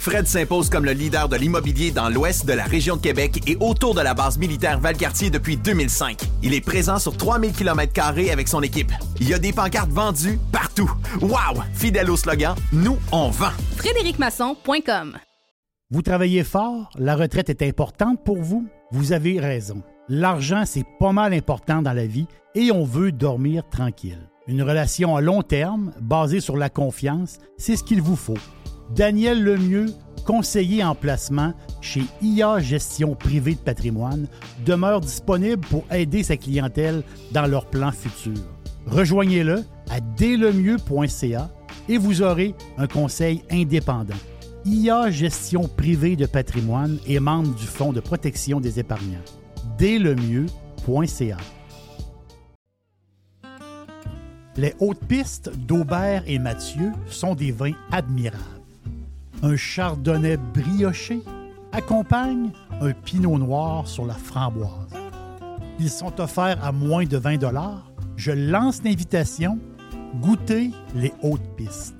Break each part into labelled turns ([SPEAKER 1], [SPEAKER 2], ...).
[SPEAKER 1] Fred s'impose comme le leader de l'immobilier dans l'ouest de la région de Québec et autour de la base militaire Valcartier depuis 2005. Il est présent sur 3000 km avec son équipe. Il y a des pancartes vendues partout. Wow! Fidèle au slogan, nous, on vend.
[SPEAKER 2] FrédéricMasson.com
[SPEAKER 3] Vous travaillez fort, la retraite est importante pour vous? Vous avez raison. L'argent, c'est pas mal important dans la vie et on veut dormir tranquille. Une relation à long terme, basée sur la confiance, c'est ce qu'il vous faut. Daniel Lemieux, conseiller en placement chez IA Gestion privée de patrimoine, demeure disponible pour aider sa clientèle dans leurs plans futurs. Rejoignez-le à dlemieux.ca et vous aurez un conseil indépendant. IA Gestion privée de patrimoine est membre du Fonds de protection des épargnants. dlemieux.ca Les hautes pistes d'Aubert et Mathieu sont des vins admirables un chardonnay brioché accompagne un pinot noir sur la framboise. Ils sont offerts à moins de 20 Je lance l'invitation. Goûtez les hautes pistes.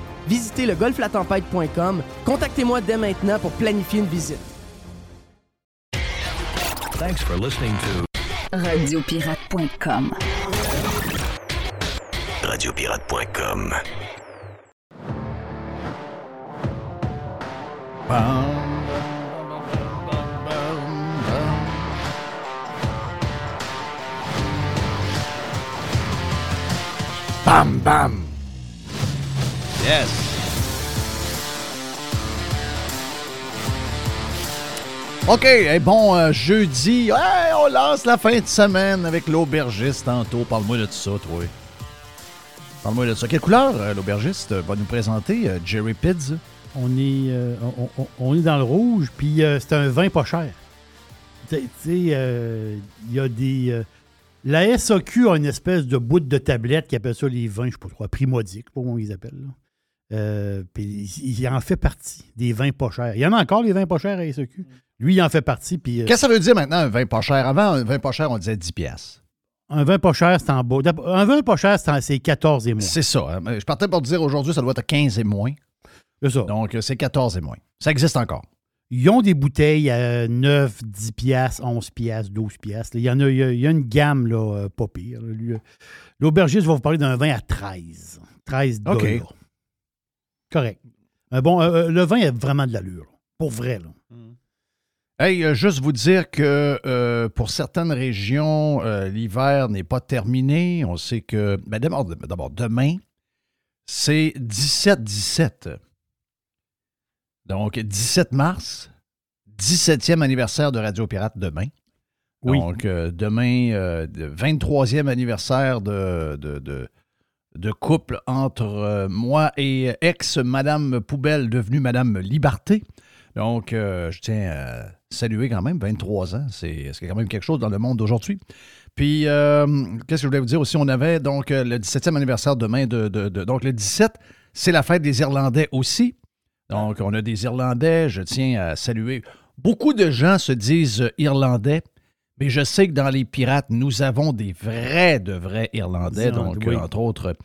[SPEAKER 4] visitez le golflatempête.com. Contactez-moi dès maintenant pour planifier une visite.
[SPEAKER 5] Thanks for listening to
[SPEAKER 6] Radiopirate.com.
[SPEAKER 5] Radiopirate.com.
[SPEAKER 3] Bam, bam!
[SPEAKER 7] Yes. OK, eh, bon euh, jeudi. Hey, on lance la fin de semaine avec l'aubergiste tantôt. Parle-moi de ça, toi. Parle-moi de ça. Quelle couleur euh, l'aubergiste va nous présenter, euh, Jerry Pids?
[SPEAKER 3] On est, euh, on, on- on est dans le rouge, puis euh, c'est un vin pas cher. Tu sais, sais, euh, il y a des. euh, la SAQ a une espèce de bout de tablette qui appelle ça les vins, je sais pas trop, primodiques, pas comment ils appellent. là. Euh, puis il, en fait partie, des vins pas chers. Il y en a encore des vins pas chers à SAQ. Lui, il en fait partie. Puis, euh,
[SPEAKER 7] Qu'est-ce que ça veut dire maintenant un vin pas cher? Avant, un vin pas cher, on disait 10 pièces.
[SPEAKER 3] un vin pas cher, c'est en bas. Un vin pas cher, c'est en- c'est 14 et moins.
[SPEAKER 7] C'est ça. hein. Je partais pour te dire aujourd'hui, ça doit être 15 et moins.
[SPEAKER 3] C'est ça.
[SPEAKER 7] Donc, euh, c'est 14 et moins. Ça existe encore.
[SPEAKER 3] Ils ont des bouteilles à 9, 10 piastres, 11 piastres, 12 piastres. Il y en a, il y une gamme là, pas pire. L'aubergiste va vous parler d'un vin à 13. 13
[SPEAKER 7] OK.
[SPEAKER 3] dollars. Correct. Un bon, euh, euh, le vin a vraiment de l'allure. Pour vrai. Là.
[SPEAKER 7] Hey, euh, juste vous dire que euh, pour certaines régions, euh, l'hiver n'est pas terminé. On sait que. ben, D'abord, demain, c'est 17-17. Donc, 17 mars, 17e anniversaire de Radio Pirate demain.
[SPEAKER 3] Oui.
[SPEAKER 7] Donc, euh, demain, euh, de- 23e anniversaire de, de, de- de couple entre euh, moi et ex-Madame Poubelle, devenue Madame Liberté. Donc, euh, je tiens à saluer quand même 23 ans. C'est quand même quelque chose dans le monde d'aujourd'hui. Puis, euh, qu'est-ce que je voulais vous dire aussi? On avait donc euh, le 17e anniversaire demain. De, donc, le 17, c'est la fête des Irlandais aussi. Donc, on a des Irlandais. Je tiens à saluer. Beaucoup de gens se disent euh, Irlandais, mais je sais que dans les pirates, nous avons des vrais, de vrais Irlandais. Donc,
[SPEAKER 3] oui.
[SPEAKER 7] euh, entre autres,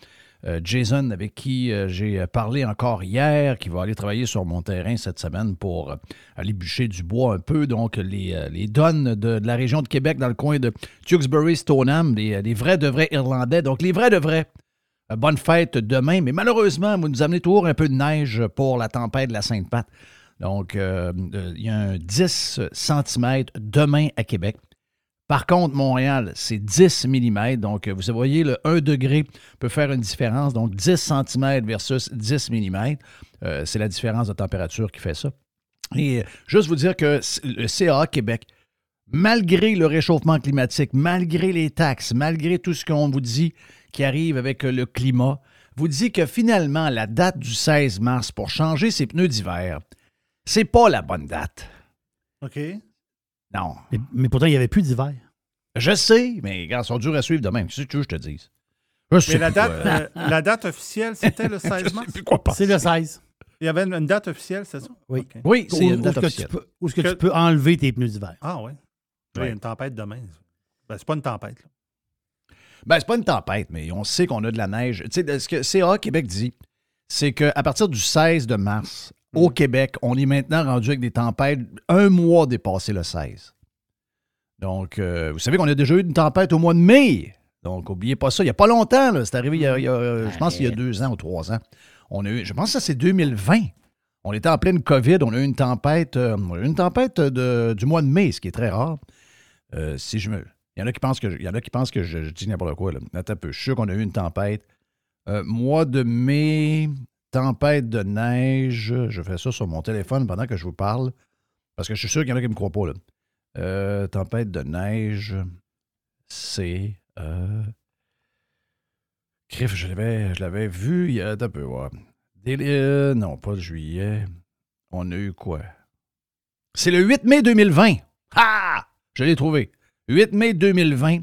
[SPEAKER 7] euh, Jason, avec qui euh, j'ai parlé encore hier, qui va aller travailler sur mon terrain cette semaine pour aller bûcher du bois un peu. Donc, les, les donnes de, de la région de Québec, dans le coin de Tewksbury, Stoneham, les, les vrais de vrais Irlandais. Donc, les vrais de vrais. Bonne fête demain, mais malheureusement, vous nous amenez toujours un peu de neige pour la tempête de la Sainte-Patte. Donc, euh, il y a un 10 cm demain à Québec. Par contre, Montréal, c'est 10 mm. Donc, vous voyez, le 1 degré peut faire une différence. Donc, 10 cm versus 10 mm. c'est la différence de température qui fait ça. Et juste vous dire que le CA Québec, malgré le réchauffement climatique, malgré les taxes, malgré tout ce qu'on vous dit qui arrive avec le climat, vous dit que finalement, la date du 16 mars pour changer ses pneus d'hiver, c'est pas la bonne date.
[SPEAKER 3] OK.
[SPEAKER 7] Non.
[SPEAKER 3] Mais, pourtant, il n'y avait plus d'hiver.
[SPEAKER 7] Je sais, mais ils sont durs à suivre de même. Qu'est-ce que je te dis?
[SPEAKER 6] mais la date, euh, la date officielle, c'était le 16 mars?
[SPEAKER 3] C'est le 16.
[SPEAKER 6] Il y avait une date officielle, c'est ça?
[SPEAKER 3] Oui.
[SPEAKER 7] Oui, c'est une date officielle.
[SPEAKER 3] où est-ce que, tu peux enlever tes pneus d'hiver?
[SPEAKER 6] Ah oui. Il y a une tempête demain. Ben, c'est pas une tempête. Là.
[SPEAKER 7] Ben, c'est pas une tempête, mais on sait qu'on a de la neige. Tu sais, ce que CA Québec dit, c'est qu'à partir du 16 de mars, au. Québec, on est maintenant rendu avec des tempêtes un mois dépassé le 16. Donc, euh, vous savez qu'on a déjà eu une tempête au mois de mai. Donc, n'oubliez pas ça. Il n'y a pas longtemps, c'est arrivé il y a, je pense qu'il y a deux ans ou trois ans. On a eu, je pense que ça, c'est 2020. On était en pleine COVID, on a eu une tempête, euh, une tempête du mois de mai, ce qui est très rare. Euh, si je me, il y en a qui pensent que, y en a qui pensent que je, dis n'importe quoi. Là. Attends un peu. Je suis sûr qu'on a eu une tempête. Mois de mai, tempête de neige. Je fais ça sur mon téléphone pendant que je vous parle. Parce que je suis sûr qu'il y en a qui ne me croient pas. Euh, tempête de neige, c'est. Euh... je l'avais, je l'avais vu il y a un peu. Euh, non, pas de juillet. On a eu quoi? C'est le 8 mai 2020. Ah! Je l'ai trouvé. 8 mai 2020,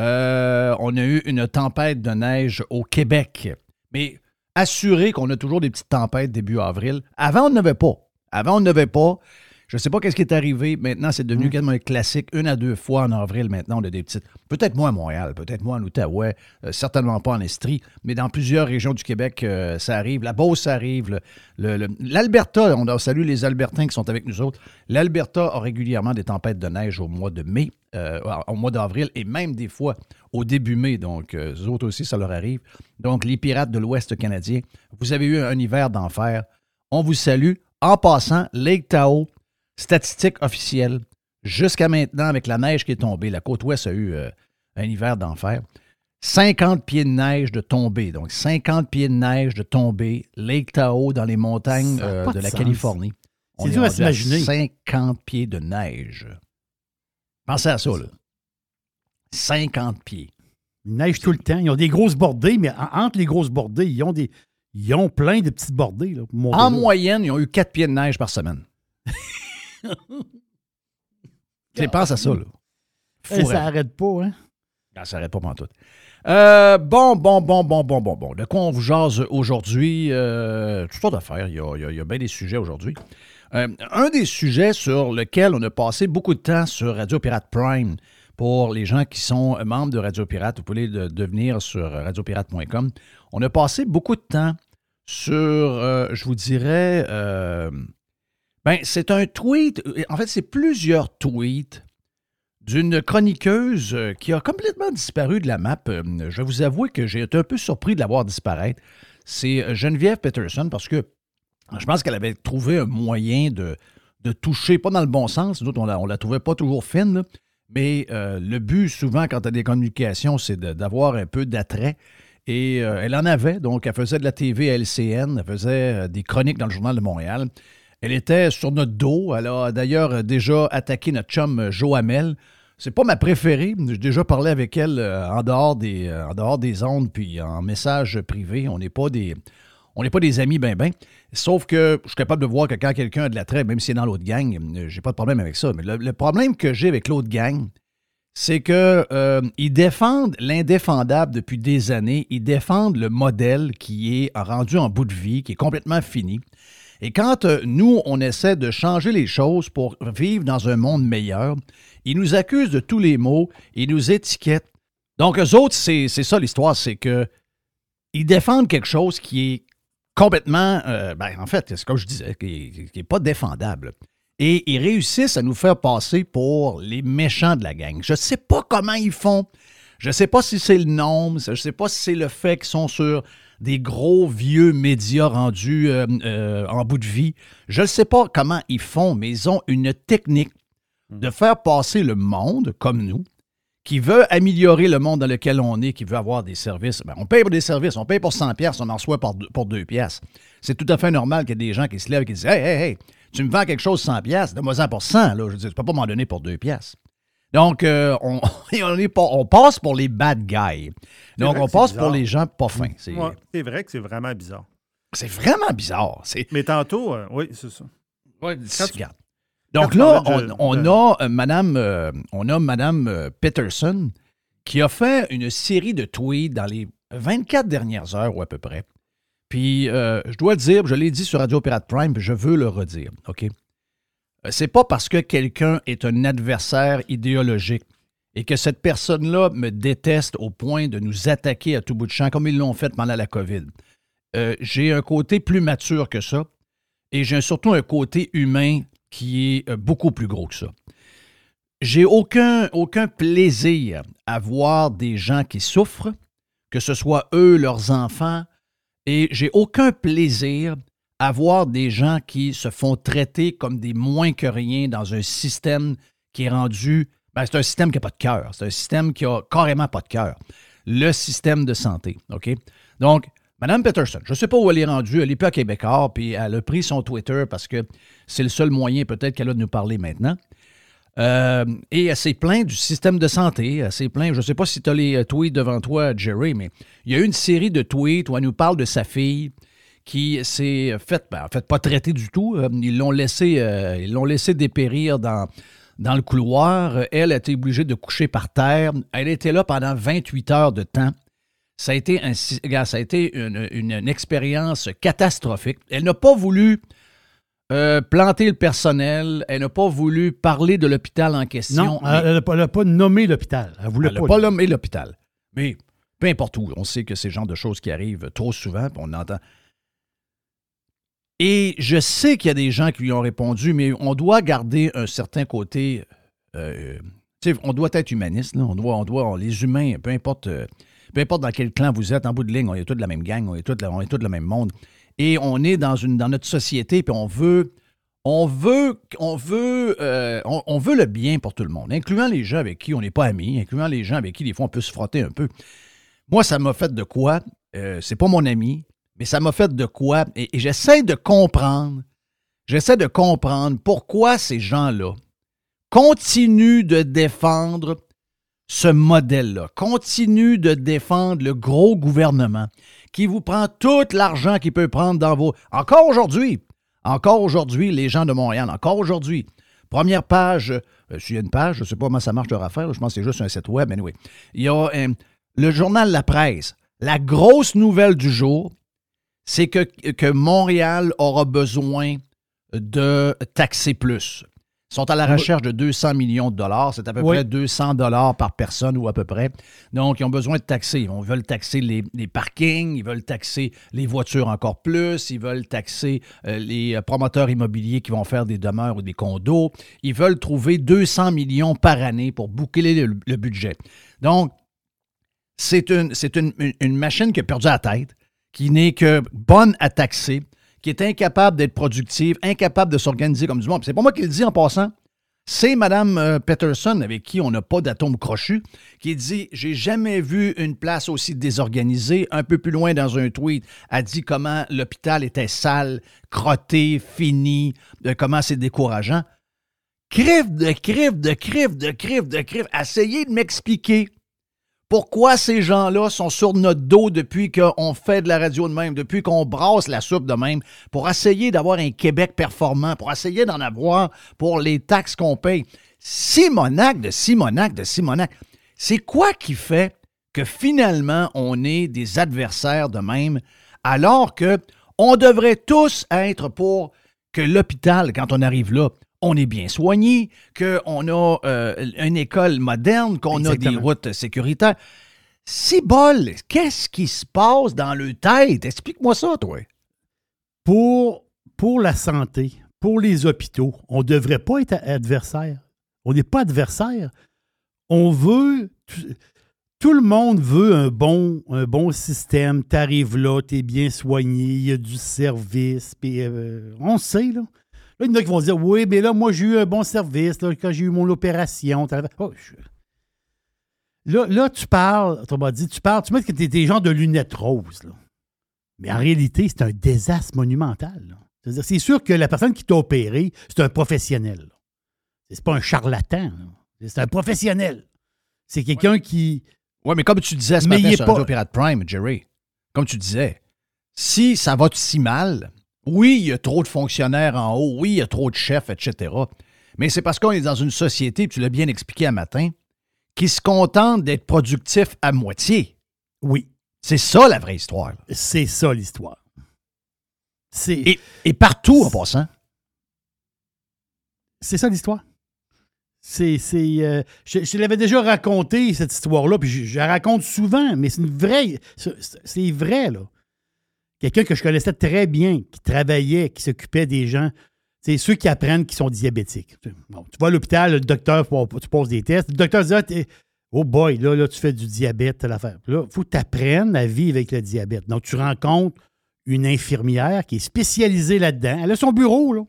[SPEAKER 7] euh, on a eu une tempête de neige au Québec. Mais assuré qu'on a toujours des petites tempêtes début avril. Avant, on n'avait pas. Avant, on n'avait pas. Je ne sais pas qu'est-ce qui est arrivé. Maintenant, c'est devenu quasiment un classique. Une à deux fois en avril, maintenant, on a des petites. Peut-être moins à Montréal, peut-être moins en Outaouais, euh, certainement pas en Estrie, mais dans plusieurs régions du Québec, euh, ça arrive. La Beauce, ça arrive. L'Alberta, on a salué les Albertains qui sont avec nous autres. L'Alberta a régulièrement des tempêtes de neige au mois de mai, euh, au mois d'avril et même des fois au début mai. Donc, eux autres aussi, ça leur arrive. Donc, les pirates de l'Ouest canadien, vous avez eu un hiver d'enfer. On vous salue. En passant, Lake Tahoe, Statistiques officielles, jusqu'à maintenant, avec la neige qui est tombée, la côte ouest a eu euh, un hiver d'enfer. 50 pieds de neige de tombée. Donc, 50 pieds de neige de tombée. Lake Tahoe dans les montagnes euh, de, la Californie.
[SPEAKER 3] C'est dur à s'imaginer.
[SPEAKER 7] 50 pieds de neige. Pensez à ça, là. 50 pieds.
[SPEAKER 3] Ils neige tout le temps. Ils ont des grosses bordées, mais entre les grosses bordées, ils ont, des, ils ont plein de petites bordées. Là,
[SPEAKER 7] en moyenne, ils ont eu 4 pieds de neige par semaine. Je pense à ça, là.
[SPEAKER 3] Eh, ça n'arrête pas, hein?
[SPEAKER 7] Ça ça n'arrête pas pendant tout. Euh, bon, bon, bon, bon, bon, bon, bon. De quoi on vous jase aujourd'hui? Euh, toutes sortes d'affaires. Il y a, il y a, bien des sujets aujourd'hui. Euh, un des sujets sur lequel on a passé beaucoup de temps sur Radio Pirate Prime, pour les gens qui sont membres de Radio Pirate, vous pouvez devenir sur radiopirate.com. On a passé beaucoup de temps sur, je vous dirais, ben, c'est un tweet, en fait, c'est plusieurs tweets d'une chroniqueuse euh, qui a complètement disparu de la map. Euh, je vais vous avouer que j'ai été un peu surpris de la voir disparaître. C'est euh, Geneviève Peterson parce que je pense qu'elle avait trouvé un moyen de, de toucher, pas dans le bon sens, nous on la, la trouvait pas toujours fine, mais le but souvent quand tu as des communications, c'est d'avoir un peu d'attrait. Et elle en avait, donc elle faisait de la TV à LCN, elle faisait des chroniques dans le Journal de Montréal. Elle était sur notre dos. Elle a d'ailleurs déjà attaqué notre chum Joe Hamel. C'est pas ma préférée. J'ai déjà parlé avec elle euh, en dehors des, euh, en dehors des ondes puis en message privé. On n'est pas des. On n'est pas des amis ben ben. Sauf que je suis capable de voir que quand quelqu'un a de l'attrait, même si c'est dans l'autre gang, euh, j'ai pas de problème avec ça. Mais le, problème que j'ai avec l'autre gang, c'est qu'ils défendent l'indéfendable depuis des années. Ils défendent le modèle qui est rendu en bout de vie, qui est complètement fini. Et quand euh, nous, on essaie de changer les choses pour vivre dans un monde meilleur, ils nous accusent de tous les maux, ils nous étiquettent. Donc, eux autres, c'est ça l'histoire, c'est que ils défendent quelque chose qui est complètement, euh, ben, en fait, c'est comme je disais, qui n'est pas défendable. Et ils réussissent à nous faire passer pour les méchants de la gang. Je ne sais pas comment ils font. Je ne sais pas si c'est le nombre, je ne sais pas si c'est le fait qu'ils sont sur des gros vieux médias rendus euh, euh, en bout de vie. Je ne sais pas comment ils font, mais ils ont une technique de faire passer le monde, comme nous, qui veut améliorer le monde dans lequel on est, qui veut avoir des services. Ben, on paye pour des services, on paye pour 100 pièces, on en reçoit pour, pour 2 pièces. C'est tout à fait normal qu'il y ait des gens qui se lèvent et qui disent Hey, hey, hey, tu me vends quelque chose 100 pièces, donne-moi-en pour 100. Là. Je veux dire, tu peux pas m'en donner pour 2 pièces. Donc, euh, on, on, est pas- on passe pour les bad guys. Donc, on passe pour les gens pas fins. C'est
[SPEAKER 6] Ouais, vrai que c'est vraiment bizarre.
[SPEAKER 7] c'est vraiment bizarre.
[SPEAKER 6] Mais tantôt, euh, oui, c'est ça.
[SPEAKER 7] Ouais,
[SPEAKER 6] tu-.
[SPEAKER 7] Donc là,
[SPEAKER 6] de-
[SPEAKER 7] on, a euh, Madame, euh, on a Madame euh, Peterson qui a fait une série de tweets dans les 24 dernières heures ou à peu près. Puis euh, je dois le dire, je l'ai dit sur Radio Pirate Prime, puis je veux le redire, OK? C'est pas parce que quelqu'un est un adversaire idéologique et que cette personne-là me déteste au point de nous attaquer à tout bout de champ, comme ils l'ont fait pendant la COVID. Euh, j'ai un côté plus mature que ça et j'ai surtout un côté humain qui est euh, beaucoup plus gros que ça. J'ai aucun, aucun plaisir à voir des gens qui souffrent, que ce soit eux, leurs enfants, et j'ai aucun plaisir à voir des gens qui se font traiter comme des moins que rien dans un système qui est rendu. ben, c'est un système qui n'a pas de cœur. C'est un système qui a carrément pas de cœur. Le système de santé. OK? Donc, Mme Peterson, je ne sais pas où elle est rendue. Elle n'est plus à Québécois, puis elle a pris son Twitter parce que c'est le seul moyen peut-être qu'elle a de nous parler maintenant. Euh, et elle s'est plainte du système de santé. Elle s'est plainte, je ne sais pas si tu as les euh, tweets devant toi, Jerry, mais il y a eu une série de tweets où elle nous parle de sa fille qui s'est faite, ben, en fait, pas traitée du tout. Euh, Ils l'ont laissé, euh, ils l'ont laissé dépérir dans, dans le couloir. Elle a été obligée de coucher par terre. Elle était là pendant 28 heures de temps. Ça a été, un, ça a été une, une- une expérience catastrophique. Elle n'a pas voulu euh, planter le personnel. Elle n'a pas voulu parler de l'hôpital en question.
[SPEAKER 3] Non, elle n'a pas, nommé l'hôpital. Elle voulait
[SPEAKER 7] elle n'a
[SPEAKER 3] pas.
[SPEAKER 7] nommé l'hôpital. Mais peu importe où, on sait que c'est le genre de choses qui arrivent trop souvent, on entend. Et je sais qu'il y a des gens qui lui ont répondu, mais on doit garder un certain côté. euh, on doit être humaniste. là. On doit, on doit, les humains, peu importe, euh, peu importe dans quel clan vous êtes, en bout de ligne, on est tous de la même gang, on est tous, on est le même monde. Et on est dans, une, dans notre société, puis on veut, on veut, on veut, euh, on, veut le bien pour tout le monde, incluant les gens avec qui on n'est pas amis, incluant les gens avec qui des fois on peut se frotter un peu. Moi, ça m'a fait de quoi? C'est pas mon ami, mais ça m'a fait de quoi? Et, j'essaie de comprendre, j'essaie de comprendre pourquoi ces gens-là continuent de défendre ce modèle-là, continuent de défendre le gros gouvernement qui vous prend tout l'argent qu'il peut prendre dans vos. Encore aujourd'hui, encore aujourd'hui, les gens de Montréal, encore aujourd'hui, première page, euh, s'il y a une page, je ne sais pas comment ça marche leur affaire, je pense que c'est juste un site web, anyway. Il y a euh, le journal La Presse. La grosse nouvelle du jour, c'est que, que Montréal aura besoin de taxer plus. Ils sont à la recherche de 200 millions de dollars. C'est à peu
[SPEAKER 3] Oui.
[SPEAKER 7] près 200 dollars par personne ou à peu près. Donc, ils ont besoin de taxer. Ils veulent taxer les, les parkings, ils veulent taxer les voitures encore plus, ils veulent taxer euh, les euh, promoteurs immobiliers qui vont faire des demeures ou des condos. Ils veulent trouver 200 millions par année pour boucler le, le budget. Donc, c'est une, c'est une, une- une machine qui a perdu la tête, qui n'est que bonne à taxer, qui est incapable d'être productive, incapable de s'organiser comme du monde. C'est pas moi qui le dis en passant. C'est Mme euh, Peterson, avec qui on n'a pas d'atome crochu, qui dit J'ai jamais vu une place aussi désorganisée. Un peu plus loin dans un tweet, a dit comment l'hôpital était sale, crotté, fini, euh, comment c'est décourageant. Crève de crève de crève de crève de crève. Essayez de m'expliquer pourquoi ces gens-là sont sur notre dos depuis qu'on fait de la radio de même, depuis qu'on brasse la soupe de même, pour essayer d'avoir un Québec performant, pour essayer d'en avoir pour les taxes qu'on paye. Simonac de Simonac de Simonac. C'est quoi qui fait que finalement on est des adversaires de même, alors que on devrait tous être pour que l'hôpital, quand on arrive là, on est bien soigné, qu'on a euh, une école moderne, qu'on a des routes sécuritaires. Si bol, qu'est-ce qui se passe dans le tête? Explique-moi ça, toi.
[SPEAKER 3] Pour, pour la santé, pour les hôpitaux, on ne devrait pas être adversaire. On n'est pas adversaire. On veut. Tout, le monde veut un bon, un bon système. Tu arrives là, tu es bien soigné, il y a du service. puis, euh, on sait, là. Là, il y en a qui vont dire Oui, mais là, moi, j'ai eu un bon service là, quand j'ai eu mon opération. Oh, je- Là, là, tu parles, autrement dit, tu parles, tu mets que t'es des gens de lunettes roses. Là. Mais en réalité, c'est un désastre monumental. C'est-à-dire, C'est sûr que la personne qui t'a opéré, c'est un professionnel. C'est pas un charlatan. C'est un professionnel. C'est quelqu'un qui.
[SPEAKER 7] Oui, mais comme tu disais ce
[SPEAKER 3] Mais il
[SPEAKER 7] matin sur
[SPEAKER 3] pas-
[SPEAKER 7] Radio Pirate Prime, Jerry, comme tu disais, si ça va si mal, oui, il y a trop de fonctionnaires en haut, oui, il y a trop de chefs, etc. Mais c'est parce qu'on est dans une société, tu l'as bien expliqué un matin, qui se contente d'être productif à moitié.
[SPEAKER 3] Oui,
[SPEAKER 7] C'est ça la vraie histoire.
[SPEAKER 3] c'est ça l'histoire.
[SPEAKER 7] Et, et partout en passant.
[SPEAKER 3] C'est ça l'histoire? C'est. euh, je, l'avais déjà raconté, cette histoire-là, puis je, je la raconte souvent, mais c'est une vraie. C'est vrai, là. Quelqu'un que je connaissais très bien, qui travaillait, qui s'occupait des gens. C'est ceux qui apprennent qui sont diabétiques. Tu vas à l'hôpital, le docteur, tu poses des tests. Le docteur dit Ah, Oh boy, là, là, tu fais du diabète, telle affaire. Puis Là, il faut que tu apprennes à vivre avec le diabète. Donc, tu rencontres une infirmière qui est spécialisée là-dedans. Elle a son bureau, là.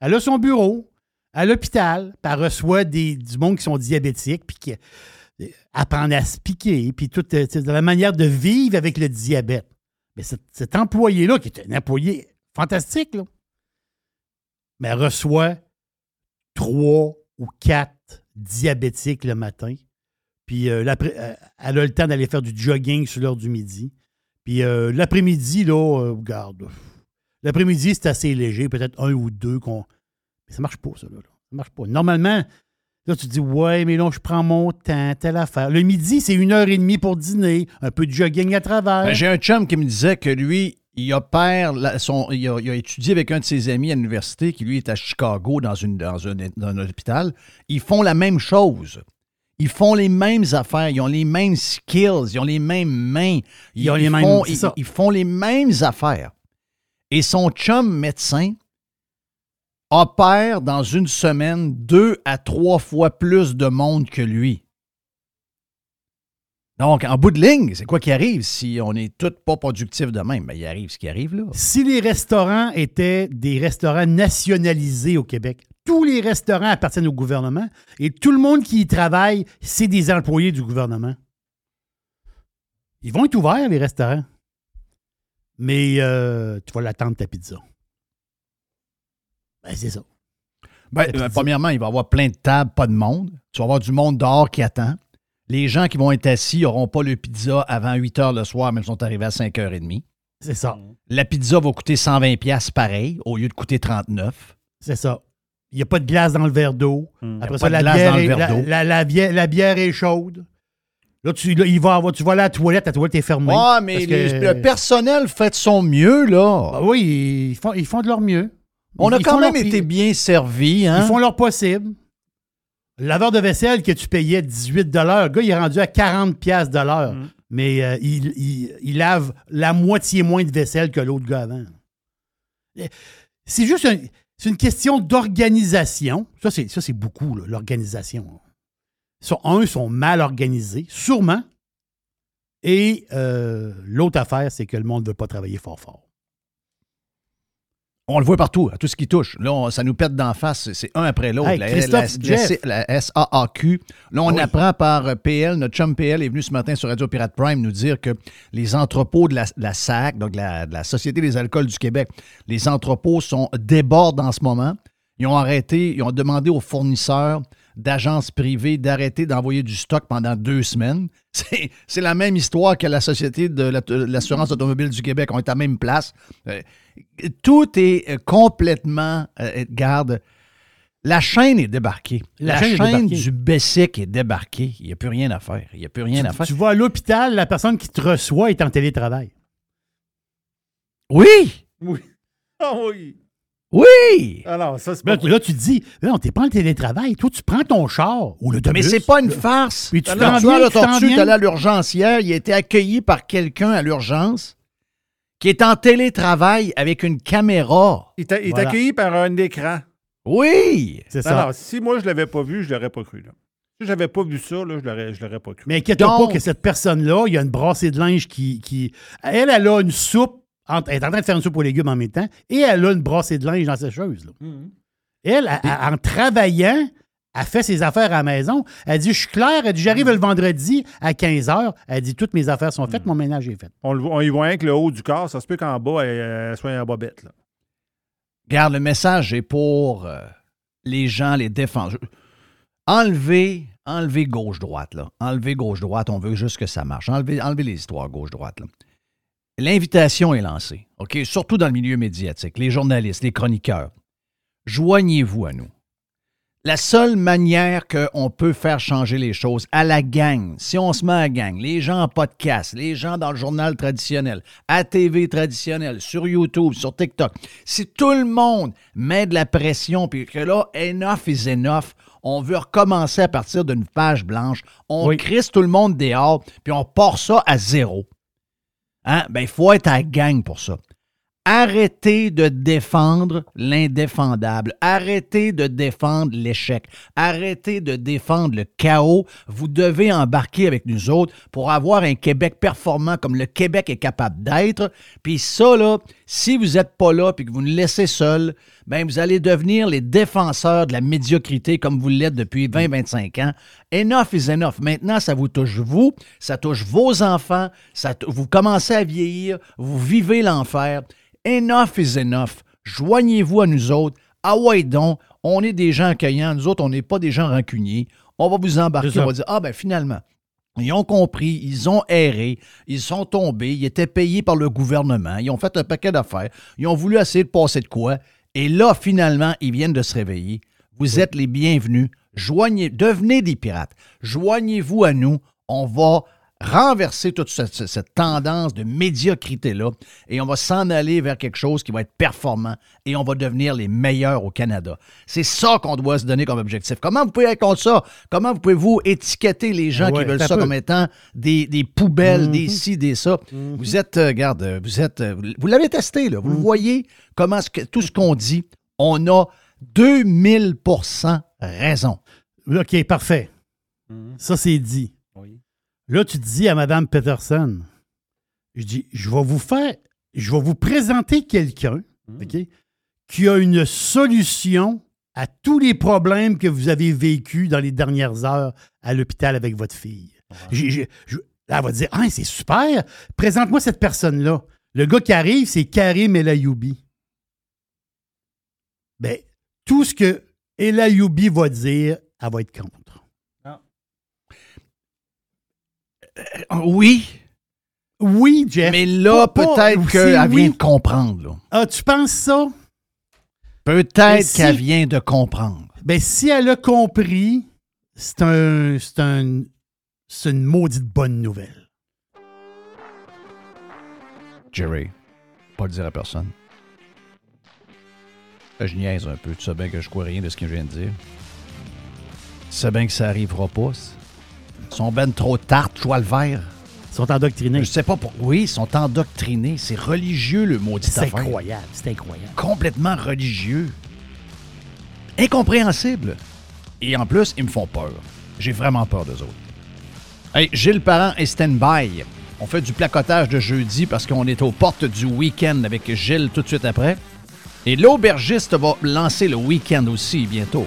[SPEAKER 3] Elle a son bureau à l'hôpital, puis elle reçoit des, du monde qui sont diabétiques, puis qui euh, apprennent à se piquer, puis tout, euh, de la manière de vivre avec le diabète. Mais cet, employé-là, qui est un employé fantastique, là, mais reçoit trois ou quatre diabétiques le matin. Puis euh, euh, elle a le temps d'aller faire du jogging sur l'heure du midi. Puis euh, l'après-midi, là, regarde. L'après-midi, c'est assez léger, peut-être un ou deux qu'on. Mais ça marche pas, ça, là. Ça marche pas. Normalement, là, tu te dis, ouais, mais là, je prends mon temps, telle affaire. Le midi, c'est une heure et demie pour dîner, un peu de jogging à travers.
[SPEAKER 7] Ben, J'ai un chum qui me disait que lui, il opère, la- son, il, a, il a étudié avec un de ses amis à l'université, qui lui est à Chicago dans, une, dans, un, dans un hôpital. Ils font la même chose. Ils font les mêmes affaires, ils ont les mêmes skills, ils ont les mêmes mains.
[SPEAKER 3] Ils ont les mêmes-
[SPEAKER 7] font, ils- ils font les mêmes affaires. Et son chum médecin opère dans une semaine deux à trois fois plus de monde que lui. Donc, en bout de ligne, c'est quoi qui arrive si on n'est tous pas productifs de même? Ben, il arrive ce qui arrive là.
[SPEAKER 3] Si les restaurants étaient des restaurants nationalisés au Québec, tous les restaurants appartiennent au gouvernement et tout le monde qui y travaille, c'est des employés du gouvernement. Ils vont être ouverts, les restaurants. Mais euh, tu vas l'attendre ta pizza. Ben, c'est ça.
[SPEAKER 7] Ben, euh, premièrement, il va y avoir plein de tables, pas de monde. Tu vas avoir du monde dehors qui attend. Les gens qui vont être assis n'auront pas le pizza avant 8 heures le soir, mais ils sont arrivés à 5h30.
[SPEAKER 3] C'est ça.
[SPEAKER 7] La pizza va coûter 120$ piastres pareil, au lieu de coûter 39.
[SPEAKER 3] C'est ça. Il n'y a pas de glace dans le verre d'eau.
[SPEAKER 6] Hmm.
[SPEAKER 3] Après ça,
[SPEAKER 7] de
[SPEAKER 3] la
[SPEAKER 7] glace
[SPEAKER 3] bière,
[SPEAKER 7] dans le
[SPEAKER 3] est,
[SPEAKER 7] verre
[SPEAKER 3] la,
[SPEAKER 7] d'eau.
[SPEAKER 3] la- la bière, la bière est chaude. Là, tu, là, il va avoir, tu vas aller à la toilette, la toilette est fermée.
[SPEAKER 7] Ah, mais
[SPEAKER 3] Parce
[SPEAKER 7] les-
[SPEAKER 3] que-
[SPEAKER 7] le personnel fait de son mieux, là.
[SPEAKER 3] Ah oui, ils font, ils font de leur mieux.
[SPEAKER 7] On a quand même été bien servis, hein?
[SPEAKER 3] Ils font leur possible. Le laveur de vaisselle que tu payais 18 le gars, il est rendu à 40 pièces de l'heure.
[SPEAKER 6] Mm.
[SPEAKER 3] Mais euh, il, il- il lave la moitié moins de vaisselle que l'autre gars avant. C'est juste un- c'est une question d'organisation. Ça, c'est, ça, c'est beaucoup, l'organisation. Sont- un, ils sont mal organisés, sûrement. Et euh, l'autre affaire, c'est que le monde ne veut pas travailler fort fort.
[SPEAKER 7] On le voit partout, à tout ce qui touche. Là, on- ça nous pète d'en face. c'est- un après l'autre.
[SPEAKER 3] Hey,
[SPEAKER 7] la, la- la- SAAQ. Là, on
[SPEAKER 3] Oui.
[SPEAKER 7] apprend par euh, PL, notre chum PL est venu ce matin sur Radio Pirate Prime nous dire que les entrepôts de la, de la SAC, donc la, de la Société des alcools du Québec, les entrepôts sont débordent en ce moment. Ils ont arrêté, ils ont demandé aux fournisseurs d'agences privées d'arrêter d'envoyer du stock pendant deux semaines. C'est c'est la même histoire que la Société de la- de l'assurance automobile du Québec. On est à la même place. Euh, tout est euh, complètement, euh, garde, la chaîne est débarquée.
[SPEAKER 3] La
[SPEAKER 7] La,
[SPEAKER 3] chaîne est
[SPEAKER 7] chaîne,
[SPEAKER 3] débarquée.
[SPEAKER 7] du Bessic est débarquée. Il n'y a plus rien à faire. Il n'y a plus rien à faire.
[SPEAKER 3] Tu vas à l'hôpital, la personne qui te reçoit est en télétravail.
[SPEAKER 7] Oui!
[SPEAKER 6] Oui. Ah oui.
[SPEAKER 7] Oui!
[SPEAKER 6] Alors, ça, c'est
[SPEAKER 3] Là,
[SPEAKER 6] pas...
[SPEAKER 3] tu- là, tu te dis, non, t'es pas en télétravail. Toi, tu prends ton char ou le
[SPEAKER 7] Mais c'est pas une farce.
[SPEAKER 3] Puis tu t'en viens,
[SPEAKER 7] la
[SPEAKER 3] tu
[SPEAKER 7] tortue, t'es allé à l'urgence hier, il a été accueilli par quelqu'un à l'urgence qui est en télétravail avec une caméra.
[SPEAKER 6] Il t'a il est
[SPEAKER 3] Voilà.
[SPEAKER 6] accueilli par un écran.
[SPEAKER 7] Oui!
[SPEAKER 3] C'est ça.
[SPEAKER 6] Alors, si moi, je l'avais pas vu, je l'aurais pas cru. Là. Si j'avais pas vu ça, là, je l'aurais, je l'aurais pas cru.
[SPEAKER 3] Mais inquiète-toi pas que cette personne-là, il y a une brassée de linge qui. qui elle, elle a une soupe. Entre- elle est en train de faire une soupe aux légumes en même temps et elle a une brassée de linge dans sa chose. Là.
[SPEAKER 6] Mhm.
[SPEAKER 3] Elle, en travaillant, elle fait ses affaires à la maison. Elle dit Je suis claire, elle dit J'arrive le vendredi à 15 h. Elle dit Toutes mes affaires sont faites, mon ménage est fait.
[SPEAKER 6] On, le voit- on y voit avec le haut du corps. Ça se peut qu'en bas, elle, elle soit en bobette. Là.
[SPEAKER 7] Regarde, le message est pour euh, les gens, les défenseurs. Enlevez, enlevez gauche-droite, là. Enlevez gauche-droite, on veut juste que ça marche. Enlevez, enlevez les histoires gauche-droite, là. L'invitation est lancée, OK? Surtout dans le milieu médiatique, les journalistes, les chroniqueurs. Joignez-vous à nous. La seule manière qu'on peut faire changer les choses à la gang, si on se met à la gang, les gens en podcast, les gens dans le journal traditionnel, à TV traditionnel, sur YouTube, sur TikTok, si tout le monde met de la pression, puis que là, enough is enough, on veut recommencer à partir d'une page blanche, on
[SPEAKER 3] Oui.
[SPEAKER 7] crisse tout le monde dehors, puis on part ça à zéro. Hein? Ben, il faut être à la gang pour ça. Arrêtez de défendre l'indéfendable. Arrêtez de défendre l'échec. Arrêtez de défendre le chaos. Vous devez embarquer avec nous autres pour avoir un Québec performant comme le Québec est capable d'être. Puis ça, là, si vous n'êtes pas là puis que vous nous laissez seuls, ben vous allez devenir les défenseurs de la médiocrité comme vous l'êtes depuis 20-25 ans. Enough is enough. Maintenant, ça vous touche vous, ça touche vos enfants, ça vous commencez à vieillir, vous vivez l'enfer. Enough is enough. Joignez-vous à nous autres. Ah ouais donc, on est des gens accueillants. Nous autres, on n'est pas des gens rancuniers. On va vous embarquer. On va dire, ah ben finalement, ils ont compris, ils ont erré, ils sont tombés, ils étaient payés par le gouvernement, ils ont fait un paquet d'affaires, ils ont voulu essayer de passer de quoi. Et là, finalement, ils viennent de se réveiller. Vous êtes les bienvenus. Joignez, devenez des pirates. Joignez-vous à nous. On va renverser toute cette, tendance de médiocrité-là et on va s'en aller vers quelque chose qui va être performant et on va devenir les meilleurs au Canada. C'est ça qu'on doit se donner comme objectif. Comment vous pouvez être contre ça? Comment vous pouvez-vous étiqueter les gens
[SPEAKER 3] Ouais,
[SPEAKER 7] qui veulent ça
[SPEAKER 3] peu.
[SPEAKER 7] comme étant des, des poubelles,
[SPEAKER 3] Mhm.
[SPEAKER 7] des ci, des ça? Vous êtes, euh, regarde, euh, vous êtes, euh, vous l'avez testé, là. Vous
[SPEAKER 3] Mhm.
[SPEAKER 7] le voyez, comment ce que- tout ce qu'on dit, on a 2000% raison.
[SPEAKER 3] OK, parfait.
[SPEAKER 6] Mhm.
[SPEAKER 3] Ça, c'est dit. Là, tu dis à Mme Peterson, je dis, je vais vous faire, je vais vous présenter quelqu'un. OK, qui a une solution à tous les problèmes que vous avez vécus dans les dernières heures à l'hôpital avec votre fille. Là, elle va dire, ah, c'est super, présente-moi cette personne-là. Le gars qui arrive, c'est Karim El Ayoubi. Ben, tout ce que El Ayoubi va dire, elle va être contre.
[SPEAKER 7] Oui,
[SPEAKER 3] Oui, Jeff.
[SPEAKER 7] mais là, peut-être qu'elle
[SPEAKER 3] oui.
[SPEAKER 7] vient de comprendre. là.
[SPEAKER 3] Ah, tu penses ça?
[SPEAKER 7] Peut-être
[SPEAKER 3] si-
[SPEAKER 7] qu'elle vient de comprendre.
[SPEAKER 3] Ben, si elle a compris, c'est un, c'est un, c'est une maudite bonne nouvelle.
[SPEAKER 7] Jerry, pas le dire à personne. Je niaise un peu. Tu sais bien que je crois rien de ce que je viens de dire. Tu sais bien que ça arrivera pas. Ils sont ben trop tartes, joie le vert.
[SPEAKER 3] Ils sont endoctrinés.
[SPEAKER 7] Je sais pas pourquoi. Oui, ils sont endoctrinés. C'est religieux, le maudit
[SPEAKER 3] C'est incroyable, c'est incroyable.
[SPEAKER 7] Complètement religieux. Incompréhensible. Et en plus, ils me font peur. J'ai vraiment peur d'eux autres. Hey, Gilles Parent et stand-by. On fait du placotage de jeudi parce qu'on est aux portes du week-end avec Gilles tout de suite après. Et l'aubergiste va lancer le week-end aussi bientôt.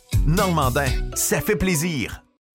[SPEAKER 1] Normandin, ça fait plaisir.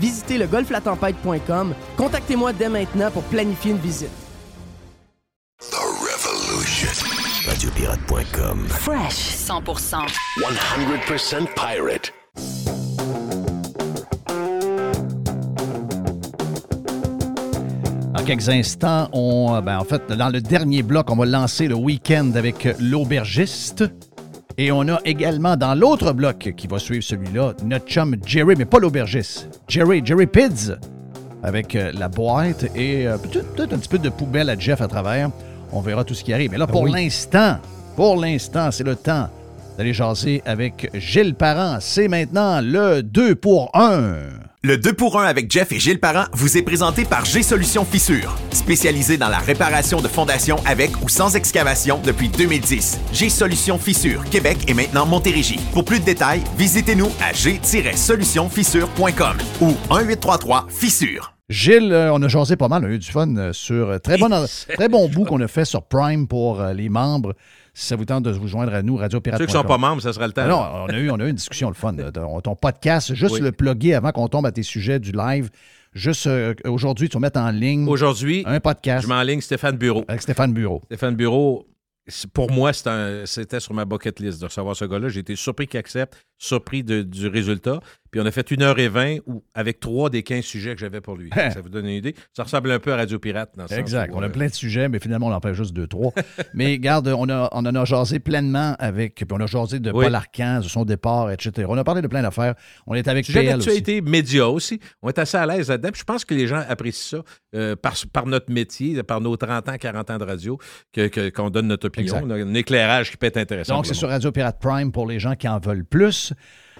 [SPEAKER 4] Visitez le golflatempête.com. Contactez-moi dès maintenant pour planifier une visite.
[SPEAKER 5] The Revolution. Radiopirate.com.
[SPEAKER 8] Fresh 100%.
[SPEAKER 5] 100% pirate.
[SPEAKER 7] En quelques instants, on, ben, en fait, dans le dernier bloc, on va lancer le week-end avec l'aubergiste. Et on a également dans l'autre bloc qui va suivre celui-là, notre chum Jerry, mais pas l'aubergiste. Jerry, Jerry Pids, avec euh, la boîte et euh, peut-être peut-être un petit peu de poubelle à Jeff à travers. On verra tout ce qui arrive. Mais là, pour
[SPEAKER 3] oui.
[SPEAKER 7] l'instant, pour l'instant, c'est le temps d'aller jaser avec Gilles Parent. C'est maintenant le 2 pour 1.
[SPEAKER 1] Le 2 pour 1 avec Jeff et Gilles Parent vous est présenté par G-Solution Fissure, spécialisé dans la réparation de fondations avec ou sans excavation depuis 2010. G-Solution Fissure, Québec et maintenant Montérégie. Pour plus de détails, visitez-nous à g-solutionfissure.com ou 1-833-Fissure.
[SPEAKER 7] Gilles, euh, on a jasé pas mal, on a eu du fun euh, sur euh, très bon, très bon bout qu'on a fait sur Prime pour les membres. Si ça vous tente de vous joindre à nous, radio
[SPEAKER 9] Ceux qui sont pas membres, ça sera le temps.
[SPEAKER 7] Ah non, on a, eu, on a eu une discussion le fun. ton podcast, juste
[SPEAKER 9] Oui.
[SPEAKER 7] le plugger avant qu'on tombe à tes sujets du live. Juste euh, aujourd'hui, tu vas mettre en ligne
[SPEAKER 9] Aujourd'hui,
[SPEAKER 7] un podcast
[SPEAKER 9] je m'enligne Stéphane Bureau.
[SPEAKER 7] avec Stéphane Bureau.
[SPEAKER 9] Stéphane Bureau, pour moi, c'était sur ma bucket list de recevoir ce gars-là. J'ai été surpris qu'il accepte, surpris de- du résultat. Puis on a fait une heure et vingt où- avec trois des 15 sujets que j'avais pour lui. ça vous donne une idée. Ça ressemble un peu à Radio Pirate dans
[SPEAKER 7] Exact.
[SPEAKER 9] où,
[SPEAKER 7] On a
[SPEAKER 9] euh,
[SPEAKER 7] plein de sujets, mais finalement, on en fait juste deux, trois. mais regarde, on, a, on en a jasé pleinement avec. Puis on a jasé de
[SPEAKER 9] Oui.
[SPEAKER 7] Paul Arcan, de son départ, etc. On a parlé de plein d'affaires. On est avec
[SPEAKER 9] Sujet d'actualité média aussi. On est assez à l'aise là-dedans. Puis je pense que les gens apprécient ça euh, par, par notre métier, par nos 30 ans, 40 ans de radio, que- que- qu'on donne notre opinion.
[SPEAKER 7] Exact.
[SPEAKER 9] On a un éclairage qui peut être intéressant.
[SPEAKER 7] Donc, c'est sur. Radio Pirate Prime pour les gens qui en veulent plus.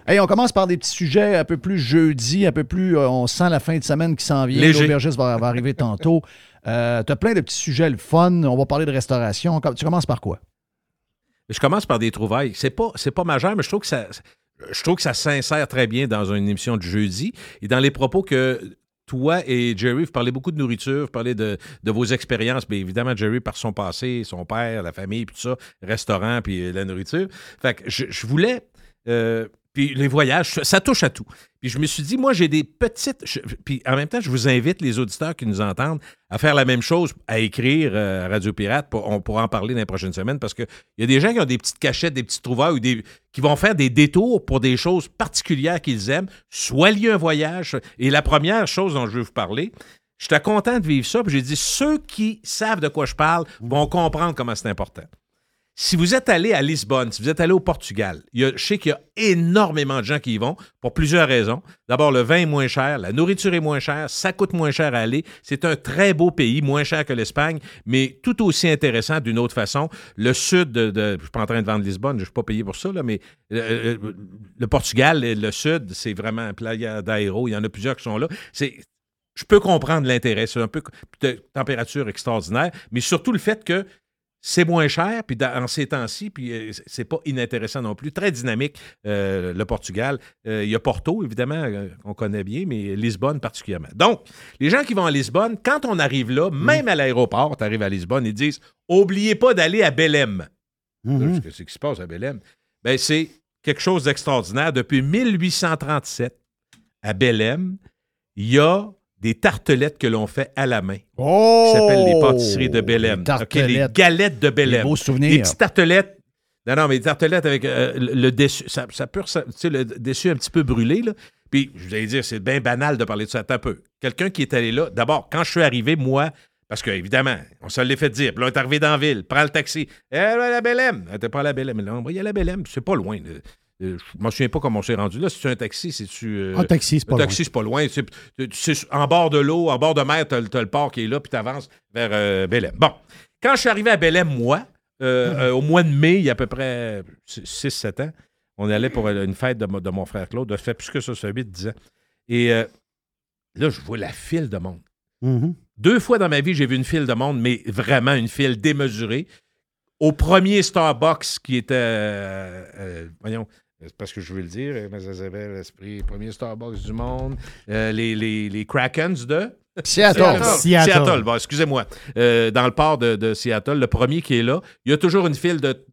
[SPEAKER 7] Hey, on commence par des petits sujets un peu plus jeudi, un peu plus. euh, on sent la fin de semaine qui s'en vient. L'aubergiste va, va arriver tantôt. Euh, tu as plein de petits sujets, le fun. On va parler de restauration. Tu commences par quoi?
[SPEAKER 9] Je commence par des trouvailles. C'est pas, c'est pas majeur, mais je trouve que ça. Je trouve que ça s'insère très bien dans une émission de jeudi et dans les propos que toi et Jerry, vous parlez beaucoup de nourriture, vous parlez de, de vos expériences. Bien évidemment, Jerry, par son passé, son père, la famille, puis tout ça, restaurant, puis euh, la nourriture. Fait que je, je voulais. Euh, puis les voyages, ça touche à tout. Puis je me suis dit, moi, j'ai des petites. puis en même temps, je vous invite, les auditeurs qui nous entendent, à faire la même chose, à écrire euh, Radio Pirate. Pour- on pourra en parler dans les prochaines semaines parce qu'il y a des gens qui ont des petites cachettes, des petites trouvailles ou des, qui vont faire des détours pour des choses particulières qu'ils aiment, soit liées un voyage. Et la première chose dont je veux vous parler, j'étais content de vivre ça. Puis j'ai dit, ceux qui savent de quoi je parle vont comprendre comment c'est important. Si vous êtes allé à Lisbonne, si vous êtes allé au Portugal, je sais qu'il y a énormément de gens qui y vont pour plusieurs raisons. D'abord, le vin est moins cher, la nourriture est moins chère, ça coûte moins cher à aller. C'est un très beau pays, moins cher que l'Espagne, mais tout aussi intéressant d'une autre façon. Le sud de, de- je ne suis pas en train de vendre Lisbonne, je ne suis pas payé pour ça, mais euh, euh, le Portugal, et le sud, c'est vraiment Playa d'Aero. Il y en a plusieurs qui sont là. Je peux comprendre l'intérêt. C'est un peu de température extraordinaire, mais surtout le fait que c'est moins cher, puis dans, en ces temps-ci, puis euh, c'est pas inintéressant non plus. Très dynamique, euh, le Portugal. Euh, il y a Porto, évidemment, on connaît bien, mais Lisbonne particulièrement. Donc, les gens qui vont à Lisbonne, quand on arrive là, même à l'aéroport, tu arrives à Lisbonne, ils disent Oubliez pas d'aller à Belém.
[SPEAKER 3] Mhm.
[SPEAKER 9] Qu'est-ce qui se passe à Belém? Ben, c'est quelque chose d'extraordinaire. Depuis 1837, à Belém, il y a des tartelettes que l'on fait à la main.
[SPEAKER 7] Oh!
[SPEAKER 9] Qui s'appellent les pâtisseries de Belém.
[SPEAKER 7] Les
[SPEAKER 9] OK, les
[SPEAKER 7] tartelettes.
[SPEAKER 9] galettes de
[SPEAKER 7] Des
[SPEAKER 9] Belém.
[SPEAKER 7] beaux
[SPEAKER 9] Des
[SPEAKER 7] souvenirs.
[SPEAKER 9] petites tartelettes. Non, non, mais des tartelettes avec euh, le dessus. Ça, ça tu sais, le dessus un petit peu brûlé, là. Puis, je vous allez dire, c'est bien banal de parler de ça. Attends un peu. Quelqu'un qui est allé là, d'abord, quand je suis arrivé, moi, parce que, évidemment, on se l'est fait dire. Puis là, on est arrivé dans la ville, prends le taxi. Eh, la Belém. T'es pas à la Belém. Mais là, on va y aller à la Belém. C'est pas loin. là. Euh, Je me souviens pas comment on s'est rendu là. Si tu un taxi, c'est-tu. euh,
[SPEAKER 3] Un taxi, c'est pas loin.
[SPEAKER 9] taxi, c'est pas loin. C'est, en bord de l'eau, en bord de mer, t'as, le- t'as le port qui est là, puis t'avances vers euh, Belém. Bon. Quand je suis arrivé à Belém, moi, euh, euh, au mois de mai, il y a à peu près 6-7 ans, on allait pour une fête de, de mon frère Claude. Ça fait plus que ça, ça fait 8-10 ans. Et Là, je vois la file de monde.
[SPEAKER 3] Mhm.
[SPEAKER 9] Deux fois dans ma vie, j'ai vu une file de monde, mais vraiment une file démesurée. Au premier Starbucks qui était. voyons, parce que je veux le dire, mais ça s'appelle l'esprit, premier Starbucks du monde. Euh, les, les, les Krakens de.
[SPEAKER 7] Seattle.
[SPEAKER 3] Seattle.
[SPEAKER 9] Seattle, bon, excusez-moi. Euh, dans le port de, de Seattle, le premier qui est là, il y a toujours une file de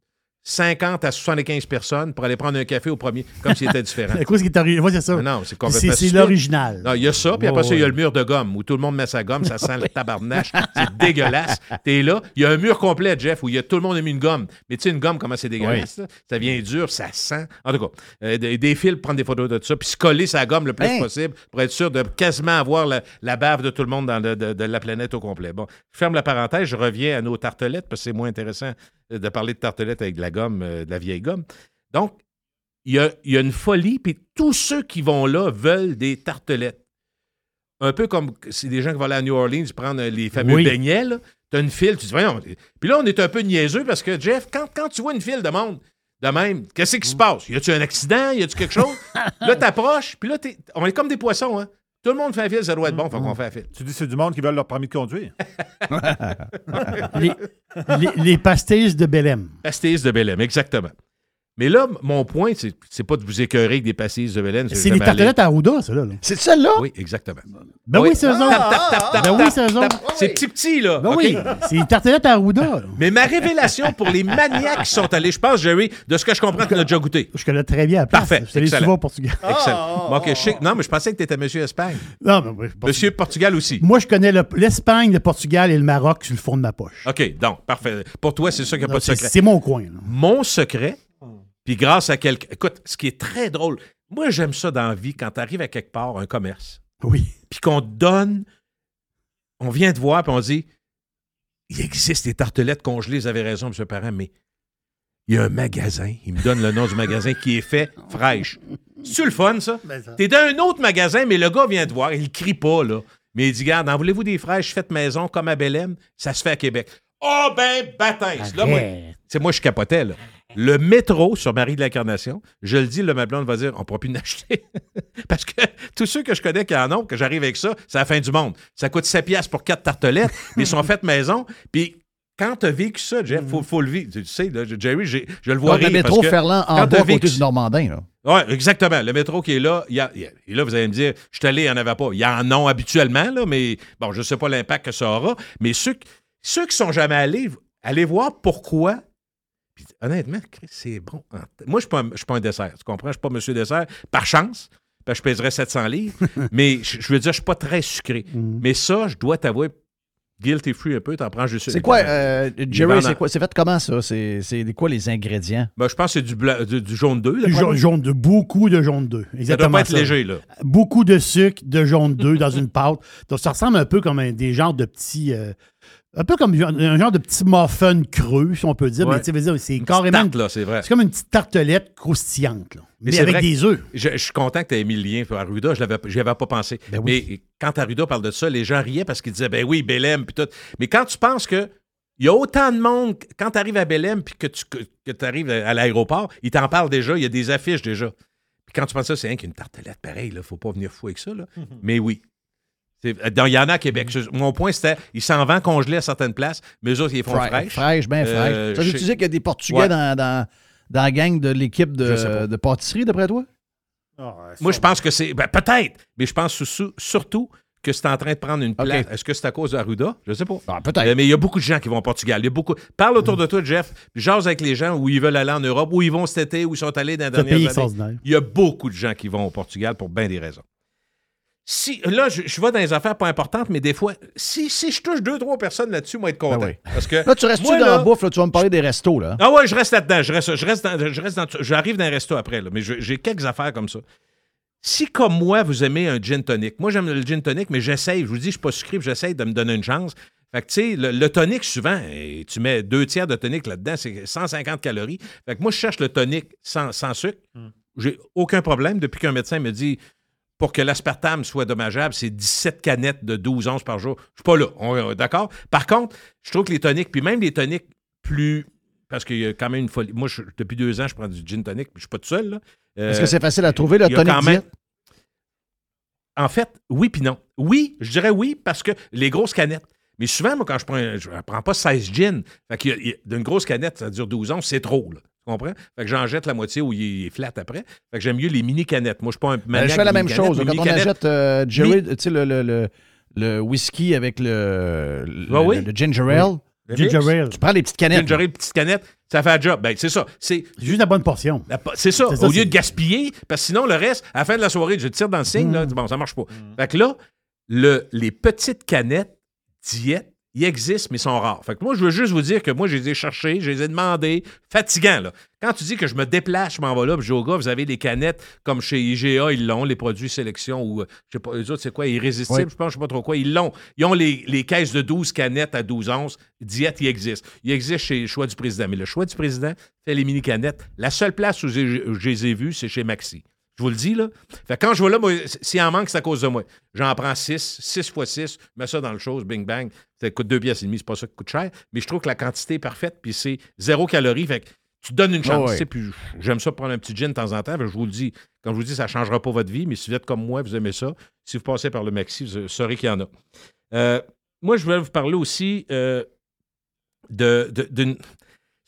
[SPEAKER 9] 50 à 75 personnes pour aller prendre un café au premier, comme s'il était différent.
[SPEAKER 3] C'est quoi ce qui est? Ouais, c'est ça.
[SPEAKER 9] Non, c'est complètement
[SPEAKER 3] c'est l'original.
[SPEAKER 9] Non, il y a ça, puis après ça, il y a le mur de gomme où tout le monde met sa gomme, ça sent le tabarnache, c'est dégueulasse. T'es là, il y a un mur complet, Jeff, où il y a, tout le monde a mis une gomme. Mais tu sais, une gomme, comment c'est dégueulasse, là? ça vient dur, ça sent. En tout cas, euh, des, des fils, prendre des photos de ça, puis se coller sa gomme le plus
[SPEAKER 7] Hein?
[SPEAKER 9] possible pour être sûr de quasiment avoir la, la bave de tout le monde dans le- de, de la planète au complet. Bon, je ferme la parenthèse, je reviens à nos tartelettes, parce que c'est moins intéressant de parler de tartelettes avec de la gomme, euh, de la vieille gomme. Donc, il y a, il y a une folie, puis tous ceux qui vont là veulent des tartelettes. Un peu comme c'est des gens qui vont aller à New Orleans prendre euh, les fameux
[SPEAKER 3] Oui.
[SPEAKER 9] beignets, là. T'as une file, tu dis, voyons. Puis là, on est un peu niaiseux parce que, Jeff, quand, quand tu vois une file de monde de même, qu'est-ce qui se passe? Y a-tu un accident? Y a-tu quelque chose? là, t'approches, puis là, t'es- on est comme des poissons, hein. Tout le monde fait un fil, ça doit être bon, faut qu'on fait un fil.
[SPEAKER 6] Tu dis que c'est du monde qui veulent leur permis de conduire.
[SPEAKER 3] Les, les, les pastilles de Belém.
[SPEAKER 9] Pastilles de Bélem, exactement. Mais là, mon point, c'est c'est pas de vous écœurer avec des pastilles de Bélem.
[SPEAKER 3] C'est les tartelettes à Arruda, ça, là. là.
[SPEAKER 7] C'est celle-là?
[SPEAKER 9] Oui, exactement.
[SPEAKER 3] Ben oui, c'est eux autres. Ben oui, c'est eux autres.
[SPEAKER 9] C'est petit, petit, là.
[SPEAKER 3] Ben oui, c'est les tartelettes à Arruda.
[SPEAKER 9] Mais ma révélation pour les maniaques qui sont allés, je pense, Jerry, de ce que je comprends, tu l'as déjà goûté.
[SPEAKER 3] Je connais très bien la.
[SPEAKER 9] Parfait,
[SPEAKER 3] Je suis souvent au Portugal.
[SPEAKER 9] Excellent. OK, je sais- Non, mais je pensais que tu étais Monsieur Espagne.
[SPEAKER 3] Non, mais.
[SPEAKER 9] Monsieur Portugal aussi.
[SPEAKER 3] Moi, je connais le- l'Espagne, le Portugal et le Maroc sur le fond de ma poche.
[SPEAKER 9] OK, donc, parfait. Pour toi, c'est sûr qu'il n'y a pas de secret.
[SPEAKER 3] c'est mon coin. là.
[SPEAKER 9] Mon secret, puis grâce à quelqu'un. Écoute, ce qui est très drôle, moi, j'aime ça dans la vie quand tu arrives à quelque part, un commerce,
[SPEAKER 3] Oui.
[SPEAKER 9] puis qu'on te donne. On vient te voir, puis on dit il existe des tartelettes congelées, vous avez raison, M. Parent, mais il y a un magasin. Il me donne le nom du magasin qui est fait fraîche. C'est le fun, ça? T'es dans un autre magasin, mais le gars vient te voir, il crie pas, là. Mais il dit Garde, en voulez-vous des fraîches faites maison comme à Belém? Ça se fait à Québec. Oh, ben, baptême! Là, moi, moi, je capotais, là. Le métro sur Marie de l'Incarnation, je le dis, le ma blonde va dire on ne pourra plus l'acheter. Parce que tous ceux que je connais qui en ont, que j'arrive avec ça, c'est la fin du monde. Ça coûte 7 piastres pour quatre tartelettes, mais ils sont faites maison. Puis quand tu as vécu ça, Jeff, il faut, faut le vivre. Tu sais, là, Jerry, je le vois
[SPEAKER 7] Donc, le
[SPEAKER 9] rire.
[SPEAKER 7] métro
[SPEAKER 9] parce que
[SPEAKER 7] Ferland en bas
[SPEAKER 9] vécu-
[SPEAKER 7] du Normandin. Là.
[SPEAKER 9] Oui, exactement. Le métro qui est là, il y a, y a- et là, vous allez me dire, je suis allé, il n'y en avait pas. Il y en a habituellement, là, mais bon, je ne sais pas l'impact que ça aura. Mais ceux, qui- ceux qui sont jamais allés, allez voir pourquoi. Puis, honnêtement, c'est bon. Moi, je ne suis, pas un- dessert. Tu comprends? Je ne suis pas monsieur dessert. Par chance, que je pèserais 700 livres. mais je, je veux dire, je ne suis pas très sucré. Mais ça, je dois t'avouer, guilty free un peu, t'en prends juste
[SPEAKER 7] C'est quoi, euh, Jerry, c'est quoi? C'est fait comment ça? C'est quoi les ingrédients?
[SPEAKER 9] Ben, je pense que c'est du, du, du jaune 2.
[SPEAKER 3] Du jaune, jaune de beaucoup de jaune d'œuf.
[SPEAKER 9] ça doit
[SPEAKER 3] Exactement.
[SPEAKER 9] pas être
[SPEAKER 3] ça.
[SPEAKER 9] léger, là.
[SPEAKER 3] Beaucoup de sucre, de jaune d'œuf dans une pâte. Donc, ça ressemble un peu comme un, des genres de petits. euh, un peu comme un genre de petit muffin creux, si on peut dire.
[SPEAKER 9] Ouais.
[SPEAKER 3] Mais tu sais, c'est carrément.
[SPEAKER 9] c'est vrai.
[SPEAKER 3] C'est comme une petite tartelette croustillante, là. Mais, avec des œufs.
[SPEAKER 9] Je, je suis content que tu aies mis le lien pour Arruda. Je j'y avais pas pensé.
[SPEAKER 3] Ben oui.
[SPEAKER 9] Mais quand Arruda parle de ça, les gens riaient parce qu'ils disaient, ben oui, Belém, puis tout. Mais quand tu penses que il y a autant de monde, quand tu arrives à Belém, puis que tu que, arrives à l'aéroport, ils t'en parlent déjà, il y a des affiches déjà. Puis quand tu penses ça, c'est rien qu'une tartelette pareil, il faut pas venir fou avec ça. Là. Mais oui. Donc, Il y en a à Québec. Mon point, c'était, ils s'en vendent congelés à certaines places, mais eux autres, ils les font
[SPEAKER 7] Fra-
[SPEAKER 9] fraîches.
[SPEAKER 7] Fraîche, bien.
[SPEAKER 9] Euh,
[SPEAKER 7] ça veut
[SPEAKER 9] chez-
[SPEAKER 7] dire qu'il y a des Portugais
[SPEAKER 9] Ouais.
[SPEAKER 7] dans, dans, dans la gang de l'équipe
[SPEAKER 9] sais
[SPEAKER 7] de, de pâtisserie, d'après toi?
[SPEAKER 9] Moi, je pense que c'est. Ben, peut-être, mais je pense surtout que c'est en train de prendre une place. Est-ce que c'est à cause d'Arruda? Je sais pas.
[SPEAKER 7] Ah, peut-être.
[SPEAKER 9] Euh, mais il y a beaucoup de gens qui vont au Portugal. Il y a beaucoup... Parle autour de toi, Jeff. Jase avec les gens où ils veulent aller en Europe, où ils vont cet été, où ils sont allés dans les
[SPEAKER 3] C'est un pays
[SPEAKER 9] dernières années. Il y a beaucoup de gens qui vont au Portugal pour bien des raisons. Si, là, je, je vais dans les affaires pas importantes, mais des fois, si, si je touche deux, trois personnes là-dessus, moi, être content.
[SPEAKER 7] Ben oui.
[SPEAKER 9] Parce que,
[SPEAKER 7] Là, tu restes-tu dans
[SPEAKER 9] là-
[SPEAKER 7] la bouffe? Là, tu vas me parler des restos, là.
[SPEAKER 9] ah ouais, je reste là-dedans. Je reste, je reste dans, je reste dans- j'arrive dans un resto après, là, mais j'ai quelques affaires comme ça. Si, comme moi, vous aimez un gin tonic, moi, j'aime le gin tonic, mais j'essaye. Je vous dis, je suis pas sucré, j'essaye de me donner une chance. Fait que, tu sais, le, le tonic, souvent, eh, tu mets deux tiers de tonic là-dedans, c'est 150 calories. Fait que moi, je cherche le tonic sans, sans sucre. J'ai aucun problème depuis qu'un médecin me dit pour que l'aspartame soit dommageable, c'est 17 canettes de 12 onces par jour. Je suis pas là. On- euh, D'accord? Par contre, je trouve que les toniques, puis même les toniques plus. Parce qu'il y a quand même une folie. Moi, je- depuis deux ans, je prends du gin tonic, puis je suis pas tout seul. là.
[SPEAKER 7] Est-ce
[SPEAKER 9] Euh,
[SPEAKER 7] que c'est facile à trouver, le tonic
[SPEAKER 9] même-? En fait, oui puis non. oui, je dirais oui, parce que les grosses canettes. Mais souvent, moi, quand je prends, je ne prends pas 16 gins. Fait qu'il y a- il y a- d'une grosse canette, ça dure 12 ans, c'est trop, là. Comprends? Fait que j'en jette la moitié ou il est flat après. Fait que j'aime mieux les mini canettes. Moi, je suis pas un
[SPEAKER 7] Ben,
[SPEAKER 9] maniaque
[SPEAKER 7] je fais la même
[SPEAKER 9] mini-canettes,
[SPEAKER 7] chose. Quand on
[SPEAKER 9] mini-canettes,
[SPEAKER 7] achète euh, Jerry, tu sais, le, le, le, le whisky avec le, le,
[SPEAKER 9] Ah oui?
[SPEAKER 7] le- le ginger ale,
[SPEAKER 3] Ginger ale.
[SPEAKER 7] tu prends les petites canettes.
[SPEAKER 9] Ginger ale, petite canette, ça fait un job. Ben, c'est ça. C'est
[SPEAKER 3] Juste la bonne portion.
[SPEAKER 9] C'est ça, au lieu de gaspiller, parce que sinon, le reste, à la fin de la soirée, je tire dans le signe, là, bon, ça marche pas. Fait que là, le, les petites canettes diète, ils existent, mais ils sont rares. Fait que moi, je veux juste vous dire que moi, je les ai cherchés, je les ai demandés. Fatigant, là. Quand tu dis que je me déplace, je m'en vais là, puis je gars, vous avez des canettes comme chez IGA, ils l'ont, les produits sélection, ou, euh, je sais pas, eux autres, c'est quoi, irrésistibles,
[SPEAKER 7] Oui.
[SPEAKER 9] je pense, je sais pas trop quoi, ils l'ont. Ils ont les, les caisses de 12 canettes à 12 onces. Diète, il existe. Il existe chez le choix du président. Mais le choix du président fait les mini-canettes. La seule place où j'ai- où je les ai vues, c'est chez Maxi. Je vous le dis, là. Fait que quand je vais là, moi, s'il en manque, c'est à cause de moi. J'en prends 6, 6 fois 6, mets ça dans le chose, bing bang. Ça coûte 2 pièces et demie, c'est pas ça qui coûte cher. Mais je trouve que la quantité est parfaite, puis c'est zéro calorie. Fait que tu te donnes une chance.
[SPEAKER 7] Oh, ouais.
[SPEAKER 9] puis j'aime ça prendre un petit gin de temps en temps. Je vous le dis, quand je vous dis, ça ne changera pas votre vie, mais si vous êtes comme moi, vous aimez ça. Si vous passez par le Maxi, vous saurez qu'il y en a. Euh, moi, je voulais vous parler aussi euh, de, de- d'une.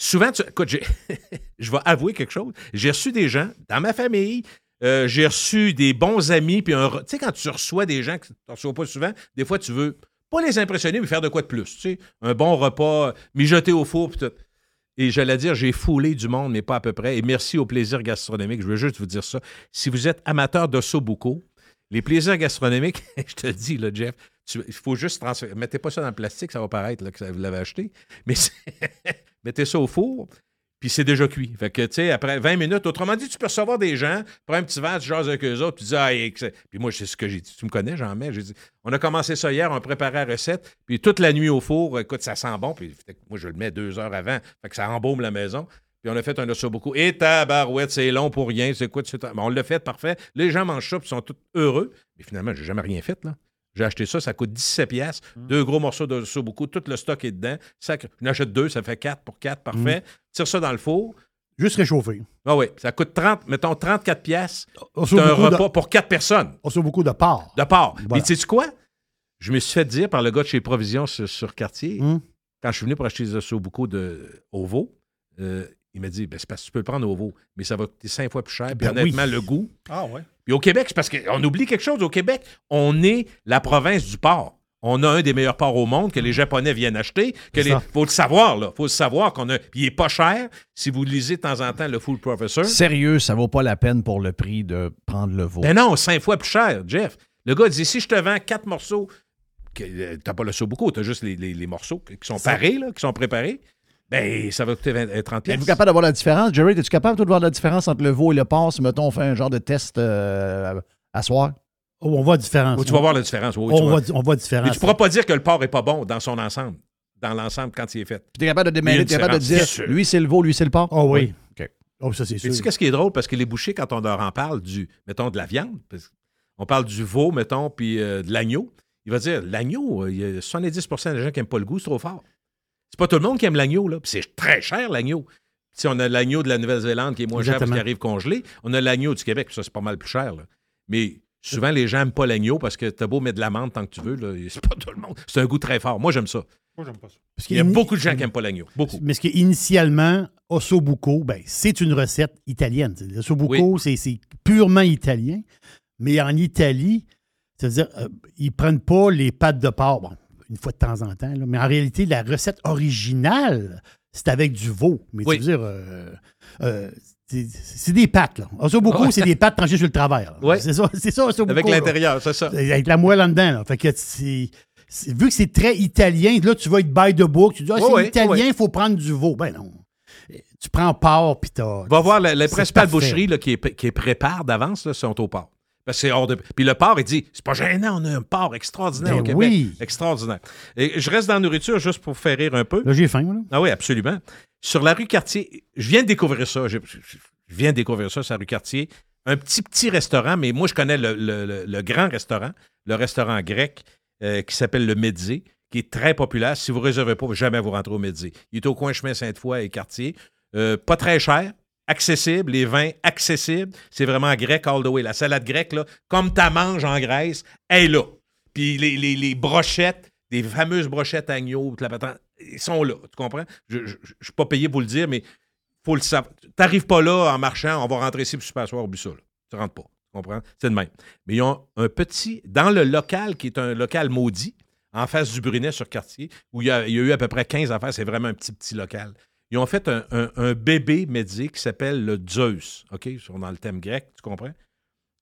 [SPEAKER 9] Souvent, tu- écoute, je vais avouer quelque chose. J'ai reçu des gens dans ma famille. Euh, j'ai reçu des bons amis. Puis tu sais, quand tu reçois des gens que tu ne reçois pas souvent, des fois, tu veux pas les impressionner, mais faire de quoi de plus. Tu sais, un bon repas, mijoter au four. Et j'allais dire, j'ai foulé du monde, mais pas à peu près. Et merci au plaisir gastronomique. Je veux juste vous dire ça. Si vous êtes amateur d'ossobuco, les plaisirs gastronomiques, je te dis, Jeff, il faut juste transférer. Mettez pas ça dans le plastique, ça va paraître là, que vous l'avez acheté. Mais mettez ça au four, puis c'est déjà cuit. Fait que, tu sais, après 20 minutes, autrement dit, tu peux recevoir des gens, prends un petit verre, tu jases avec eux autres, tu dis, ah, puis moi, c'est ce que j'ai dit. Tu me connais, j'en mets. J'ai dit, on a commencé ça hier, on préparait la recette, puis toute la nuit au four, écoute, ça sent bon, puis moi, je le mets deux heures avant, fait que ça embaume la maison. Puis on a fait un ossobuco. Et tabarouette, c'est long pour rien. C'est quoi? c'est- bon, on l'a fait, parfait. Les gens mangent ça, puis sont tous heureux. Mais finalement, j'ai jamais rien fait, là. J'ai acheté ça, ça coûte 17 pièces, deux gros morceaux d'ossobuco, tout le stock est dedans. Ça, j'en achète deux, ça fait 4 pour 4, parfait. Tire ça dans le four.
[SPEAKER 3] Juste réchauffer.
[SPEAKER 9] Ah oui, ça coûte 30, mettons 34 pièces. C'est un
[SPEAKER 3] de-
[SPEAKER 9] repas pour 4 personnes
[SPEAKER 3] Osso beaucoup de porc.
[SPEAKER 9] de part.
[SPEAKER 3] Voilà.
[SPEAKER 9] Mais tu sais quoi? Je me suis fait dire par le gars de chez Provision sur, sur Cartier,
[SPEAKER 3] Hum.
[SPEAKER 9] quand je suis venu pour acheter des ossobuco de veau, euh, il m'a dit ben, c'est parce que tu peux le prendre au veau, mais ça va coûter cinq fois plus cher. Puis
[SPEAKER 3] Ben
[SPEAKER 9] honnêtement,
[SPEAKER 3] oui.
[SPEAKER 9] le goût.
[SPEAKER 6] Ah ouais.
[SPEAKER 9] Puis au Québec, c'est parce qu'on oublie quelque chose. Au Québec, on est la province du porc. On a un des meilleurs porcs au monde que les Japonais viennent acheter. Que les...
[SPEAKER 3] ça.
[SPEAKER 9] faut le savoir, là. faut le savoir qu'on a. Puis il est pas cher. Si vous lisez de temps en temps le Full Professor.
[SPEAKER 7] Sérieux, ça vaut pas la peine pour le prix de prendre le veau.
[SPEAKER 9] Ben non, cinq fois plus cher, Jeff. Le gars dit si je te vends quatre morceaux, euh, t'as pas le saut beaucoup, t'as juste les, les- les morceaux qui sont parés, là, qui sont préparés, ben ça va coûter 20, euh, 30 pièces.
[SPEAKER 7] Êtes-vous capable d'avoir la différence? Jerry, es-tu capable toi, de voir la différence entre le veau et le porc si, mettons, on fait un genre de test euh, à soir?
[SPEAKER 3] Oh, on voit la différence.
[SPEAKER 9] Oh, tu vas voir la différence.
[SPEAKER 3] on, voit, on voit la
[SPEAKER 9] Mais
[SPEAKER 3] différence.
[SPEAKER 9] tu pourras pas dire que le porc est pas bon dans son ensemble, dans l'ensemble quand il est fait.
[SPEAKER 7] Tu es capable de démêler, tu es capable de dire lui c'est le veau, lui c'est le porc?
[SPEAKER 3] Oh oui.
[SPEAKER 7] OK.
[SPEAKER 3] Oh, ça, c'est
[SPEAKER 9] Mais
[SPEAKER 3] sûr.
[SPEAKER 9] tu sais qu'est-ce qui est drôle? Parce que les bouchers, quand on leur en parle du, mettons, de la viande, parce on parle du veau, mettons, puis euh, de l'agneau, il va dire, l'agneau, euh, il y a 70% des gens qui n'aiment pas le goût, c'est trop fort. C'est pas tout le monde qui aime l'agneau, là. Puis c'est très cher, l'agneau. Si on a l'agneau de la Nouvelle-Zélande qui est moins cher parce qu'il arrive congelé, on a l'agneau du Québec, puis ça, c'est pas mal plus cher, là. Mais souvent, les gens n'aiment pas l'agneau parce que t'as beau mettre de l'amande tant que tu veux, là, c'est pas tout le monde. C'est un goût très fort. Moi, j'aime ça.
[SPEAKER 6] Moi, j'aime pas ça.
[SPEAKER 3] Parce
[SPEAKER 9] Il y a beaucoup de gens qui n'aiment pas l'agneau. Beaucoup.
[SPEAKER 3] Mais ce qui est initialement, ossobuco, ben, c'est une recette italienne. L'ossobuco, c'est c'est purement italien. Mais en Italie, c'est-à-dire, euh, ils prennent pas les pâtes de porc, bon, une fois de temps en temps, là, mais en réalité, la recette originale, c'est avec du veau. Mais
[SPEAKER 9] Oui.
[SPEAKER 3] tu veux dire, euh, euh, c'est des pâtes. Là. Ossobuco,
[SPEAKER 9] Ouais.
[SPEAKER 3] c'est des pâtes tranchées sur le travers.
[SPEAKER 9] Ouais.
[SPEAKER 3] C'est ça, c'est ça.
[SPEAKER 9] Avec l'intérieur, c'est ça.
[SPEAKER 3] Avec la moelle en dedans. Là. Fait que c'est- c'est- vu que c'est très italien, là, tu vas être by the book, tu dis, ah, c'est italien, il faut prendre du veau. Ben non. Tu prends porc, puis t'as.
[SPEAKER 9] Va voir la, la principale boucherie là, qui, est, qui prépare d'avance, sont au port. Que c'est hors de. Puis le porc, il dit c'est pas gênant, on a un porc extraordinaire
[SPEAKER 3] Ben
[SPEAKER 9] au Québec.
[SPEAKER 3] oui.
[SPEAKER 9] Extraordinaire. Et je reste dans la nourriture juste pour faire rire un peu.
[SPEAKER 3] Là, j'ai faim, là.
[SPEAKER 9] Ah oui, absolument. Sur la rue Cartier, je viens de découvrir ça. Je, je viens de découvrir ça sur la rue Cartier. Un petit, petit restaurant, mais moi, je connais le, le- le- le grand restaurant, le restaurant grec euh, qui s'appelle le Mezzé, qui est très populaire. Si vous ne réservez pas, jamais vous rentrez au Mezzé. Il est au coin chemin Sainte-Foy et Cartier. Euh, pas très cher, accessible, les vins accessibles. C'est vraiment grec all the way. La salade grecque, comme tu manges en Grèce, elle est là. Puis les, les- les brochettes, des fameuses brochettes agneau, toute la patente, ils sont là. Tu comprends? Je ne suis pas payé pour le dire, mais faut le savoir. Tu n'arrives pas là en marchant, on va rentrer ici puis super soir au là. Tu rentres pas. Tu comprends? C'est de même. Mais ils ont un petit. Dans le local, qui est un local maudit, en face du Brunet sur quartier, où il y a, il y a eu à peu près 15 affaires, c'est vraiment un petit, petit local. Ils ont fait un, un- un bébé médié qui s'appelle le Zeus. OK? Ils sont dans le thème grec, tu comprends?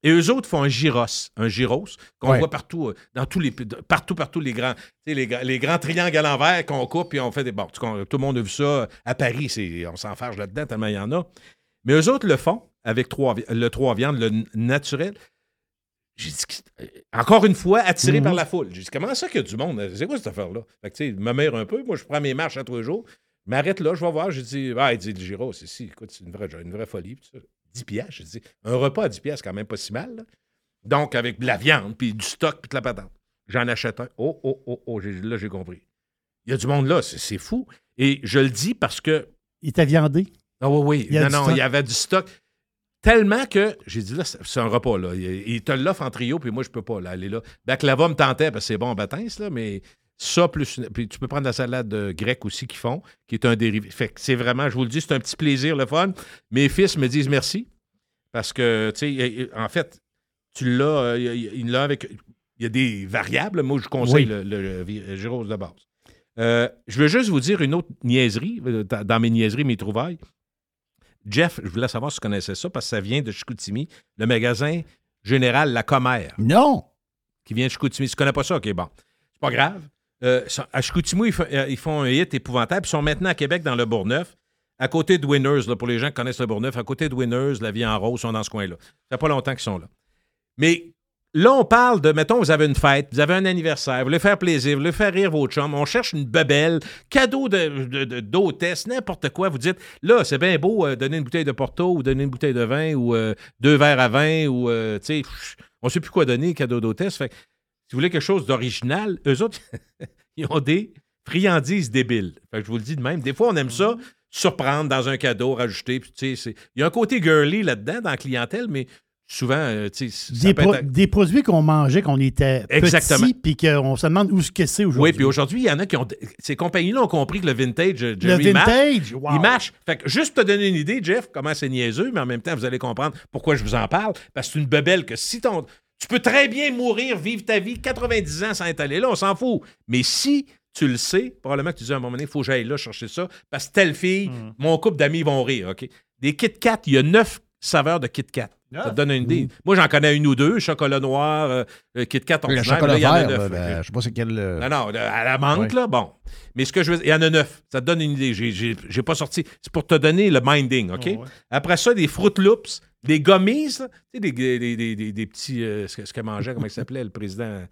[SPEAKER 9] Et eux autres font un gyros, un gyros, qu'on
[SPEAKER 7] Ouais.
[SPEAKER 9] voit partout, euh, dans tous les, partout, partout, les grands, les, les grands triangles à l'envers qu'on coupe, puis on fait des. Bon, tout le monde a vu ça à Paris, c'est, on s'enfarge là-dedans tellement il y en a. Mais eux autres le font avec trois, le trois viandes, le naturel. J'ai dit, euh, encore une fois, attiré
[SPEAKER 7] Mhm.
[SPEAKER 9] par la foule. J'ai dit, comment ça qu'il y a du monde? C'est quoi cette affaire-là? Fait que, tu sais, me mère un peu. Moi, je prends mes marches à tous les jours. Je m'arrête là, je vais voir. J'ai dit, ah, il dit, le gyro, c'est si, écoute, c'est une vraie, une vraie folie. Puis ça, 10 piastres. J'ai dit, un repas à 10 piastres, quand même pas si mal. là. Donc, avec de la viande, puis du stock, puis de la patente. J'en achète un. Oh, oh, oh, oh, là, j'ai compris. Il y a du monde là, c'est c'est fou. Et je le dis parce que
[SPEAKER 3] Il t'a viandé?
[SPEAKER 9] ah oui, oui. Non, non, il y avait du stock. Tellement que j'ai dit là, c'est un repas. Là. Il, il te l'offre en trio, puis moi, je peux pas là, aller là. Baklava me tentait parce que c'est bon en bâtins, là, mais ça, plus. Puis tu peux prendre la salade grecque aussi qu'ils font, qui est un dérivé. Fait que c'est vraiment, je vous le dis, c'est un petit plaisir, le fun. Mes fils me disent merci parce que, tu sais, en fait, tu l'as, euh, il- l'a avec. Il y a des variables. Moi, je conseille
[SPEAKER 3] Oui.
[SPEAKER 9] le, le, de base. Euh, je veux juste vous dire une autre niaiserie, euh, dans dans mes niaiseries, mes trouvailles. Jeff, je voulais savoir si tu connaissais ça parce que ça vient de Chicoutimi, le magasin général La Commère,
[SPEAKER 7] Non!
[SPEAKER 9] qui vient de Chicoutimi. Tu connais pas ça? OK, bon. C'est pas grave. Euh, à font- euh, ils font un hit épouvantable. Ils sont maintenant à Québec, dans le Bourgneuf, à côté de Winners, pour les gens qui connaissent le Bourgneuf, à côté de Winners, la vie en rose, ils sont dans ce coin-là. Ça fait pas longtemps qu'ils sont là. Mais là, on parle de, mettons, vous avez une fête, vous avez un anniversaire, vous voulez faire plaisir, vous voulez faire rire vos chums, on cherche une bebelle, cadeau de- de- d'hôtesse, n'importe quoi. Vous dites, là, c'est bien beau euh, donner une bouteille de Porto ou donner une bouteille de vin ou deux verres à vin ou, tu sais, on sait plus quoi donner, cadeau d'hôtesse. Si vous voulez quelque chose d'original, eux autres, ils ont des friandises débiles. Fait que je vous le dis de même. Des fois, on aime ça, surprendre dans un cadeau, rajouter. Il y a un côté girly là-dedans, dans la clientèle, mais souvent, euh,
[SPEAKER 3] Des,
[SPEAKER 9] peut
[SPEAKER 3] pro-
[SPEAKER 9] être-
[SPEAKER 3] des produits qu'on mangeait quand on était
[SPEAKER 9] Exactement.
[SPEAKER 3] puis qu'on se demande où ce que c'est aujourd'hui.
[SPEAKER 9] Oui, puis aujourd'hui, il y en a qui ont. Ces compagnies-là ont compris que le vintage, euh,
[SPEAKER 3] Le
[SPEAKER 9] Jerry marche.
[SPEAKER 3] vintage, wow.
[SPEAKER 9] Il marche. Fait que juste te donner une idée, Jeff, comment c'est niaiseux, mais en même temps, vous allez comprendre pourquoi je vous en parle. Parce que c'est une bebelle que si ton. Tu peux très bien mourir, vivre ta vie 90 ans sans être allé là, on s'en fout. Mais si tu le sais, probablement que tu dis à un moment donné, il faut que j'aille là chercher ça, parce que telle fille,
[SPEAKER 3] Mm.
[SPEAKER 9] mon couple d'amis vont rire, OK? Des Kit Kat, il y a neuf saveurs de Kit Kat. Ça te donne une idée. Moi, j'en connais une ou deux, chocolat noir, euh, euh, Kit Kat
[SPEAKER 7] Le
[SPEAKER 9] ordinaire,
[SPEAKER 7] chocolat
[SPEAKER 9] là, il y en a
[SPEAKER 7] vert,
[SPEAKER 9] neuf.
[SPEAKER 7] là, ben, je sais pas c'est quel. euh,
[SPEAKER 9] Non, non, à la menthe,
[SPEAKER 7] Ouais.
[SPEAKER 9] là, bon. Mais ce que je veux il y en a neuf. Ça te donne une idée. J'ai- J'ai j'ai pas sorti. C'est pour te donner le minding, OK? Après ça, des Fruit Loops, des gummies, là. tu sais, des, des, des, des- des petits. euh, ce que- ce qu'il mangeait, comment il s'appelait, le président?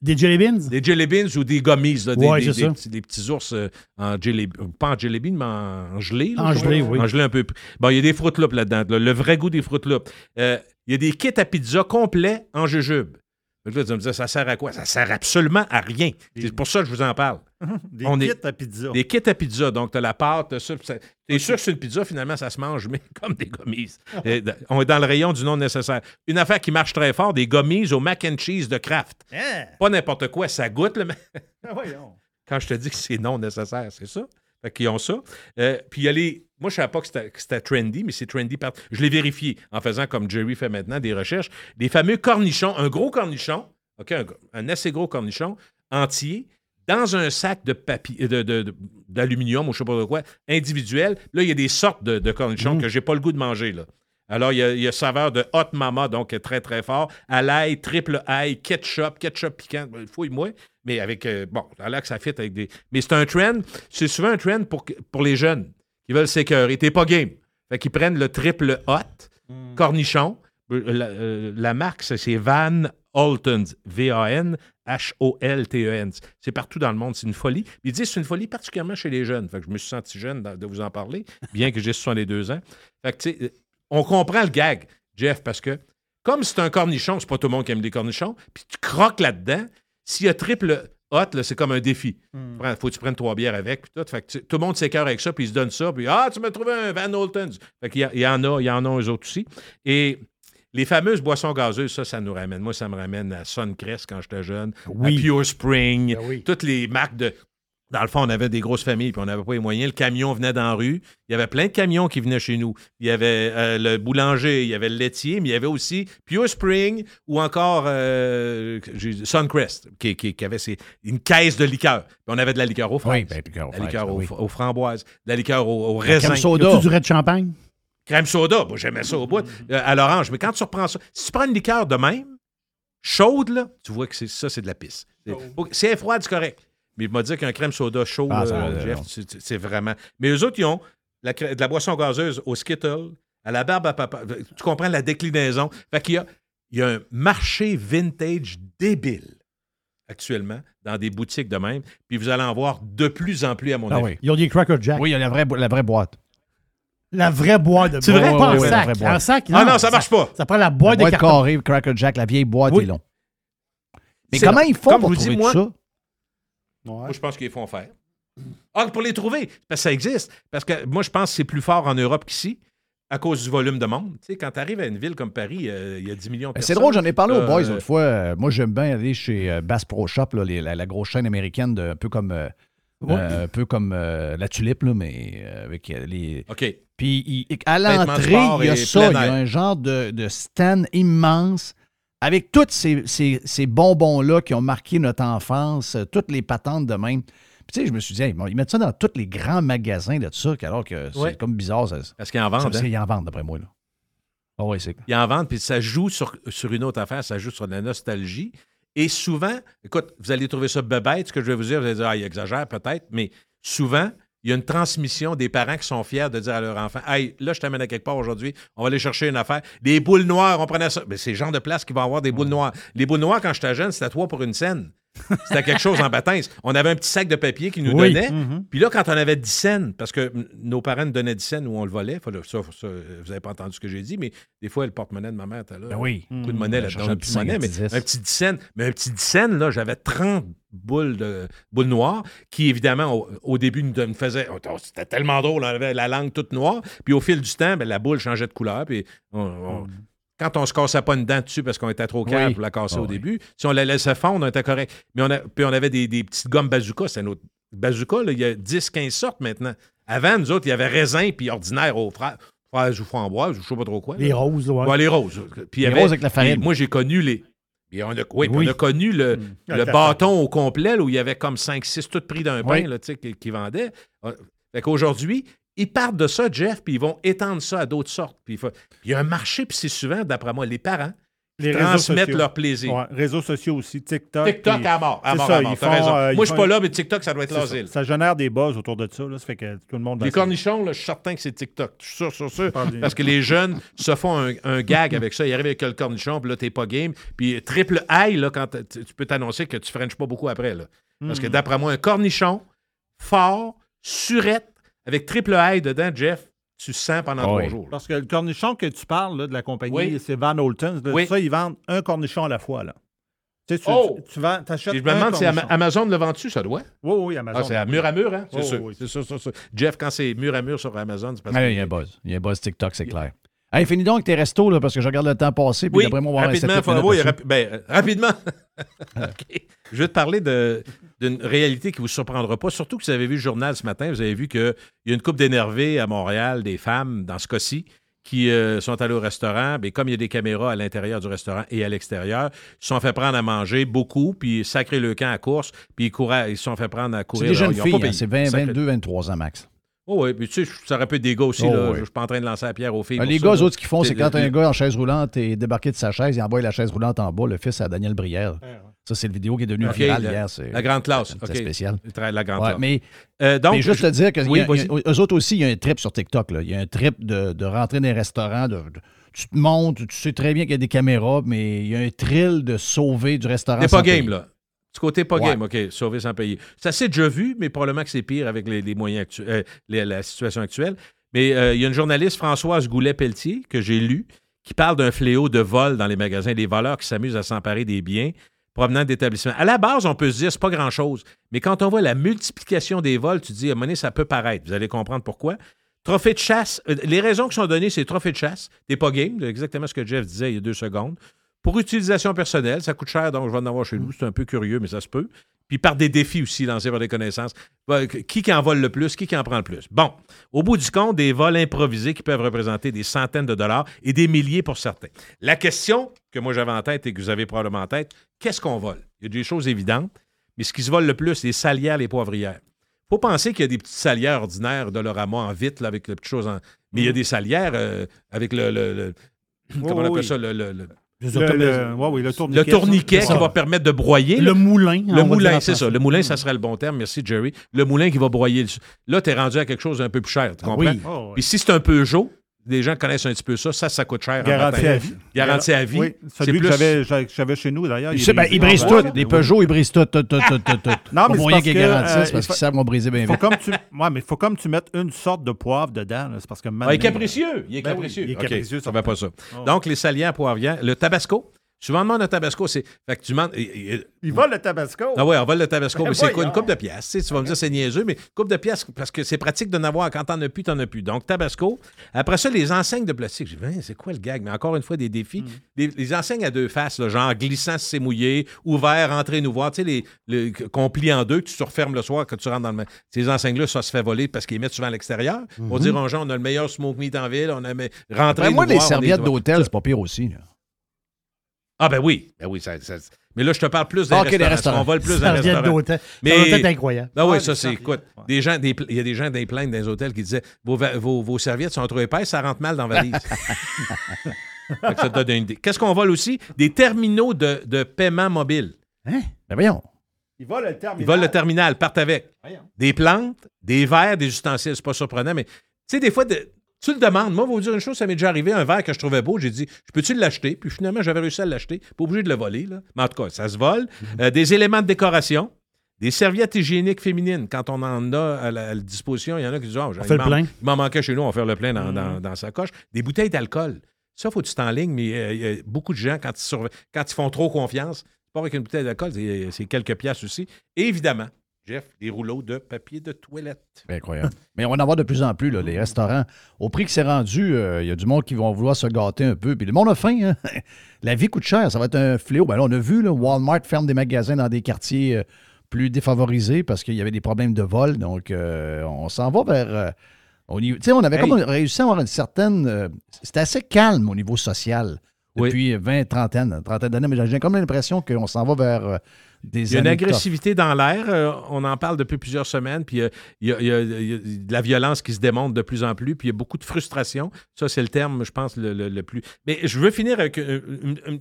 [SPEAKER 3] Des jelly beans?
[SPEAKER 9] Des jelly beans ou des gummies, là, des,
[SPEAKER 3] Ouais,
[SPEAKER 9] des, des petits, des petits ours euh, en jelly Pas en jelly bean, mais en gelé. là,
[SPEAKER 3] En
[SPEAKER 9] je sais pas.
[SPEAKER 3] gelé, oui.
[SPEAKER 9] En gelé un peu. Bon, il y a des Fruit Loops là-dedans. là, le vrai goût des Fruit Loops. Euh, il y a des kits à pizza complets en jujube. Que là, tu me dire, ça sert à quoi? Ça sert absolument à rien. C'est pour ça que je vous en parle.
[SPEAKER 6] Des
[SPEAKER 9] On
[SPEAKER 6] kits
[SPEAKER 9] est-
[SPEAKER 6] à pizza.
[SPEAKER 9] Des kits à pizza. Donc, tu as la pâte, t'as ça. T'es sûr que c'est une pizza, finalement, ça se mange, mais comme des gommises. On est dans le rayon du non nécessaire. Une affaire qui marche très fort, des gommises au mac and cheese de Kraft.
[SPEAKER 6] Hein?
[SPEAKER 9] Pas n'importe quoi, ça goûte, le
[SPEAKER 6] Ah, voyons.
[SPEAKER 9] quand je te dis que c'est non nécessaire, c'est ça? Fait qu'ils ont ça. Euh, puis il y a les. Moi, je ne savais pas que c'était, trendy, mais c'est trendy par. Je l'ai vérifié en faisant comme Jerry fait maintenant des recherches. Des fameux cornichons, un gros cornichon, OK, un, un assez gros cornichon entier, dans un sac de papier, de, de- de- d'aluminium ou je sais pas de quoi, individuel. Là, il y a des sortes de, de cornichons que j'ai pas le goût de manger, là. Alors, il y, a, il y a saveur de Hot Mama, donc très, très fort. À l'ail, triple ail, ketchup, ketchup piquant. Ben, Fouille-moi. Mais avec. euh, bon, l'air que ça fit avec des. Mais c'est un trend. C'est souvent un trend pour, pour les jeunes qui veulent s'écœurer. T'es pas game. Fait qu'ils prennent le triple hot, cornichon. Euh, La, euh, la marque, c'est- Van Holtons. V-A-N. H-O-L-T-E-N. C'est partout dans le monde. C'est une folie. Ils disent que c'est une folie particulièrement chez les jeunes. Fait que je me suis senti jeune de vous en parler, bien que j'ai 62 ans. Fait que, tu sais, on comprend le gag, Jeff, parce que comme c'est un cornichon, c'est pas tout le monde qui aime les cornichons, puis tu croques là-dedans, s'il y a triple hot, c'est comme un défi. Il faut que tu prennes trois bières avec, puis tout. Fait que tu- tout le monde s'écœure avec ça, puis ils se donnent ça, puis Ah, tu m'as trouvé un Van Holtons. Fait qu'il y, a- il y en a, il y en a eux autres aussi. Et les fameuses boissons gazeuses, ça, ça nous ramène. Moi, ça me ramène à Suncrest quand j'étais jeune,
[SPEAKER 3] Oui.
[SPEAKER 9] à Pure Spring,
[SPEAKER 3] Ben oui.
[SPEAKER 9] toutes les marques de. Dans le fond, on avait des grosses familles, puis on n'avait pas les moyens. Le camion venait dans la rue. Il y avait plein de camions qui venaient chez nous. Il y avait euh, le boulanger, il y avait le laitier, mais il y avait aussi Pure Spring ou encore euh, Suncrest, qui, qui- qui avait ses- une caisse de liqueur. Puis on avait de la liqueur aux fraises,
[SPEAKER 7] Oui, ben, liqueur aux
[SPEAKER 9] de la liqueur aux,
[SPEAKER 7] oui.
[SPEAKER 9] aux framboises, de la liqueur aux, aux raisins.
[SPEAKER 7] crème soda.
[SPEAKER 3] du red champagne?
[SPEAKER 9] Crème soda, moi j'aimais ça au bout. Euh, à l'orange. Mais quand tu reprends ça, si tu prends une liqueur de même, chaude, là, tu vois que c'est, ça, c'est de la pisse. C'est, faut que- si elle est froide, c'est correct. Mais je me dire qu'un crème soda chaud,
[SPEAKER 7] Ah,
[SPEAKER 9] là,
[SPEAKER 7] euh, non.
[SPEAKER 9] c'est, vraiment. Mais eux autres, ils ont la de la boisson gazeuse au Skittle, à la barbe à papa. Tu comprends la déclinaison? Fait qu'il y a, il y a un marché vintage débile actuellement dans des boutiques de même. Puis vous allez en voir de plus en plus, à mon
[SPEAKER 7] Ah
[SPEAKER 9] avis.
[SPEAKER 7] oui.
[SPEAKER 3] Ils ont des Cracker Jack.
[SPEAKER 7] Oui, il y a la vraie, la vraie boîte.
[SPEAKER 3] La vraie boîte de
[SPEAKER 7] C'est vrai?
[SPEAKER 3] Pas en
[SPEAKER 7] Oui, oui, la
[SPEAKER 3] sac.
[SPEAKER 7] vraie boîte.
[SPEAKER 3] Sac,
[SPEAKER 9] Ah non, ça marche pas.
[SPEAKER 3] Ça prend la
[SPEAKER 7] La
[SPEAKER 3] boîte de
[SPEAKER 7] boîte
[SPEAKER 3] carton.
[SPEAKER 7] carrée, Cracker Jack, la vieille boîte
[SPEAKER 3] Oui.
[SPEAKER 7] est long. Mais comment
[SPEAKER 9] long.
[SPEAKER 7] ils font
[SPEAKER 9] Comme
[SPEAKER 7] pour
[SPEAKER 9] je vous dis, moi-
[SPEAKER 7] tout ça?
[SPEAKER 9] Moi, je pense qu'ils font faire. Ah, pour les trouver, parce que ça existe. Parce que moi, je pense que c'est plus fort en Europe qu'ici à cause du volume de monde. Tu sais, quand tu arrives à une ville comme Paris, euh, il y a 10 millions de personnes.
[SPEAKER 7] C'est drôle, j'en ai parlé aux
[SPEAKER 9] Euh,
[SPEAKER 7] boys l'autre fois. Euh, moi, j'aime bien aller chez euh, Bass Pro Shop, là, les- la, la grosse chaîne américaine, de, un peu comme, euh,
[SPEAKER 3] Ouais.
[SPEAKER 7] euh, un peu comme euh, la tulipe, là, mais euh, avec les.
[SPEAKER 9] OK.
[SPEAKER 7] Puis à l'entrée, il y a ça, il y a un genre de, de stand immense avec tous ces, ces- ces bonbons-là qui ont marqué notre enfance, euh, toutes les patentes de même. Puis tu sais, je me suis dit, hey, bon, ils mettent ça dans tous les grands magasins de ça, alors que c'est
[SPEAKER 9] Ouais.
[SPEAKER 7] comme bizarre. Ça,
[SPEAKER 9] Parce qu'ils en vendent. hein.
[SPEAKER 7] ils en vendent, d'après moi. Là. Ah oui, c'est
[SPEAKER 9] Ils en vendent, puis ça joue sur, sur une autre affaire, ça joue sur la nostalgie. Et souvent, écoute, vous allez trouver ça bébête, ce que je vais vous dire, vous allez dire, ah, il exagère peut-être, mais souvent, il y a une transmission des parents qui sont fiers de dire à leur enfant Hey, là, je t'amène à quelque part aujourd'hui, on va aller chercher une affaire. Des boules noires, on prenait ça. Mais c'est le genre de place qui va avoir des boules noires. Les boules noires, quand j'étais jeune, c'était trois pour une scène. C'était quelque chose en baptême. On avait un petit sac de papier qui nous
[SPEAKER 3] Oui.
[SPEAKER 9] donnait.
[SPEAKER 6] Mhm.
[SPEAKER 9] Puis là, quand on avait 10 cents, parce que nos parents nous donnaient 10 cents ou on le volait, ça, ça, vous n'avez pas entendu ce que j'ai dit, mais des fois, le porte-monnaie de ma mère était là.
[SPEAKER 7] Ben oui.
[SPEAKER 9] Beaucoup de monnaie
[SPEAKER 7] Elle
[SPEAKER 9] là-dedans,
[SPEAKER 7] cherchait
[SPEAKER 9] un
[SPEAKER 7] un
[SPEAKER 9] petit monnaie, mais
[SPEAKER 7] un petit dix.
[SPEAKER 9] un petit 10 cents. Mais un petit 10 cents, là, j'avais 30 boules, de, boules noires qui, évidemment, au, au début, nous, nous faisaient. oh, C'était tellement drôle, on avait la langue toute noire. Puis au fil du temps, ben, la boule changeait de couleur. Puis on- on- quand on se cassait pas une dent dessus parce qu'on était trop calme
[SPEAKER 7] Oui.
[SPEAKER 9] pour la casser
[SPEAKER 7] Ah
[SPEAKER 9] au
[SPEAKER 7] oui.
[SPEAKER 9] début, si on la laissait fondre, on était correct. Mais on a, puis on avait des, des petites gommes bazooka, c'est notre. Bazooka, là, il y a 10-15 sortes maintenant. Avant, nous autres, il y avait raisin puis ordinaire aux fraises, fraises ou framboises, ou je sais pas trop quoi. là.
[SPEAKER 3] Les roses, ouais.
[SPEAKER 9] Ouais, les roses. Puis
[SPEAKER 7] Les
[SPEAKER 9] avait-
[SPEAKER 7] roses avec la farine.
[SPEAKER 9] Moi, j'ai connu les. on a, oui, on a connu le,
[SPEAKER 6] Mm.
[SPEAKER 9] le bâton au complet, là, où il y avait comme 5-6 tout pris d'un pain
[SPEAKER 7] Oui.
[SPEAKER 9] là, qui, qui vendaient. Euh, Fait qu'aujourd'hui, ils partent de ça, Jeff, puis ils vont étendre ça à d'autres sortes. Puis il y a un marché, puis c'est souvent, d'après moi, les parents
[SPEAKER 6] Les
[SPEAKER 9] transmettent leur plaisir.
[SPEAKER 6] Ouais, réseaux sociaux aussi, TikTok.
[SPEAKER 9] TikTok à mort, à mort,
[SPEAKER 6] ça,
[SPEAKER 9] à mort.
[SPEAKER 6] font,
[SPEAKER 9] raison.
[SPEAKER 6] euh,
[SPEAKER 9] moi, je suis
[SPEAKER 6] font-
[SPEAKER 9] pas là, mais TikTok, ça doit être
[SPEAKER 6] c'est ça.
[SPEAKER 9] l'asile.
[SPEAKER 6] Ça génère des buzz autour de ça. Là, ça fait que tout le monde
[SPEAKER 9] Les cornichons, là, je suis certain que c'est TikTok. Je suis sûr, sûr, sûr. Parce que les jeunes se font un, un gag avec ça. Ils arrivent avec le cornichon, puis là, t'es pas game. Puis triple high, là, quand tu peux t'annoncer que tu frenches pas beaucoup après. Là. Parce
[SPEAKER 6] Hmm.
[SPEAKER 9] que d'après moi, un cornichon fort, surette, avec triple high dedans, Jeff, tu sens pendant
[SPEAKER 7] Ah
[SPEAKER 9] trois
[SPEAKER 7] oui.
[SPEAKER 9] jours. là.
[SPEAKER 6] Parce que le cornichon que tu parles là, de la compagnie,
[SPEAKER 9] Oui.
[SPEAKER 6] c'est Van Holtons.
[SPEAKER 9] Oui.
[SPEAKER 6] Ça, ils vendent un cornichon à la fois. Là. Tu sais, tu,
[SPEAKER 9] Oh!
[SPEAKER 6] tu, tu vends, t'achètes
[SPEAKER 9] Et je me demande si Ama-. Amazon le vend-tu, ça doit?
[SPEAKER 6] Oui, oui, Amazon.
[SPEAKER 9] Ah, c'est à mur à mur, hein? C'est
[SPEAKER 6] Oh,
[SPEAKER 9] sûr.
[SPEAKER 6] oui.
[SPEAKER 9] C'est sûr, c'est sûr. Jeff, quand c'est mur à mur sur Amazon, c'est parce
[SPEAKER 7] Ah,
[SPEAKER 9] que.
[SPEAKER 7] il y a un buzz. Il y a un buzz TikTok, c'est clair. Hey, finis donc tes restos, là, parce que je regarde le temps passer, puis
[SPEAKER 9] Oui,
[SPEAKER 7] d'après moi, on va
[SPEAKER 9] rapidement, faut- oui, rapi- ben, rapidement. Je vais te parler d'une réalité qui ne vous surprendra pas. Surtout que vous avez vu le journal ce matin, vous avez vu qu'il y a une couple d'énervés à Montréal, des femmes, dans ce cas-ci, qui euh, sont allées au restaurant. Mais comme il y a des caméras à l'intérieur du restaurant et à l'extérieur, ils se sont fait prendre à manger beaucoup, puis sacré le camp à course, puis ils, couraient, ils se sont fait prendre à
[SPEAKER 7] C'est
[SPEAKER 9] courir.
[SPEAKER 7] des jeunes
[SPEAKER 9] Ils ont
[SPEAKER 7] filles, hein, c'est 20,
[SPEAKER 9] Sacré-
[SPEAKER 7] 22, 23 ans max.
[SPEAKER 9] Oh oui, puis tu sais, ça aurait pu être des gars aussi.
[SPEAKER 7] Oh
[SPEAKER 9] là.
[SPEAKER 7] oui.
[SPEAKER 9] Je suis pas en train de lancer la pierre aux filles.
[SPEAKER 7] Ah, les
[SPEAKER 9] ça,
[SPEAKER 7] gars,
[SPEAKER 9] là.
[SPEAKER 7] eux autres, ce qu'ils font, c'est quand un gars en chaise roulante est débarqué de sa chaise, il envoie la chaise roulante en bas, le fils à Daniel Brière. Ça, c'est le vidéo qui est devenu
[SPEAKER 9] OK,
[SPEAKER 7] virale
[SPEAKER 9] la-
[SPEAKER 7] hier. c'est-
[SPEAKER 9] La grande classe.
[SPEAKER 7] C'est
[SPEAKER 9] OK.
[SPEAKER 7] spécial.
[SPEAKER 9] La grande
[SPEAKER 7] Ouais,
[SPEAKER 9] classe.
[SPEAKER 7] mais,
[SPEAKER 9] Euh, donc,
[SPEAKER 7] mais juste
[SPEAKER 9] je-
[SPEAKER 7] te dire que
[SPEAKER 9] Oui,
[SPEAKER 7] a- eux autres aussi, il y a un trip sur TikTok. Là. Il y a un trip de, de rentrer dans les restaurants. De, de- tu te montes, tu sais très bien qu'il y a des caméras, mais il y a un thrill de sauver du restaurant.
[SPEAKER 9] T'es pas game, là. Du côté pas
[SPEAKER 7] Ouais.
[SPEAKER 9] game, OK, sauver sans payer. Ça s'est déjà vu, mais probablement que c'est pire avec les, les moyens euh, la situation actuelle. Mais euh, il y a une journaliste, Françoise Goulet-Pelletier, que j'ai lue, qui parle d'un fléau de vol dans les magasins, des voleurs qui s'amusent à s'emparer des biens provenant d'établissements. À la base, on peut se dire, c'est pas grand-chose. Mais quand on voit la multiplication des vols, tu te dis, à un moment donné, ça peut paraître. Vous allez comprendre pourquoi. Trophée de chasse. euh, les raisons qui sont données, c'est trophée de chasse. T'es pas game, exactement ce que Jeff disait il y a deux secondes. Pour utilisation personnelle, ça coûte cher, donc je vais en avoir chez nous. C'est un peu curieux, mais ça se peut. Puis par des défis aussi lancés par des connaissances. Bah, Qui qui en vole le plus, qui qui en prend le plus? Bon, au bout du compte, des vols improvisés qui peuvent représenter des centaines de dollars et des milliers pour certains. La question que moi j'avais en tête et que vous avez probablement en tête, qu'est-ce qu'on vole? Il y a des choses évidentes, mais ce qui se vole le plus, c'est les salières, les poivrières. faut penser qu'il y a des petites salières ordinaires de l'orama en vitre, là, avec les petites choses en... Mais il y a des salières euh, avec le... le- le- comment on appelle
[SPEAKER 6] oui.
[SPEAKER 9] ça? Le, le- le-
[SPEAKER 6] Le, le- ouais, oui, le tourniquet.
[SPEAKER 9] le tourniquet
[SPEAKER 6] ça.
[SPEAKER 9] qui va permettre de broyer.
[SPEAKER 3] Le moulin.
[SPEAKER 9] Le moulin, c'est ça. Le moulin, ça serait le bon terme. Merci, Jerry. Le moulin qui va broyer. le- Là, tu es rendu à quelque chose d'un peu plus cher. Tu
[SPEAKER 3] Ah
[SPEAKER 9] comprends?
[SPEAKER 3] oui.
[SPEAKER 6] Oh, oui.
[SPEAKER 9] Puis si c'est un Peugeot, les gens connaissent un petit peu ça, ça, ça coûte cher.
[SPEAKER 6] Garantie à vie.
[SPEAKER 9] Garantie à vie.
[SPEAKER 6] Oui,
[SPEAKER 9] C'est
[SPEAKER 6] celui que
[SPEAKER 9] plus-
[SPEAKER 6] j'avais- j'avais chez nous, d'ailleurs.
[SPEAKER 7] Tu
[SPEAKER 6] il
[SPEAKER 7] sais, ben, ils brisent tout. Les Peugeot, ils brisent tout, tout, tout, tout, tout, tout.
[SPEAKER 6] Non, mais c'est
[SPEAKER 7] moyen
[SPEAKER 6] parce
[SPEAKER 7] qu'ils
[SPEAKER 6] que,
[SPEAKER 7] garantissent
[SPEAKER 6] euh,
[SPEAKER 7] parce
[SPEAKER 6] il
[SPEAKER 7] qu'ils
[SPEAKER 6] faut-
[SPEAKER 7] savent qu'on briser bien
[SPEAKER 6] Faut
[SPEAKER 7] vite.
[SPEAKER 6] comme tu... ouais, mais il faut comme tu mettes une sorte de poivre dedans. C'est parce que
[SPEAKER 9] Ah, il est capricieux. Il est
[SPEAKER 6] Ben oui,
[SPEAKER 9] capricieux.
[SPEAKER 6] il est capricieux,
[SPEAKER 9] ça va pas ça.
[SPEAKER 6] Oh.
[SPEAKER 9] Donc, les salières poivrières. Le tabasco. Souvent, on demande un tabasco, c'est. Fait que tu demandes. et- et-
[SPEAKER 6] Il vole le tabasco.
[SPEAKER 9] Ah ouais, on vole le tabasco,
[SPEAKER 6] Ben
[SPEAKER 9] mais c'est quoi? Une coupe de pièces. Tu, sais, tu vas me dire c'est niaiseux, mais coupe de pièces parce que c'est pratique de n'avoir. Quand t'en as plus, t'en as plus. Donc, tabasco. Après ça, les enseignes de plastique. Dit, Ben, c'est quoi le gag? Mais encore une fois, des défis. Les, les enseignes à deux faces, là, genre glissant si c'est mouillé, ouvert, entrer nous voir. Tu sais, les, les- qu'on plie en deux, que tu te refermes le soir quand tu rentres dans le. Ces enseignes-là, ça se fait voler parce qu'ils les mettent souvent à l'extérieur. On dit, on on a le meilleur smoke meat en ville, on a mais, rentrer.
[SPEAKER 7] Ben, moi,
[SPEAKER 9] nous
[SPEAKER 7] les
[SPEAKER 9] voir, on est-
[SPEAKER 7] serviettes d'hôtel, c'est pas pire aussi. là.
[SPEAKER 9] Ah, ben oui. Ben oui, ça- ça- mais là, je te parle plus des
[SPEAKER 7] Ah, ok, des
[SPEAKER 9] restaurants.
[SPEAKER 7] restaurants.
[SPEAKER 9] On vole plus dans les
[SPEAKER 3] Serviette
[SPEAKER 9] restaurants.
[SPEAKER 3] d'hôtel.
[SPEAKER 9] Mais-
[SPEAKER 3] Ça doit être incroyable.
[SPEAKER 9] Ah oui,
[SPEAKER 6] Ouais,
[SPEAKER 9] ça,
[SPEAKER 6] les
[SPEAKER 9] c'est.
[SPEAKER 6] serviettes,
[SPEAKER 9] Écoute,
[SPEAKER 6] ouais.
[SPEAKER 9] des gens, des pla- il y a des gens des plaintes dans les hôtels qui disaient vos, va- vos, vos serviettes sont trop épaisses, ça rentre mal dans la valise. Fait que ça te donne une idée. Qu'est-ce qu'on vole aussi? Des terminaux de, de paiement mobile.
[SPEAKER 3] Hein?
[SPEAKER 7] Ben voyons.
[SPEAKER 6] Il vole le terminal.
[SPEAKER 9] Ils volent le terminal, partent avec.
[SPEAKER 6] Voyons.
[SPEAKER 9] Des plantes, des verres, des ustensiles. C'est pas surprenant, mais tu sais, des fois, de- tu le demandes. Moi, je vais vous dire une chose, ça m'est déjà arrivé, un verre que je trouvais beau, j'ai dit, je peux-tu l'acheter? Puis finalement, j'avais réussi à l'acheter. Pas obligé de le voler, là. Mais en tout cas, ça se vole. Euh, des éléments de décoration. Des serviettes hygiéniques féminines, quand on en a à la, à la disposition, il y en a qui disent Ah,
[SPEAKER 3] On fait le
[SPEAKER 9] m'en-
[SPEAKER 3] plein.
[SPEAKER 9] Il m'en manquait chez nous, on va faire le plein dans, dans- dans sa coche. Des bouteilles d'alcool. Ça, faut que tu t'enlignes, mais euh, il y a beaucoup de gens, quand ils, surve- quand ils font trop confiance, c'est pas avec une bouteille d'alcool, c'est c'est quelques piastres aussi. Et évidemment, Jeff, des rouleaux de papier de toilette.
[SPEAKER 7] Incroyable. Mais on va en avoir de plus en plus, là, les restaurants. Au prix que c'est rendu, euh, il y a du monde qui vont vouloir se gâter un peu. Puis le monde a faim. hein. La vie coûte cher. Ça va être un fléau. Ben là, on a vu, là, Walmart ferme des magasins dans des quartiers euh, plus défavorisés parce qu'il y avait des problèmes de vol. Donc, euh, on s'en va vers. euh, au niveau- tu sais, on avait
[SPEAKER 9] Hey.
[SPEAKER 7] comme réussi à avoir une certaine. euh, C'était assez calme au niveau social
[SPEAKER 9] Oui.
[SPEAKER 7] depuis 20, trentaine, trentaine d'années. Mais j'ai comme l'impression qu'on s'en va vers euh, des
[SPEAKER 9] Il y a une agressivité dans l'air. euh, on en parle depuis plusieurs semaines. Puis euh, il y, a, il y a- il y a de la violence qui se démontre de plus en plus. Puis il y a beaucoup de frustration. Ça, c'est le terme, je pense, le, le- le plus. Mais je veux finir avec un, un- un-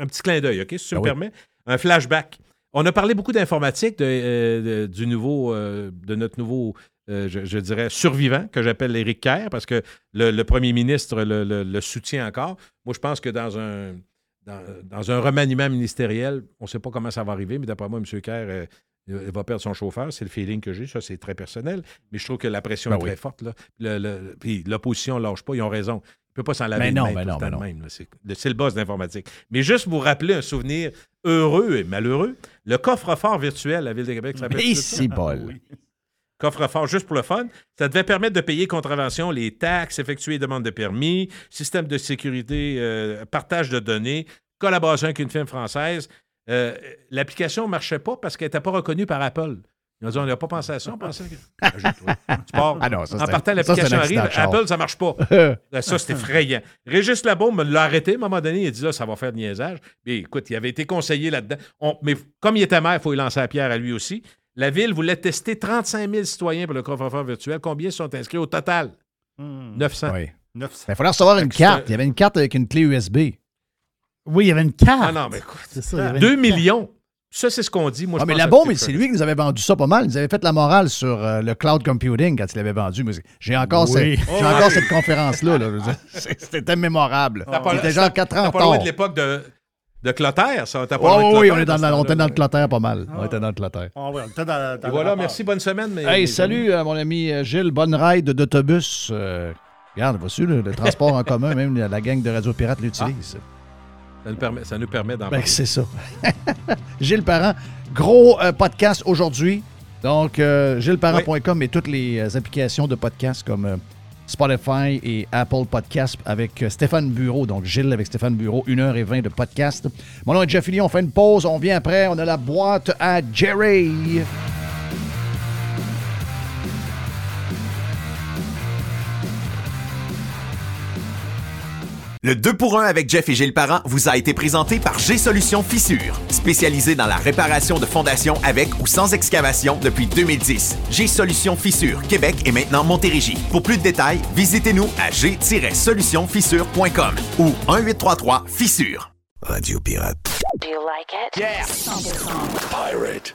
[SPEAKER 9] un petit clin d'œil, OK, si tu
[SPEAKER 7] Ah
[SPEAKER 9] me
[SPEAKER 7] oui.
[SPEAKER 9] permets. Un flashback. On a parlé beaucoup d'informatique, de, euh, de- du nouveau, euh, de notre nouveau, euh, je, je dirais, survivant, que j'appelle Éric Kerr, parce que le, le premier ministre le, le- le soutient encore. Moi, je pense que dans un, dans, dans un remaniement ministériel, on ne sait pas comment ça va arriver, mais d'après moi, M. Kerr euh, il va perdre son chauffeur. C'est le feeling que j'ai. Ça, c'est très personnel. Mais je trouve que la pression
[SPEAKER 7] Ben
[SPEAKER 9] est
[SPEAKER 7] oui.
[SPEAKER 9] très forte. Là. Le- le- puis l'opposition ne lâche pas. Ils ont raison. Il ne peut pas s'en laver
[SPEAKER 7] Mais
[SPEAKER 9] les
[SPEAKER 7] non,
[SPEAKER 9] tout
[SPEAKER 7] non,
[SPEAKER 9] le de
[SPEAKER 7] non.
[SPEAKER 9] même. C'est le- le boss d'informatique. Mais juste vous rappeler un souvenir heureux et malheureux, le coffre-fort virtuel à la Ville de Québec, ça s'appelle
[SPEAKER 7] Mais
[SPEAKER 9] ça?
[SPEAKER 7] c'est bol.
[SPEAKER 9] Coffre-fort juste pour le fun. Ça devait permettre de payer contravention les taxes, effectuer les demandes de permis, système de sécurité, euh, partage de données, collaboration avec une firme française. Euh, L'application ne marchait pas parce qu'elle n'était pas reconnue par Apple. Ils ont dit, on n'a pas pensé à ça, on pensait que... Ah, j'ai trouvé. Tu pars.
[SPEAKER 7] Ah non, ça,
[SPEAKER 9] en partant, l'application arrive. Apple, ça ne marche pas. Ça, c'est effrayant. Régis Labo me l'a arrêté à un moment donné. Il a dit là, ça va faire de niaisage. Mais écoute, il avait été conseillé là-dedans. On- mais comme il était maire, il faut lui lancer la pierre à lui aussi. La ville voulait tester 35 000 citoyens pour le coffre-fort virtuel. Combien sont inscrits au total?
[SPEAKER 6] Hmm.
[SPEAKER 9] 900.
[SPEAKER 7] Oui.
[SPEAKER 6] 900.
[SPEAKER 7] Il fallait recevoir une carte. Il y avait une carte avec une clé USB.
[SPEAKER 3] Oui, il y avait une carte.
[SPEAKER 9] Ah non, mais écoute.
[SPEAKER 3] C'est ça, il y avait
[SPEAKER 9] 2
[SPEAKER 3] une carte.
[SPEAKER 9] millions. Ça, c'est ce qu'on dit. Moi,
[SPEAKER 7] Ah,
[SPEAKER 9] je
[SPEAKER 7] mais la bombe, c'est lui qui nous avait vendu ça pas mal. Ils avaient fait la morale sur euh, le cloud computing quand il l'avait vendu. J'ai encore,
[SPEAKER 3] Oui.
[SPEAKER 7] cette, j'ai encore cette conférence-là. là. C'était mémorable. C'était genre 4 ans
[SPEAKER 9] T'as
[SPEAKER 7] en
[SPEAKER 9] pas loin
[SPEAKER 7] retard.
[SPEAKER 9] de l'époque de, de Clotaire, ça. T'as pas
[SPEAKER 7] Oh, oui,
[SPEAKER 9] Clotaire
[SPEAKER 7] on, est dans, le- on était dans le clotaire pas mal. On était dans le clotaire.
[SPEAKER 6] Ah ouais, on était dans, dans
[SPEAKER 9] Et
[SPEAKER 6] le
[SPEAKER 9] voilà,
[SPEAKER 6] rapport.
[SPEAKER 9] merci, bonne semaine. mes-
[SPEAKER 7] Hey,
[SPEAKER 9] mes
[SPEAKER 7] salut, euh, mon ami euh, Gilles. Bonne ride d'autobus. Euh, regarde, voici le, le transport en commun, même la, la gang de Radio Pirate l'utilise.
[SPEAKER 9] amis. Ça nous permet, ça nous permet d'en
[SPEAKER 7] Ben,
[SPEAKER 9] parler.
[SPEAKER 7] c'est ça. Gilles Parent, gros euh, podcast aujourd'hui. Donc, euh, gilesparent.com et toutes les euh, applications de podcast comme euh, Spotify et Apple Podcast avec euh, Stéphane Bureau. Donc, Gilles avec Stéphane Bureau, 1h20 de podcast. Mon nom est Jeff Fillion, on fait une pause, on vient après, on a la boîte à Jerry.
[SPEAKER 1] Le 2 pour 1 avec Jeff et Gilles Parent vous a été présenté par G-Solutions Fissure, spécialisé dans la réparation de fondations avec ou sans excavation depuis 2010. G-Solutions Fissure, Québec et maintenant Montérégie. Pour plus de détails, visitez-nous à g-solutionfissure.com ou 1-833 Fissure.
[SPEAKER 5] Radio Pirate.
[SPEAKER 8] Do you like it? Yeah.
[SPEAKER 5] Pirate.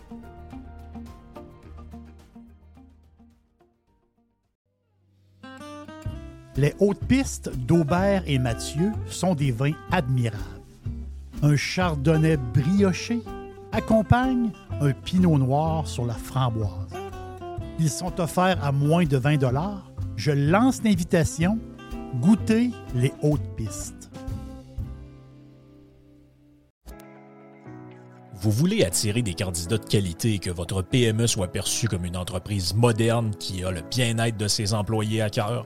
[SPEAKER 3] Les hautes pistes d'Aubert et Mathieu sont des vins admirables. Un chardonnay brioché accompagne un pinot noir sur la framboise. Ils sont offerts à moins de 20 Je lance l'invitation. Goûtez les hautes pistes.
[SPEAKER 10] Vous voulez attirer des candidats de qualité et que votre PME soit perçue comme une entreprise moderne qui a le bien-être de ses employés à cœur?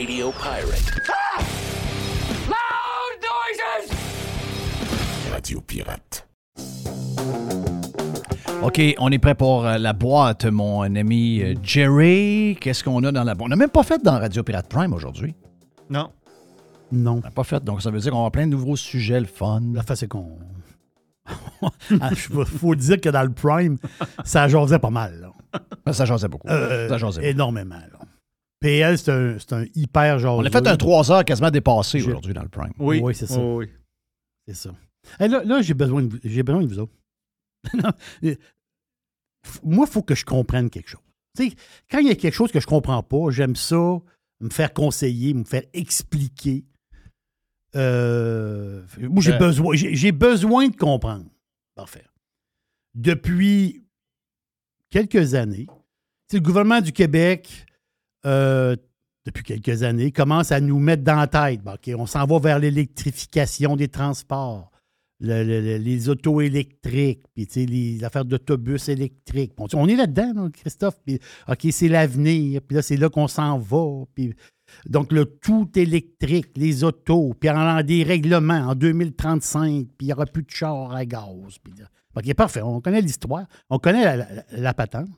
[SPEAKER 5] Radio Pirate.
[SPEAKER 8] Loud noises!
[SPEAKER 5] Radio Pirate.
[SPEAKER 7] OK, on est prêt pour euh, la boîte, mon ami euh, Jerry. Qu'est-ce qu'on a dans la boîte? On n'a même pas fait dans Radio Pirate Prime aujourd'hui.
[SPEAKER 6] Non.
[SPEAKER 3] Non.
[SPEAKER 7] On n'a pas fait, donc ça veut dire qu'on va avoir plein de nouveaux sujets, le fun.
[SPEAKER 3] La face, c'est qu'on. Il faut dire que dans le Prime, ça jasait pas mal. là.
[SPEAKER 7] Ben, Ça jasait beaucoup.
[SPEAKER 3] Euh,
[SPEAKER 7] ça jasait beaucoup.
[SPEAKER 3] énormément. là. PL, c'est un, c'est un hyper jaseux.
[SPEAKER 7] On a fait un 3 heures quasiment dépassé aujourd'hui dans le Prime.
[SPEAKER 6] Oui,
[SPEAKER 3] Oui, c'est ça.
[SPEAKER 6] Oui, oui.
[SPEAKER 3] C'est ça. Là, là, j'ai besoin, de, besoin de vous autres. Non, Moi, il faut que je comprenne quelque chose. Tu sais, quand il y a quelque chose que je comprends pas, j'aime ça, me faire conseiller, me faire expliquer. Euh, moi, j'ai
[SPEAKER 7] Euh.
[SPEAKER 3] besoin, j'ai, besoin de comprendre. Parfait. Depuis quelques années, le gouvernement du Québec euh, depuis quelques années, commence à nous mettre dans la tête. On s'en va vers l'électrification des transports, le- le- le- les autos électriques, puis les affaires d'autobus électriques. On est là-dedans, là, Christophe. OK, c'est l'avenir, puis là, c'est là qu'on s'en va. Donc, le tout électrique, les autos, puis en des règlements en 2035, puis il n'y aura plus de chars à gaz. Puis. OK, parfait, on connaît l'histoire, on connaît la, patente.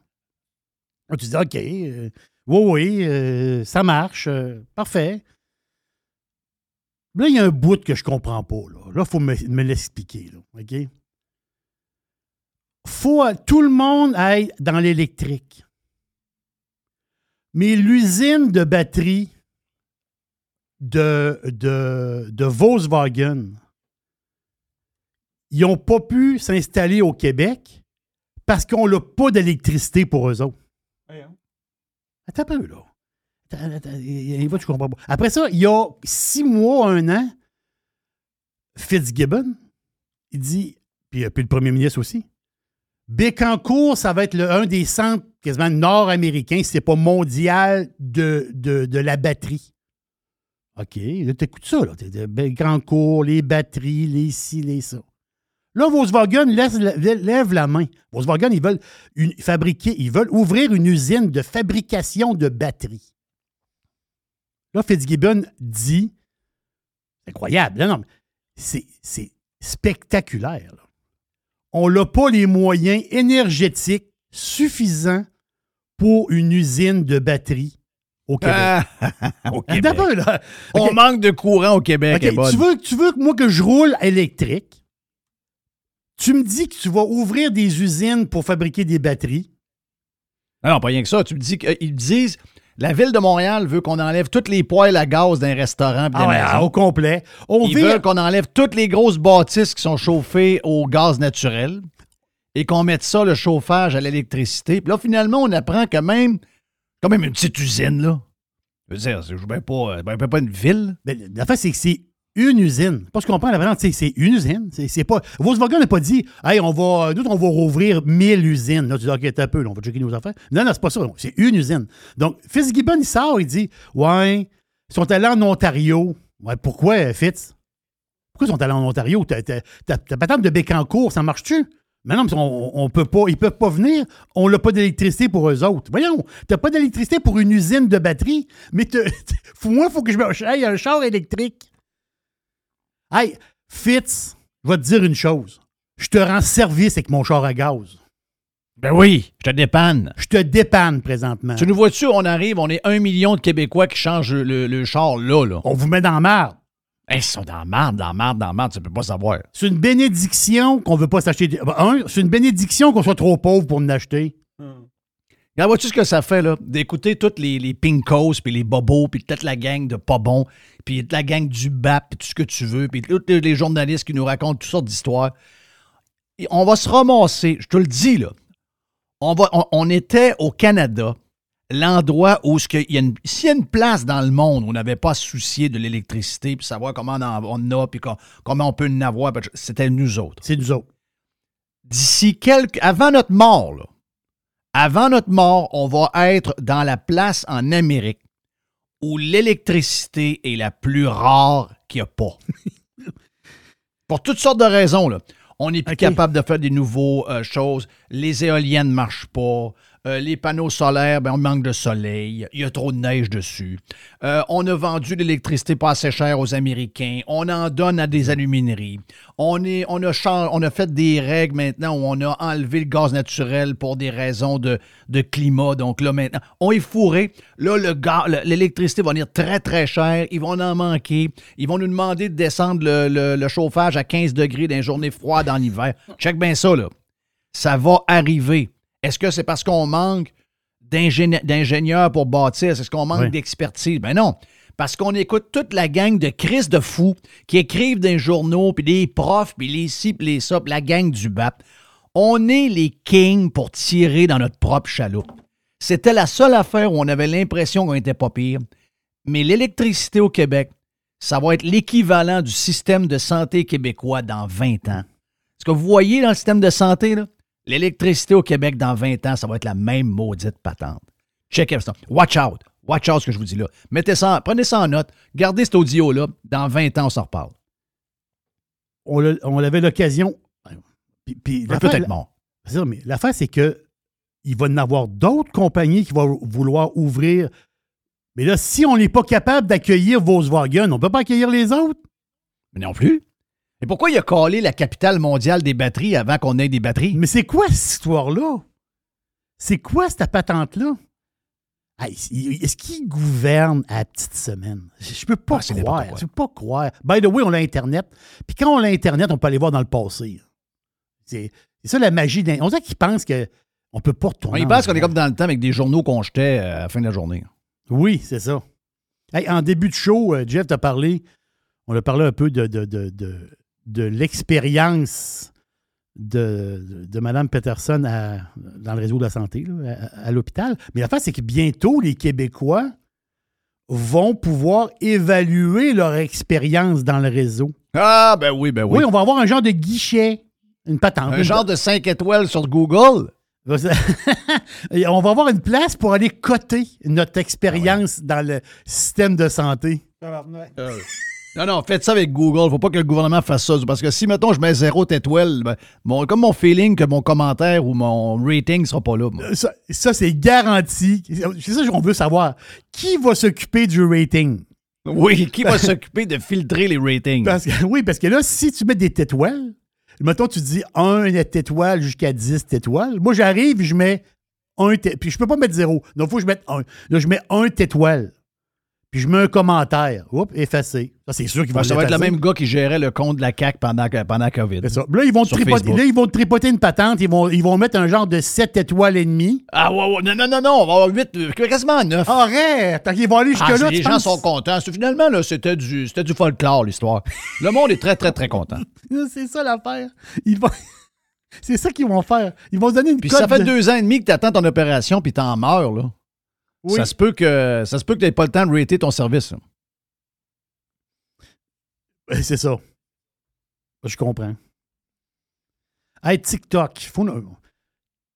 [SPEAKER 3] Là, tu dis, OK, euh, oui, oui, euh, ça marche, euh, parfait. Là, il y a un bout que je comprends pas. Là, il faut me, l'expliquer. OK? faut tout le monde aille dans l'électrique. Mais l'usine de batterie de, de, de Volkswagen, ils n'ont pas pu s'installer au Québec parce qu'on n'a pas d'électricité pour eux autres. Attends un peu, là. Attends, attends, tu comprends pas. Après ça, il y a six mois, un an, Fitzgibbon, il dit, puis, puis le premier ministre aussi, Bécancourt, ça va être le- un des centres quasiment nord-américains, si c'est pas mondial, de, de, de la batterie. OK, là, t'écoutes ça, là. Bécancourt, les batteries, les ci, les ça. Là, Volkswagen laisse- lève la main. Volkswagen, ils veulent une- fabriquer, ils veulent ouvrir une usine de fabrication de batteries. Là, Fitzgibbon dit, c'est incroyable, non, c'est spectaculaire. là. On n'a pas les moyens énergétiques suffisants pour une usine de batteries au Québec.
[SPEAKER 7] Ah, au Québec.
[SPEAKER 3] Attends un peu, là.
[SPEAKER 7] On manque de courant au Québec.
[SPEAKER 3] Tu, veux, tu veux que moi que je roule électrique, tu me dis que tu vas ouvrir des usines pour fabriquer des batteries.
[SPEAKER 7] Non, pas rien que ça. Tu me dis qu'ils disent la ville de Montréal veut qu'on enlève toutes les poêles à gaz d'un restaurant des
[SPEAKER 3] Ah ouais, au complet. On
[SPEAKER 7] Ils veulent qu'on enlève toutes les grosses bâtisses qui sont chauffées au gaz naturel et qu'on mette ça, le chauffage, à l'électricité. Puis là, finalement, on apprend quand même, quand même une petite usine, là. Je veux dire, c'est ben pas, euh, ben pas une ville.
[SPEAKER 3] Ben, la fait, c'est que c'est une usine. Pas ce qu'on comprend, la vraiment, c'est une usine. C'est pas. Volkswagen n'a pas dit, hey, on va, nous, on va rouvrir 1000 usines. Là, tu dis, OK, un peu, là, on va checker nos affaires. Non, non, c'est pas ça. C'est une usine. Donc, Fitzgibbon, il sort, il dit, ouais, ils sont allés en Ontario. Ouais, pourquoi, Fitz? Pourquoi ils sont allés en Ontario? Ta, patente de Bécancourt, ça marche-tu? Mais non, mais on, on peut pas, ils peuvent pas venir. On n'a pas d'électricité pour eux autres. Voyons, t'as pas d'électricité pour une usine de batterie, mais moi, il faut que je me aille un char électrique. Hey, Fitz, je vais te dire une chose. Je te rends service avec mon char à gaz.
[SPEAKER 7] Ben oui, je te dépanne.
[SPEAKER 3] Je te dépanne présentement.
[SPEAKER 7] Tu nous vois-tu, on arrive, on est un million de Québécois qui changent le, le char là, là.
[SPEAKER 3] On vous met dans la merde.
[SPEAKER 7] Hey, ils sont dans la marde, dans la marde, dans la marde, tu peux pas savoir.
[SPEAKER 3] C'est une bénédiction qu'on veut pas s'acheter. des- Ben, Un, c'est une bénédiction qu'on soit trop pauvre pour nous acheter.
[SPEAKER 7] Regarde, vois-tu ce que ça fait, là? D'écouter toutes les, les pinkos, puis les bobos, puis toute la gang de pas bons, puis la gang du BAP, puis tout ce que tu veux, puis tous les journalistes qui nous racontent toutes sortes d'histoires. On va se ramasser, je te le dis, là. On, va, on, on était au Canada, l'endroit où ce que il y a une- s'il y a une place dans le monde où on n'avait pas à se soucier de l'électricité, puis savoir comment on en, on a, puis com- comment on peut en avoir, c'était nous autres.
[SPEAKER 3] C'est nous autres.
[SPEAKER 7] D'ici quelques... Avant notre mort, là, avant notre mort, on va être dans la place en Amérique où l'électricité est la plus rare qu'il n'y a pas. Pour toutes sortes de raisons. Là. On n'est plus capable de faire des nouvelles choses. Les éoliennes ne marchent pas. Euh, les panneaux solaires, ben, on manque de soleil. Il y a trop de neige dessus. Euh, on a vendu l'électricité pas assez cher aux Américains. On en donne à des alumineries. On, est, on, a on a fait des règles maintenant où on a enlevé le gaz naturel pour des raisons de, de climat. Donc là, maintenant, on est fourré. Là, l'électricité va venir très, très cher. Ils vont en manquer. Ils vont nous demander de descendre le, le- le chauffage à 15 degrés dans les journées froides en hiver. Check bien ça, là. Ça va arriver. Est-ce que c'est parce qu'on manque d'ingénie- d'ingénieurs pour bâtir? Est-ce qu'on manque
[SPEAKER 3] Oui.
[SPEAKER 7] d'expertise? Ben non. Parce qu'on écoute toute la gang de Chris de fous qui écrivent des journaux, puis des profs, puis les ci, puis les ça, puis la gang du BAP. On est les kings pour tirer dans notre propre chaloupe. C'était la seule affaire où on avait l'impression qu'on n'était pas pire. Mais l'électricité au Québec, ça va être l'équivalent du système de santé québécois dans 20 ans. Ce que vous voyez dans le système de santé, là, l'électricité au Québec dans 20 ans, ça va être la même maudite patente. Check ça. Watch out. Watch out ce que je vous dis là. Mettez ça, en- prenez ça en note. Gardez cet audio-là. Dans 20 ans, on s'en reparle.
[SPEAKER 3] On, l'a- on avait l'occasion. Puis,
[SPEAKER 7] peut-être
[SPEAKER 3] ça, mais l'affaire, c'est que il va y en avoir d'autres compagnies qui vont vouloir ouvrir. Mais là, si on n'est pas capable d'accueillir Volkswagen, on ne peut pas accueillir les autres?
[SPEAKER 7] Mais non plus. Et pourquoi il a collé la capitale mondiale des batteries avant qu'on ait des batteries?
[SPEAKER 3] Mais c'est quoi cette histoire-là? C'est quoi cette patente-là? Est-ce qu'il gouverne à la petite semaine? Je peux pas
[SPEAKER 7] Ah,
[SPEAKER 3] croire. Je peux pas croire. By the way, on a Internet. Puis quand on a Internet, on peut aller voir dans le passé. C'est ça la magie. d'un- On dirait qu'ils pensent qu'on ne peut pas retourner.
[SPEAKER 7] y
[SPEAKER 3] en
[SPEAKER 7] pense qu'on est comme dans le temps avec des journaux qu'on jetait euh, à la fin de la journée.
[SPEAKER 3] Oui, c'est ça. Hey, en début de show, euh, Jeff t'a parlé, on a parlé un peu de, de, de, de, de l'expérience de, de, de Mme Peterson à- dans le réseau de la santé, là, à, à l'hôpital. Mais l'affaire, c'est que bientôt, les Québécois vont pouvoir évaluer leur expérience dans le réseau.
[SPEAKER 7] Ah, ben oui, ben oui.
[SPEAKER 3] Oui, on va avoir un genre de guichet, une patente.
[SPEAKER 7] Un
[SPEAKER 3] une-
[SPEAKER 7] genre de 5 étoiles sur Google?
[SPEAKER 3] On va avoir une place pour aller coter notre expérience dans le système de santé.
[SPEAKER 7] Non, non, faites ça avec Google. Faut pas que le gouvernement fasse ça. Parce que si, mettons, je mets zéro étoile, ben, mon- comme mon feeling que mon commentaire ou mon rating sera pas là. moi.
[SPEAKER 3] Ça, ça, c'est garanti. C'est ça qu'on veut savoir. Qui va s'occuper du rating?
[SPEAKER 7] Oui, qui va s'occuper de filtrer les ratings?
[SPEAKER 3] Parce que, oui, parce que là, si tu mets des étoiles, mettons, tu dis 1 étoile jusqu'à 10 étoiles. Moi, j'arrive et je mets 1 Puis je peux pas mettre 0. Donc, il faut que je mette 1. Là, je mets 1 étoile. Puis je mets un commentaire. Oups, effacé. Ça, c'est sûr qu'il va
[SPEAKER 7] Ben, ça va être le même gars qui gérait le compte de la CAQ pendant, pendant COVID.
[SPEAKER 3] C'est ça. Là, ils vont, tripoter, là, ils vont tripoter une patente. Ils vont, ils vont mettre un genre de 7 étoiles et demi.
[SPEAKER 7] Ah, ouais, ouais, non, non, non, non, on va avoir 8, quasiment 9.
[SPEAKER 3] Arrête! Tant qu'ils vont aller jusque-là,
[SPEAKER 7] les
[SPEAKER 3] tu
[SPEAKER 7] gens sont contents. Finalement, là, c'était du, c'était du folklore, l'histoire. Le monde est très, très, très content.
[SPEAKER 3] C'est ça l'affaire. Ils vont... C'est ça qu'ils vont faire. Ils vont se donner une
[SPEAKER 7] Puis ça fait
[SPEAKER 3] de-
[SPEAKER 7] deux ans et demi que tu attends ton opération puis t'en meurs, là.
[SPEAKER 3] Oui.
[SPEAKER 7] Ça se peut que ça se peut que tu n'aies pas le temps de rater ton service.
[SPEAKER 3] Ouais, C'est ça. Je comprends. Hey, TikTok. Faut...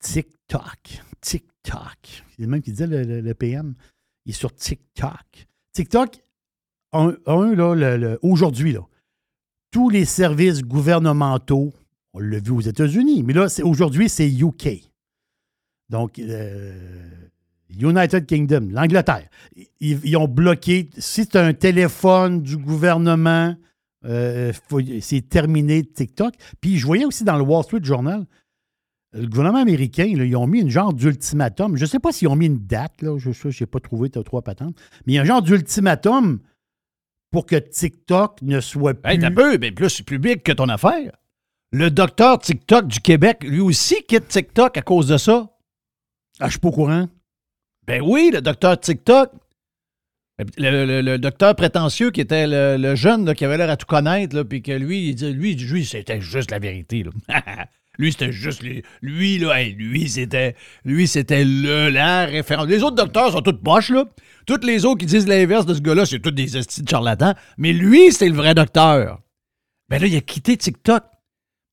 [SPEAKER 3] TikTok. TikTok. C'est le même qui disait le, le- le PM. Il est sur TikTok. TikTok, un, un, là, aujourd'hui, là, tous les services gouvernementaux, on l'a vu aux États-Unis, mais là, c'est- aujourd'hui, c'est UK. Donc, euh, United Kingdom, l'Angleterre. Ils, ils ont bloqué. Si c'est un téléphone du gouvernement, euh, c'est terminé TikTok. Puis je voyais aussi dans le Wall Street Journal, le gouvernement américain, là, ils ont mis une genre d'ultimatum. Je ne sais pas s'ils ont mis une date, là, je n'ai pas trouvé t'as trois patentes, mais il y a un genre d'ultimatum pour que TikTok ne soit plus.
[SPEAKER 7] Hey, t'as peu, mais plus public que ton affaire. Le docteur TikTok du Québec, lui aussi, quitte TikTok à cause de ça.
[SPEAKER 3] Ah, je suis pas au courant.
[SPEAKER 7] Ben oui, le docteur TikTok. Le, docteur prétentieux qui était le, jeune qui avait l'air à tout connaître, puis que lui, dit, lui, lui c'était juste la vérité. lui, c'était juste lui, lui là, lui, c'était lui, c'était le la référence. Les autres docteurs sont tous poches, là. Toutes les autres qui disent l'inverse de ce gars-là, c'est tous des de charlatans. Mais lui, c'est le vrai docteur. Ben là, il a quitté TikTok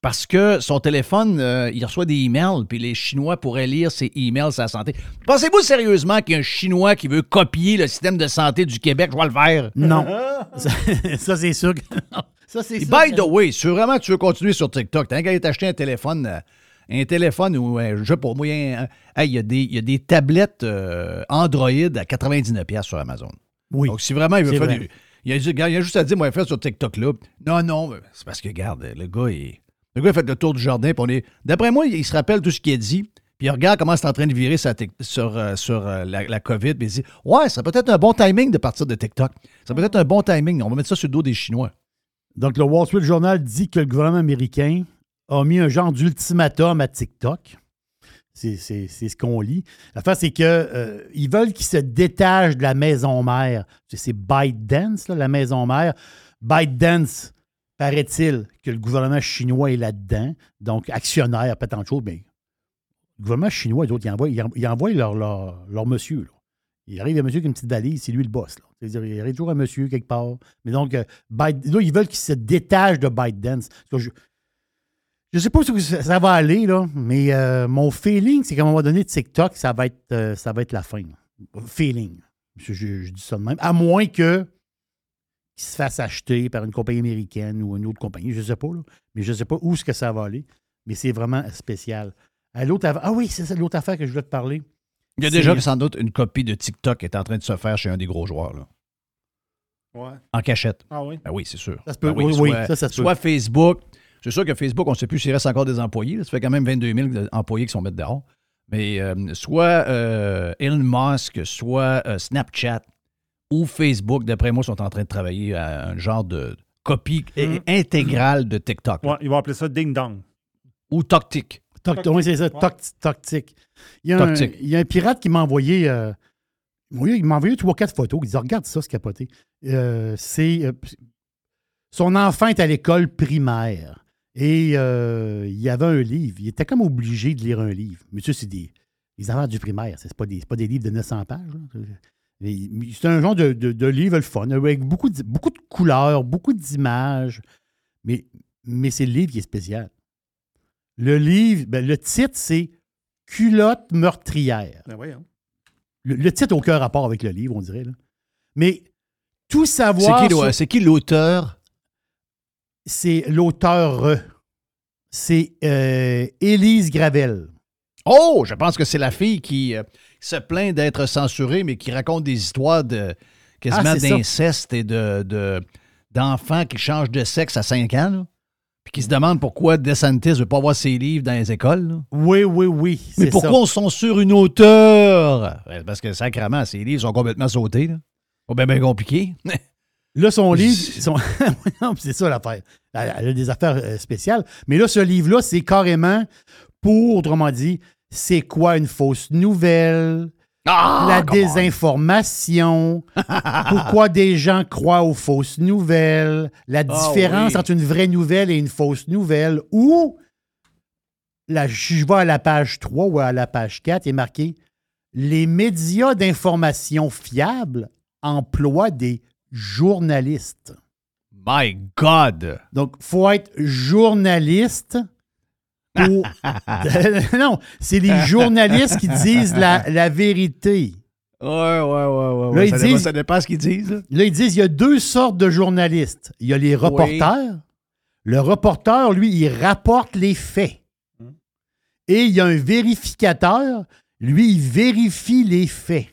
[SPEAKER 7] parce que son téléphone, euh, il reçoit des emails, puis les Chinois pourraient lire ses emails la santé. Pensez-vous sérieusement qu'il y a un Chinois qui veut copier le système de santé du Québec? Je vais le faire.
[SPEAKER 3] Non. ça, ça, c'est sûr. que- ça, c'est sûr
[SPEAKER 7] by
[SPEAKER 3] que-
[SPEAKER 7] the way, si vraiment tu veux continuer sur TikTok, t'as qu'à aller t'acheter un téléphone, euh, un téléphone ou, euh, je sais pas, hey, il y, a des- il y a des tablettes euh, Android à 99$ sur Amazon.
[SPEAKER 3] Oui.
[SPEAKER 7] Donc, si vraiment il veut faire
[SPEAKER 3] vrai.
[SPEAKER 7] du- Il y, a, il y a juste à dire, moi, faire sur TikTok là. Non, non, c'est parce que, regarde, le gars, il, le gars a fait le tour du jardin. D'après moi, il se rappelle tout ce qu'il a dit, puis il regarde comment c'est en train de virer sur, euh, euh, la, COVID, puis il dit Ouais, ça peut être un bon timing de partir de TikTok. Ça peut être un bon timing. On va mettre ça sur le dos des Chinois.
[SPEAKER 3] Donc, le Wall Street Journal dit que le gouvernement américain a mis un genre d'ultimatum à TikTok. C'est ce qu'on lit. L'affaire, c'est qu'ils ils veulent qu'il se détache de la maison mère. C'est- C'est ByteDance, là, la maison mère. ByteDance, paraît-il que le gouvernement chinois est là-dedans, donc actionnaire, pas tant de choses, mais le gouvernement chinois, les autres, ils envoient, envoient leur, monsieur. Il arrive un monsieur avec une petite valise, c'est lui le boss. Il arrive toujours un monsieur quelque part. Mais donc, euh, là, ils veulent qu'il se détache de ByteDance. Je ne sais pas où ça, va aller, là, mais euh, mon feeling, c'est qu'à un moment donné, TikTok, ça va être, euh, ça va être la fin. Feeling. Je dis ça de même. À moins que qu'il se fasse acheter par une compagnie américaine ou une autre compagnie. Je ne sais pas, là. Mais je ne sais pas où est-ce que ça va aller. Mais c'est vraiment spécial. À l'autre affaire- ah oui, c'est ça l'autre affaire que je voulais te parler.
[SPEAKER 7] Il y a
[SPEAKER 3] C'est-
[SPEAKER 7] déjà sans doute une copie de TikTok est en train de se faire chez un des gros joueurs, là.
[SPEAKER 6] Ouais.
[SPEAKER 7] En cachette.
[SPEAKER 6] Ah oui?
[SPEAKER 7] Ben oui, c'est sûr.
[SPEAKER 3] Ça se peut.
[SPEAKER 7] Ben
[SPEAKER 3] Oui, oui,
[SPEAKER 7] soit,
[SPEAKER 3] ça, ça se peut.
[SPEAKER 7] soit Facebook. C'est sûr que Facebook, on ne sait plus s'il reste encore des employés. là. Ça fait quand même 22 000 employés qui sont mettre dehors. Mais euh, soit euh, Elon Musk, soit euh, Snapchat ou Facebook, d'après moi, sont en train de travailler à un genre de copie
[SPEAKER 3] Mm.
[SPEAKER 7] intégrale de TikTok.
[SPEAKER 6] Ouais, ils vont appeler ça Ding Dong.
[SPEAKER 7] Ou TokTik.
[SPEAKER 3] Toc- oui, c'est ça, Toctic. Il y, a un,
[SPEAKER 7] Toctic.
[SPEAKER 3] il y a un pirate qui m'a envoyé. euh, oui, il m'a envoyé trois, quatre photos. Il dit Regarde ça, c'est capoté. Euh, c'est. euh, son enfant est à l'école primaire. Et euh, il y avait un livre. Il était comme obligé de lire un livre. Mais tu sais, c'est des, les affaires du primaire. C'est pas, des- c'est pas des livres de 900 pages. là. C'est un genre de, de- de livre le fun, avec beaucoup de, beaucoup de couleurs, beaucoup d'images. Mais, mais c'est le livre qui est spécial. Le livre, ben, le titre, c'est Culotte meurtrière.
[SPEAKER 6] Ben voyons.
[SPEAKER 3] Le, le titre n'a aucun rapport avec le livre, on dirait. là. Mais tout savoir.
[SPEAKER 7] c'est qui l'auteur?
[SPEAKER 3] c'est l'auteur. C'est euh, Élise Gravel.
[SPEAKER 7] Oh, je pense que c'est la fille qui euh, se plaint d'être censurée, mais qui raconte des histoires de quasiment
[SPEAKER 3] Ah,
[SPEAKER 7] d'inceste et de, de- d'enfants qui changent de sexe à 5 ans, là, puis qui se demandent pourquoi DeSantis ne veut pas voir ses livres dans les écoles. là.
[SPEAKER 3] Oui, oui, oui.
[SPEAKER 7] Mais pourquoi
[SPEAKER 3] ça.
[SPEAKER 7] on censure une auteure? Parce que sacrément, ses livres sont complètement sautés. Là. Pas bien, bien compliqué.
[SPEAKER 3] Là, son livre, son- c'est ça l'affaire. Elle, elle a des affaires euh, spéciales. Mais là, ce livre-là, c'est carrément pour, autrement dit, c'est quoi une fausse nouvelle,
[SPEAKER 7] Ah,
[SPEAKER 3] la désinformation, pourquoi des gens croient aux fausses nouvelles, la
[SPEAKER 7] Ah,
[SPEAKER 3] différence
[SPEAKER 7] oui.
[SPEAKER 3] entre une vraie nouvelle et une fausse nouvelle, ou, je vais à la page 3 ou à la page 4, il est marqué Les médias d'information fiables emploient des journalistes.
[SPEAKER 7] My God!
[SPEAKER 3] Donc, il faut être journaliste pour. non, c'est les journalistes qui disent la, la vérité.
[SPEAKER 7] Ouais, ouais, ouais, ouais.
[SPEAKER 3] Là,
[SPEAKER 7] ouais.
[SPEAKER 3] ils
[SPEAKER 7] ça, dépend,
[SPEAKER 3] disent-
[SPEAKER 7] ça dépend ce qu'ils disent. là.
[SPEAKER 3] Ils disent il y a deux sortes de journalistes. Il y a les reporters. Le reporter, lui, il rapporte les faits. Et il y a un vérificateur. Lui, il vérifie les faits.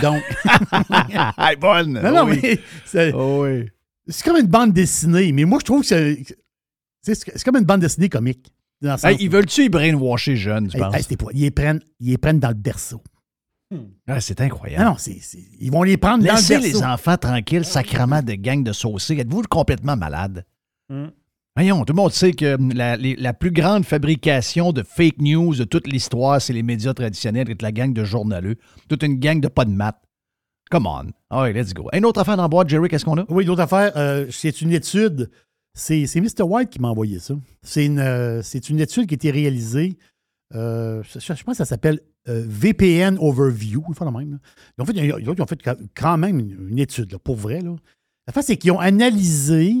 [SPEAKER 3] Donc.
[SPEAKER 7] Bonne!
[SPEAKER 3] non, non,
[SPEAKER 7] oui.
[SPEAKER 3] mais c'est
[SPEAKER 7] Oh, oui.
[SPEAKER 3] c'est comme une bande dessinée. Mais moi, je trouve que. C'est c'est comme une bande dessinée comique. Le
[SPEAKER 7] Hey, ils veulent-tu y brainwasher jeunes, tu
[SPEAKER 3] Hey,
[SPEAKER 7] penses?
[SPEAKER 3] hey, pas- ils, les prennent, ils les prennent dans le berceau.
[SPEAKER 7] Ah, c'est incroyable.
[SPEAKER 3] Non, non, ils vont les prendre
[SPEAKER 7] Laissez
[SPEAKER 3] dans le
[SPEAKER 7] les
[SPEAKER 3] berceau.
[SPEAKER 7] enfants tranquilles, sacrement de gang de saucés. Êtes-vous complètement malade?
[SPEAKER 6] Hmm.
[SPEAKER 7] Voyons, tout le monde sait que la, les- la plus grande fabrication de fake news de toute l'histoire, c'est les médias traditionnels et la gang de journaleux. Toute une gang de pas de maths. Come on. All right, let's go. Une autre affaire dans la boîte, Jerry, qu'est-ce qu'on a?
[SPEAKER 3] Oui, l'autre affaire, euh, c'est une étude. C'est, Mr. White qui m'a envoyé ça. C'est une, euh, une étude qui a été réalisée. euh, je, pense que ça s'appelle euh, VPN Overview. Font la même. Ils ont fait, ils ont- fait quand même une, une étude, pour vrai. La face, c'est qu'ils ont analysé.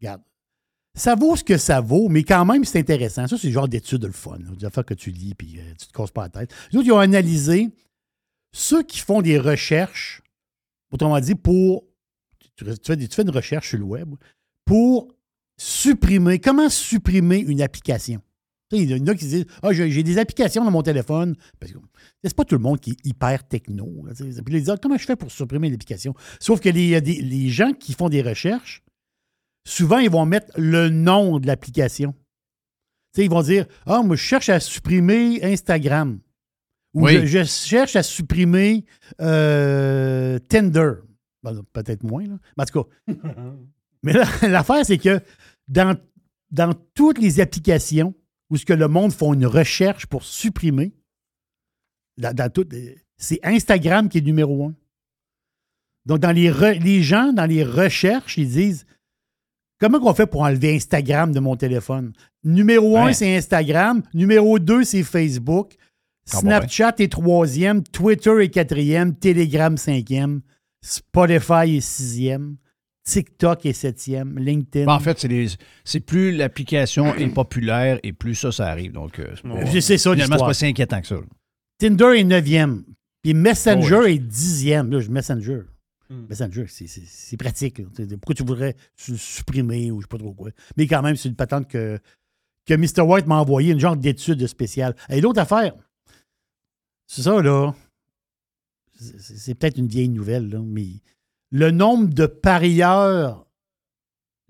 [SPEAKER 3] Regarde. Ça vaut ce que ça vaut, mais quand même, c'est intéressant. Ça, c'est le genre d'étude le fun. Des affaires que tu lis puis euh, tu te casses pas la tête. Les autres, ils ont analysé ceux qui font des recherches, autrement dit, pour. Tu, tu fais, tu fais une recherche sur le web pour supprimer. Comment supprimer une application? Il y en a qui disent Ah, j'ai des applications dans mon téléphone. Parce que c'est pas tout le monde qui est hyper techno. là. Puis ils disent Ah, Comment je fais pour supprimer l'application? Sauf que les, les gens qui font des recherches, souvent, ils vont mettre le nom de l'application. Ils vont dire Ah, moi, je cherche à supprimer Instagram. Ou
[SPEAKER 7] Oui.
[SPEAKER 3] je, je cherche à supprimer euh, Tinder. Ben, Peut-être moins, là. Mais en tout cas. Mais là, l'affaire, c'est que dans, dans toutes les applications où ce que le monde font une recherche pour supprimer, dans, dans toutes, c'est Instagram qui est numéro un. Donc, dans les, re- les gens, dans les recherches, ils disent Comment on fait pour enlever Instagram de mon téléphone? Numéro un, c'est Instagram. Numéro deux, c'est Facebook.
[SPEAKER 7] Ah, bon,
[SPEAKER 3] Snapchat est troisième. Twitter est quatrième. Telegram cinquième. Spotify est sixième. TikTok est septième. LinkedIn.
[SPEAKER 7] Ben, en fait, c'est plus l'application est populaire et plus ça, ça arrive. Donc, euh, c'est
[SPEAKER 3] ça
[SPEAKER 7] finalement, c'est pas si inquiétant que ça. là.
[SPEAKER 3] Tinder est neuvième. Puis Messenger
[SPEAKER 7] Oh,
[SPEAKER 3] est dixième. Là, je- Messenger.
[SPEAKER 6] Hmm.
[SPEAKER 3] Messenger, c'est- pratique. là. Pourquoi tu voudrais su- supprimer ou je sais pas trop quoi. Mais quand même, c'est une patente que, que Mr. White m'a envoyé, une genre d'étude spéciale. Et l'autre affaire, c'est ça, là. C'est c'est peut-être une vieille nouvelle, là, mais le nombre de parieurs,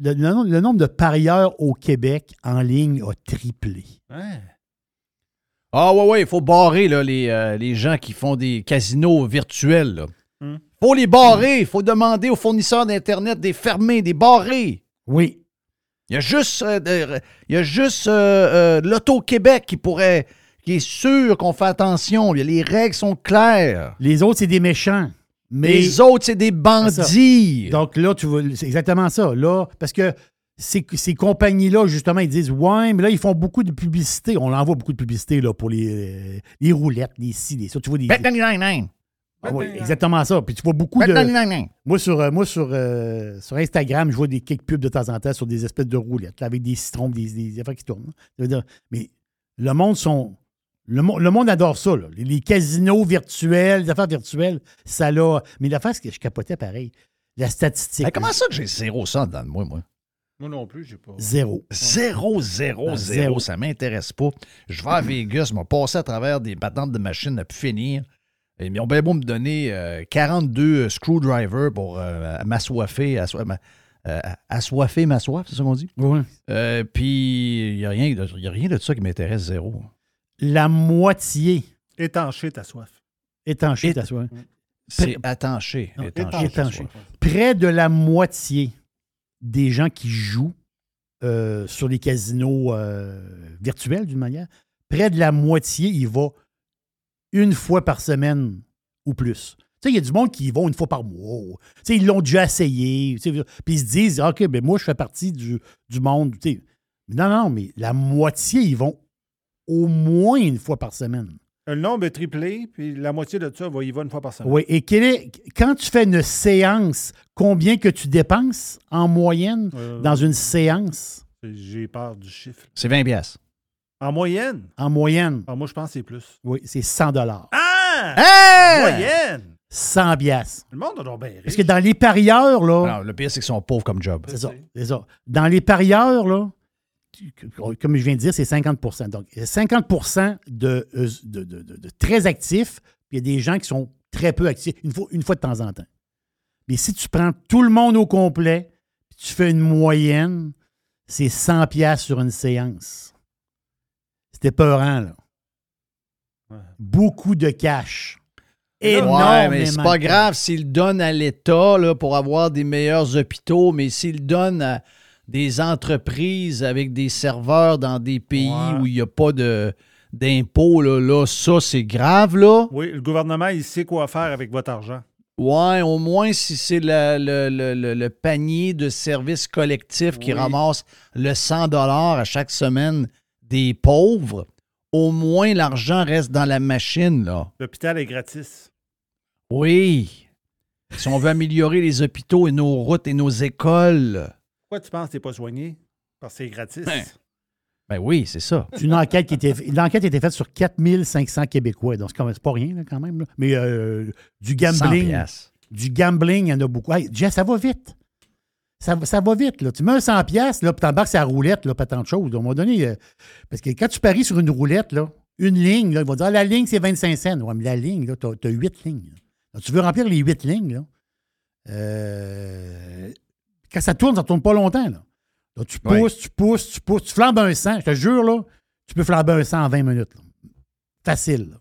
[SPEAKER 3] le, le nom- le nombre de parieurs au Québec en ligne a triplé.
[SPEAKER 6] Ouais.
[SPEAKER 7] Ah ouais, ouais, il faut barrer là, les, euh, les gens qui font des casinos virtuels. là.
[SPEAKER 6] Hmm.
[SPEAKER 7] faut les barrer. Il faut demander aux fournisseurs d'Internet des fermer, des barrer.
[SPEAKER 3] Oui.
[SPEAKER 7] Il y a juste, euh, de- il y a juste euh, euh, l'Auto-Québec qui pourrait, qui est sûr qu'on fait attention. Les règles sont claires.
[SPEAKER 3] Les autres, c'est des méchants. Mais
[SPEAKER 7] Les autres, c'est des bandits.
[SPEAKER 3] Donc là, tu vois, c'est exactement ça. Là, parce que ces, ces compagnies-là, justement, ils disent Ouais, mais là, ils font beaucoup de publicité. On envoie beaucoup de publicité là, pour les, euh, les roulettes, les ci, les ça. Tu vois des.
[SPEAKER 7] Bet99.
[SPEAKER 3] Ah oui, exactement ça. Puis tu vois beaucoup de.
[SPEAKER 7] Bet99.
[SPEAKER 3] Moi, sur, euh, moi sur, euh, sur Instagram, je vois des quelques pubs de temps en temps sur des espèces de roulettes, là, avec des citrons, des, des affaires qui tournent. Ça veut dire- mais le monde sont. Le, mo- le monde adore ça. là. Les, les casinos virtuels, les affaires virtuelles, ça l'a. Mais l'affaire, c'est que je capotais pareil. La statistique.
[SPEAKER 7] Mais comment ça que j'ai zéro ça dans moi, moi?
[SPEAKER 6] Moi non plus, j'ai pas.
[SPEAKER 3] Zéro.
[SPEAKER 7] Zéro, zéro,
[SPEAKER 3] Ah,
[SPEAKER 7] zéro,
[SPEAKER 3] zéro.
[SPEAKER 7] ça m'intéresse pas. Je vais à Vegas, je vais passer à travers des patentes de machines à pu finir. Et ils ont bien beau me donner euh, 42 screwdrivers pour euh, m'assoiffer, assoi- ma- euh, assoiffer ma soif, c'est ça qu'on dit?
[SPEAKER 3] Oui.
[SPEAKER 7] Euh, Puis, il n'y a, rien de- il y a rien de ça qui m'intéresse, zéro.
[SPEAKER 3] La moitié
[SPEAKER 6] Étancher ta soif.
[SPEAKER 3] étanché,
[SPEAKER 7] Et-
[SPEAKER 3] ta soif.
[SPEAKER 7] C'est attanché.
[SPEAKER 3] Non,
[SPEAKER 7] étanché,
[SPEAKER 3] étanché.
[SPEAKER 7] ta soif.
[SPEAKER 3] Près de la moitié des gens qui jouent euh, sur les casinos euh, virtuels, d'une manière, près de la moitié, il va une fois par semaine ou plus. Tu sais, il y a du monde qui y vont une fois par mois. Tu sais, ils l'ont déjà essayé. tu sais, Puis ils se disent, OK, ben moi, je fais partie du, du monde. tu sais. Mais Non, non, mais la moitié, ils vont au moins une fois par semaine.
[SPEAKER 6] Le nombre est triplé, puis la moitié de ça va y va une fois par semaine.
[SPEAKER 3] Oui, et quel est, quand tu fais une séance, combien que tu dépenses en moyenne
[SPEAKER 6] Euh,
[SPEAKER 3] dans une séance?
[SPEAKER 6] J'ai peur du chiffre.
[SPEAKER 7] C'est 20 piastres.
[SPEAKER 6] En moyenne?
[SPEAKER 3] En moyenne,
[SPEAKER 6] Ah, moi, je pense que c'est plus.
[SPEAKER 3] oui, c'est 100 dollars.
[SPEAKER 6] Ah!
[SPEAKER 7] Hey!
[SPEAKER 6] Moyenne!
[SPEAKER 3] 100 biasses.
[SPEAKER 6] Le monde a donc bien
[SPEAKER 3] Parce que dans les parieurs, là,
[SPEAKER 7] Alors, le pire, c'est qu'ils sont pauvres comme job.
[SPEAKER 3] c'est ça, c'est ça. Dans les parieurs, là, comme je viens de dire, c'est 50% Donc, il y a 50 de, euh, de, de- de- de très actifs, puis il y a des gens qui sont très peu actifs, une fois, une fois de temps en temps. Mais si tu prends tout le monde au complet, puis tu fais une moyenne, c'est 100 pièces sur une séance. C'était peurant, là. Beaucoup de cash. Énormément.
[SPEAKER 7] Ouais, mais c'est pas grave s'il le donne à l'État pour avoir des meilleurs hôpitaux, mais s'il le donne à des entreprises avec des serveurs dans des pays
[SPEAKER 6] Ouais.
[SPEAKER 7] où il n'y a pas de d'impôts, là, là, ça, c'est grave, là.
[SPEAKER 6] Oui, le gouvernement, il sait quoi faire avec votre argent.
[SPEAKER 7] Ouais, au moins si c'est le, le- le- le- panier de services collectifs qui
[SPEAKER 6] Oui.
[SPEAKER 7] ramasse le 100 à chaque semaine des pauvres, au moins l'argent reste dans la machine, là.
[SPEAKER 6] L'hôpital est gratis.
[SPEAKER 7] Oui. Si on veut améliorer les hôpitaux et nos routes et nos écoles.
[SPEAKER 6] Pourquoi tu penses que tu n'es pas soigné? Parce que c'est gratis.
[SPEAKER 7] Ben, Ben oui, c'est ça.
[SPEAKER 3] C'est une enquête qui était l'enquête a été faite sur 4500 Québécois. Donc, c'est quand même- c'est pas rien, là, quand même. là. Mais euh, du
[SPEAKER 7] 100
[SPEAKER 3] gambling. Du gambling, il y en a beaucoup. Hey, ça va vite. Ça, va- ça va vite. Là. Tu mets un 100 pièces puis t'embarques sur la roulette, là, pas tant de choses. À un moment donné, euh, parce que quand tu paries sur une roulette, là, une ligne, là, ils vont dire, ah, la ligne, c'est 25 cents. Ouais, mais la ligne, là, t'as, as 8 lignes. Donc, tu veux remplir les 8 lignes, là. euh, quand ça tourne, ça tourne pas longtemps, là. Là, tu
[SPEAKER 7] Ouais.
[SPEAKER 3] pousses, tu pousses, tu pousses, tu flambes un 100. Je te jure, là, tu peux flamber un 100 en 20 minutes. là. Facile. là.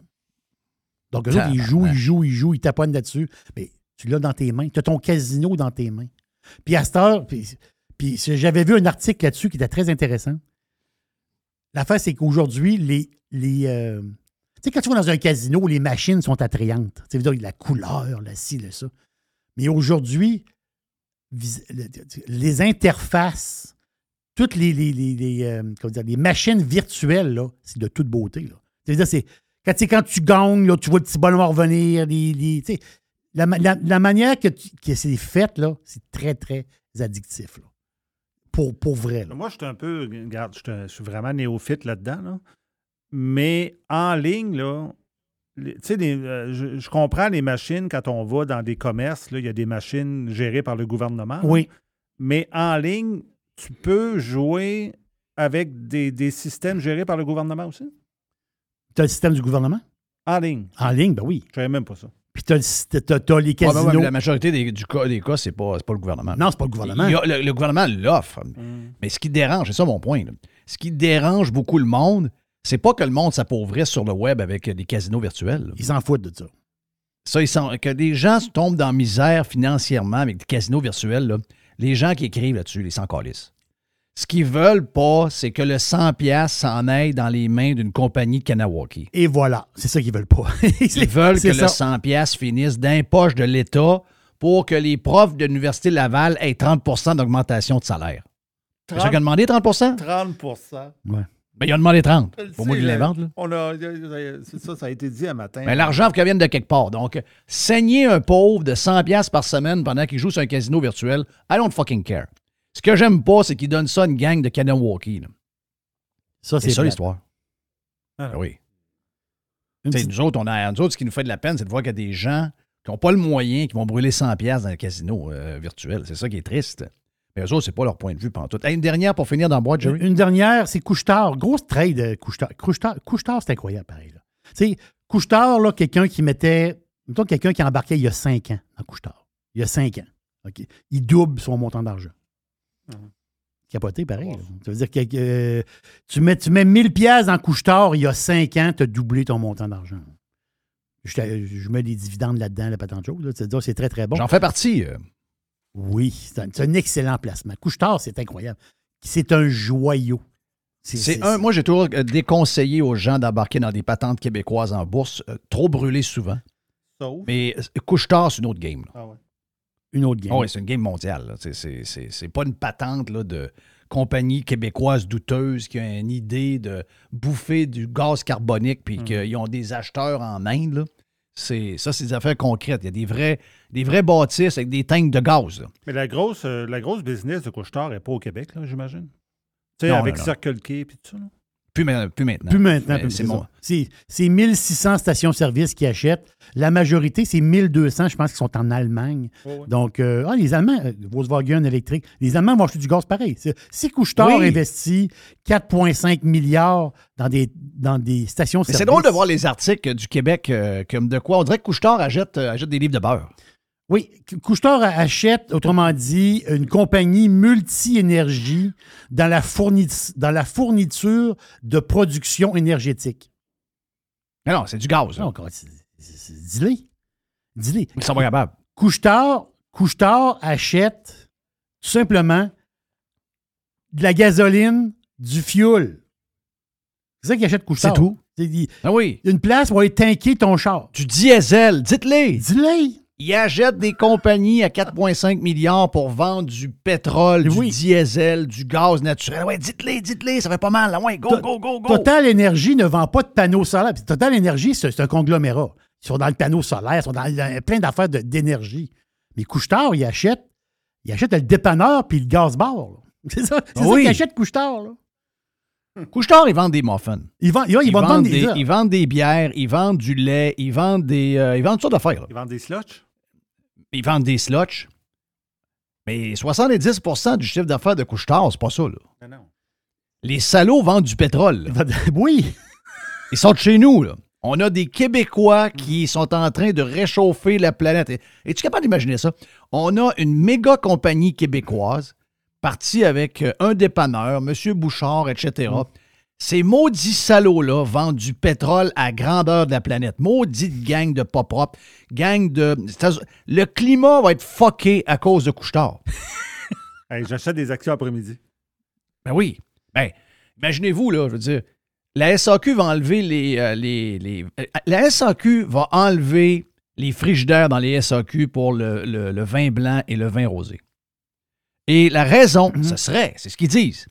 [SPEAKER 3] Donc, eux autres, ils jouent, ils jouent, ils jouent, ils taponnent là-dessus. Mais tu l'as dans tes mains. Tu as ton casino dans tes mains. Puis à cette heure, puis, puis j'avais vu un article là-dessus qui était très intéressant. L'affaire, c'est qu'aujourd'hui, les. les euh, tu sais, quand tu vas dans un casino, les machines sont attrayantes. Tu sais, la couleur, la ci, le ça. Mais aujourd'hui, les interfaces, toutes les, les, les, euh, machines virtuelles, c'est de toute beauté. C'est-à-dire, c'est quand, quand tu gagnes, là, tu vois le petit bonhomme revenir. La, la- la manière que, que c'est fait, c'est très, très addictif. là. Pour, pour vrai. Là.
[SPEAKER 6] Moi, je suis un peu. Regarde, je suis vraiment néophyte là-dedans. là. Mais en ligne, là, tu sais, les, euh, je, je comprends les machines quand on va dans des commerces, là, il y a des machines gérées par le gouvernement.
[SPEAKER 3] Oui.
[SPEAKER 6] Mais en ligne, tu peux jouer avec des, des systèmes gérés par le gouvernement aussi?
[SPEAKER 3] Tu as le système du gouvernement?
[SPEAKER 6] En ligne.
[SPEAKER 3] En ligne, ben oui.
[SPEAKER 6] Je savais même pas ça.
[SPEAKER 3] Puis tu as, les
[SPEAKER 7] Ouais,
[SPEAKER 3] casinos.
[SPEAKER 7] ouais, ouais, mais la majorité des, du cas, des cas, c'est pas, c'est pas le gouvernement.
[SPEAKER 3] Non, c'est pas le gouvernement.
[SPEAKER 7] A- le, le gouvernement l'offre. Mais ce qui dérange, c'est ça mon point. là. Ce qui dérange beaucoup le monde, c'est pas que le monde s'appauvrisse sur le web avec des casinos virtuels. là.
[SPEAKER 3] Ils s'en foutent de ça.
[SPEAKER 7] Ça, ils sont, que des gens se tombent dans misère financièrement avec des casinos virtuels, là, les gens qui écrivent là-dessus, les sans calices. Ce qu'ils veulent pas, c'est que le 100$ piastres s'en aille dans les mains d'une compagnie de Kanawaki.
[SPEAKER 3] Et voilà, c'est ça qu'ils veulent pas.
[SPEAKER 7] Ils veulent que le
[SPEAKER 3] ça.
[SPEAKER 7] 100$ piastres finisse dans les poches de l'État pour que les profs de l'Université Laval aient 30% d'augmentation de salaire. C'est ça qu'il a demandé, 30%
[SPEAKER 6] 30
[SPEAKER 7] Ben, il a demandé 30.
[SPEAKER 6] Je le
[SPEAKER 7] Pour moi
[SPEAKER 6] là,
[SPEAKER 7] l'invente.
[SPEAKER 6] ça, ça a été dit un matin.
[SPEAKER 7] Mais l'argent, faut qu'il vienne de quelque part. Donc, saigner un pauvre de 100$ piastres par semaine pendant qu'il joue sur un casino virtuel, I don't fucking care. Ce que j'aime pas, c'est qu'il donne ça à une gang de Kanawaki. là.
[SPEAKER 3] Ça,
[SPEAKER 7] C'est ça l'histoire.
[SPEAKER 6] Ah.
[SPEAKER 7] Ben oui.
[SPEAKER 3] Petite-
[SPEAKER 7] nous autres, on a, nous autres, ce qui nous fait de la peine, c'est de voir qu'il y a des gens qui n'ont pas le moyen, qui vont brûler 100$ piastres dans le casino euh, virtuel. C'est ça qui est triste. Mais eux autres, c'est pas leur point de vue pendant tout. une dernière pour finir dans boîte, Jerry.
[SPEAKER 3] Une dernière, c'est Couchetard. Grosse trade, Couchetard. Couchetard, Couchetard, c'est incroyable, pareil. Tu sais, Couchetard, là, quelqu'un qui mettait. Mettons quelqu'un qui embarquait il y a cinq ans dans Couchetard. Il y a cinq ans. OK? Il double son montant d'argent. Capoté, pareil. là. Ça veut dire que euh, tu, mets, tu mets 1000 pièces dans Couchetard il y a cinq ans, tu as doublé ton montant d'argent. Je, mets des dividendes là-dedans, la patente chose. là. C'est très, très bon.
[SPEAKER 7] J'en fais partie. euh.
[SPEAKER 3] Oui, c'est un, excellent placement. Couchetard, c'est incroyable. C'est un joyau.
[SPEAKER 7] C'est un, moi, j'ai toujours euh, déconseillé aux gens d'embarquer dans des patentes québécoises en bourse, euh, trop brûlées souvent.
[SPEAKER 6] Sauf.
[SPEAKER 7] Mais euh, couche-tard, c'est une autre game. là.
[SPEAKER 6] Ah ouais.
[SPEAKER 3] Une autre game.
[SPEAKER 7] Ah oui, c'est une game mondiale. C'est- C'est c'est- c'est pas une patente là, de compagnie québécoise douteuse qui a une idée de bouffer du gaz carbonique
[SPEAKER 3] Hmm.
[SPEAKER 7] puis qu'ils ont des acheteurs en Inde. là. C'est Ça, c'est des affaires concrètes. Il y a des vrais, des vrais bâtisses avec des tanks de gaz. là.
[SPEAKER 6] Mais la grosse, euh, la grosse business de Couchetard n'est pas au Québec, là, j'imagine? Tu sais, avec
[SPEAKER 7] non, non.
[SPEAKER 6] Circle K et tout ça. là?
[SPEAKER 7] Plus, plus maintenant.
[SPEAKER 3] Plus maintenant.
[SPEAKER 7] C'est
[SPEAKER 3] ça. C'est c'est 1600 stations-service qui achètent. La majorité, c'est 1200, je pense, qui sont en Allemagne. Donc, euh, ah, les Allemands, euh, Volkswagen électrique, les Allemands vont acheter du gaz pareil. Si Couchetard
[SPEAKER 7] Oui.
[SPEAKER 3] investit 4,5 milliards dans des, dans des stations-service.
[SPEAKER 7] c'est drôle de voir les articles du Québec euh, comme de quoi. On dirait que Couchetard achète, euh, achète des livres de beurre.
[SPEAKER 3] Oui, Couchetard achète, autrement dit, une compagnie multi-énergie dans, la fourni- dans la fourniture de production énergétique.
[SPEAKER 7] Mais non, c'est du gaz. là.
[SPEAKER 3] Non, Dis-le. Dis-le.
[SPEAKER 7] Ils sont pas capables.
[SPEAKER 3] Couchetard, Couchetard achète tout simplement de la gasoline, du fuel. C'est ça qu'il achète Couchetard.
[SPEAKER 7] C'est tout.
[SPEAKER 3] Il-
[SPEAKER 7] Ah oui.
[SPEAKER 3] une place pour aller tanker ton char.
[SPEAKER 7] Du diesel. Dites-les.
[SPEAKER 3] Dis-le.
[SPEAKER 7] Ils achètent des compagnies à 4,5 milliards pour vendre du pétrole,
[SPEAKER 3] Oui.
[SPEAKER 7] du diesel, du gaz naturel. Ouais, dites-les, dites-les, ça fait pas mal. là. Ouais, go,
[SPEAKER 3] To-
[SPEAKER 7] go, go, go.
[SPEAKER 3] Total Énergie ne vend pas de panneaux solaires. Total Énergie, c'est un conglomérat. Ils sont dans le panneau solaire, ils sont dans, dans plein d'affaires d'énergie. Mais Couchetard, il achète, il achète le dépanneur puis le gaz bar. C'est ça, c'est ça
[SPEAKER 7] Oui.
[SPEAKER 3] qu'il achète Couchetard. Là.
[SPEAKER 7] Couche-tard, ils vendent des muffins.
[SPEAKER 3] Ils, vendent, ils,
[SPEAKER 7] Ils, des,
[SPEAKER 3] des.
[SPEAKER 7] ils vendent des bières, ils vendent du lait, ils vendent des. euh, ils vendent toutes sortes d'affaires. là.
[SPEAKER 6] Ils vendent des slotch.
[SPEAKER 7] Ils vendent des slotch. Mais 70% du chiffre d'affaires de Couche-tard, c'est pas ça. Là.
[SPEAKER 6] Non, non.
[SPEAKER 7] Les salauds vendent du pétrole. là.
[SPEAKER 3] Oui.
[SPEAKER 7] Ils sont de chez nous, là. On a des Québécois qui sont en train de réchauffer la planète. Et- Es-tu capable d'imaginer ça? On a une méga compagnie québécoise partie avec euh, un dépanneur, M. Bouchard, etc. Ces maudits salauds-là vendent du pétrole à grandeur de la planète. Maudite gang de pas propres, gang de... Le climat va être fucké à cause de Couchetard.
[SPEAKER 6] Hey, J'achète des actions après-midi.
[SPEAKER 7] Ben oui. Ben, imaginez-vous, là, je veux dire, la SAQ va enlever les. euh, les, les- euh, la SAQ va enlever les frigidaires dans les SAQ pour le, le- le vin blanc et le vin rosé. Et la raison, ce serait, c'est ce qu'ils disent,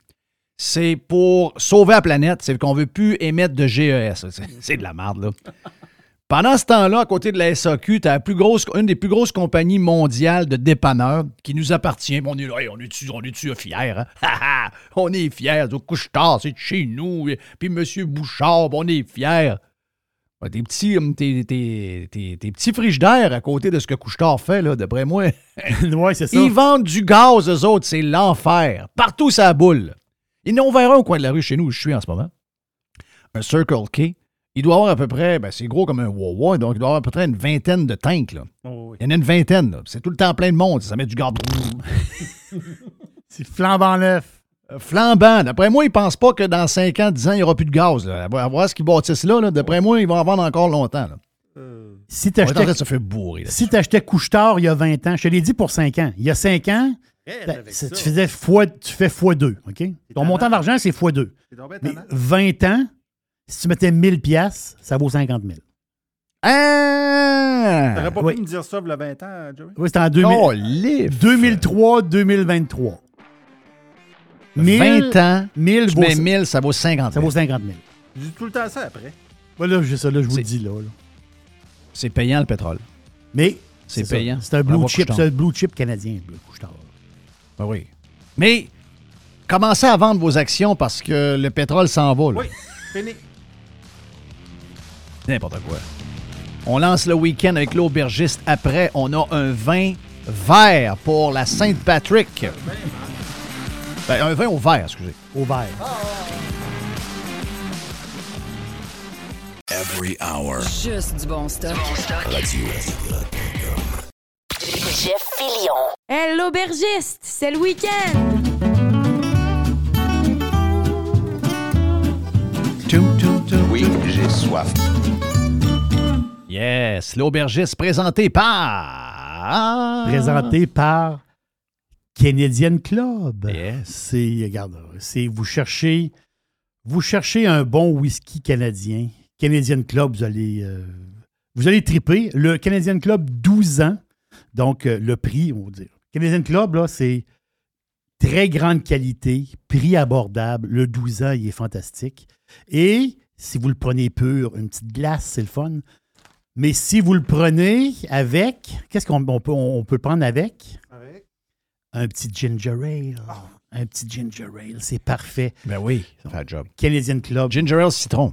[SPEAKER 7] c'est pour sauver la planète, c'est qu'on ne veut plus émettre de GES. C'est- C'est de la merde, là. Pendant ce temps-là, à côté de la SAQ, tu as la plus grosse, une des plus grosses compagnies mondiales de dépanneurs qui nous appartient. On est là, hey, on est-tu on est fiers, hein? On est fiers. Au couche-tard, c'est de chez nous. Puis M. Bouchard, on est fiers. Ouais, tes, petits, hum, tes, tes- tes- tes petits frigidaires à côté de ce que Couchetard fait, là, d'après moi.
[SPEAKER 3] ouais, c'est ça.
[SPEAKER 7] Ils vendent du gaz, eux autres, c'est l'enfer. Partout, ça boule. Il y en a ouvert un au coin de la rue chez nous où je suis en ce moment. Un Circle K. Il doit avoir à peu près, ben, c'est gros comme un Wawa, donc il doit avoir à peu près une vingtaine de tanks. Là.
[SPEAKER 3] Oh, oui.
[SPEAKER 7] Il y en a une vingtaine. C'est tout le temps plein de monde. Ça met du gaz.
[SPEAKER 3] C'est flambant neuf.
[SPEAKER 7] Euh, Flambant. D'après moi, ils pensent pas que dans 5 ans, 10 ans, il n'y aura plus de gaz. Là. À voir- ce qu'ils bâtissent là. là. D'après moi, ils vont en vendre encore longtemps. Là.
[SPEAKER 3] Si
[SPEAKER 7] se faire bourrer. là.
[SPEAKER 3] si t'achetais Couche-Tard il y a 20 ans, je te l'ai dit pour 5 ans. Il y a 5 ans, ben, tu, faisais fois, tu fais x2. OK? Ton montant d'argent, c'est x2. Mais 20 ans, si tu mettais 1000 pièces, ça vaut 50 000.
[SPEAKER 7] Ah!
[SPEAKER 6] T'aurais pas
[SPEAKER 3] Oui.
[SPEAKER 6] pu me dire ça il y a 20 ans, Joey?
[SPEAKER 3] Oui, c'était en 2000
[SPEAKER 7] Oh, livre.
[SPEAKER 3] 2003-2023.
[SPEAKER 7] 20 ans.
[SPEAKER 3] 1000
[SPEAKER 7] Tu
[SPEAKER 3] vaut,
[SPEAKER 7] mets 1000, ça vaut 50
[SPEAKER 3] ça
[SPEAKER 7] 000.
[SPEAKER 3] vaut 50 000.
[SPEAKER 6] Je dis tout le temps ça après.
[SPEAKER 3] Voilà, j'ai ça, là, je vous le dis là. là.
[SPEAKER 7] C'est payant le pétrole.
[SPEAKER 3] Mais
[SPEAKER 7] C'est
[SPEAKER 3] ça.
[SPEAKER 7] payant.
[SPEAKER 3] C'est un blue chip, c'est un blue chip canadien, le Couche-Tard.
[SPEAKER 7] Ben oui. Mais commencez à vendre vos actions parce que le pétrole s'en va. là.
[SPEAKER 6] Oui, fini.
[SPEAKER 7] N'importe quoi. On lance le week-end avec l'aubergiste. Après, on a un vin vert pour la Sainte-Patrick. Ben, un vin au vert, excusez.
[SPEAKER 3] Au vert.
[SPEAKER 5] Every hour.
[SPEAKER 11] Juste du bon stock.
[SPEAKER 5] Radio.
[SPEAKER 8] Jeff Fillion.
[SPEAKER 11] Hey, l'aubergiste, c'est le week-end.
[SPEAKER 5] Oui, j'ai soif.
[SPEAKER 7] Yes, l'aubergiste présenté par...
[SPEAKER 3] Présenté par Canadian Club.
[SPEAKER 7] Yes.
[SPEAKER 3] C'est, regarde, c'est vous cherchez, vous cherchez un bon whisky canadien. Canadian Club, vous allez, euh, vous allez triper. Le Canadian Club, 12 ans. Donc, euh, le prix, on va dire. Canadian Club, là, c'est très grande qualité, prix abordable. Le 12 ans, il est fantastique. Et si vous le prenez pur, une petite glace, c'est le fun. Mais si vous le prenez avec, qu'est-ce qu'on on peut, on peut le prendre avec? Un petit ginger ale. Un petit ginger ale, c'est parfait.
[SPEAKER 7] Ben oui, ça fait le job.
[SPEAKER 3] Canadian Club,
[SPEAKER 7] Ginger ale citron.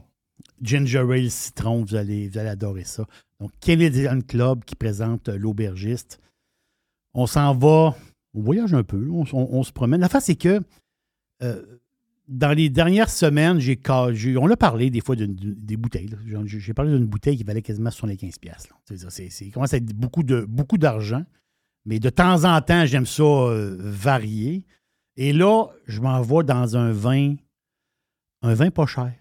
[SPEAKER 3] ginger ale citron, vous allez, vous allez adorer ça. Donc, Canadian Club qui présente euh, l'aubergiste. On s'en va, on voyage un peu, on, se promène. La face, c'est que euh, dans les dernières semaines, j'ai, on a parlé des fois des bouteilles. J'ai, parlé d'une bouteille qui valait quasiment 75$. piastres, là. C'est, c'est, c'est- commence à être beaucoup, de, beaucoup d'argent. Mais de temps en temps, j'aime ça euh, varier. Et là, je m'en vais dans un vin, un vin pas cher.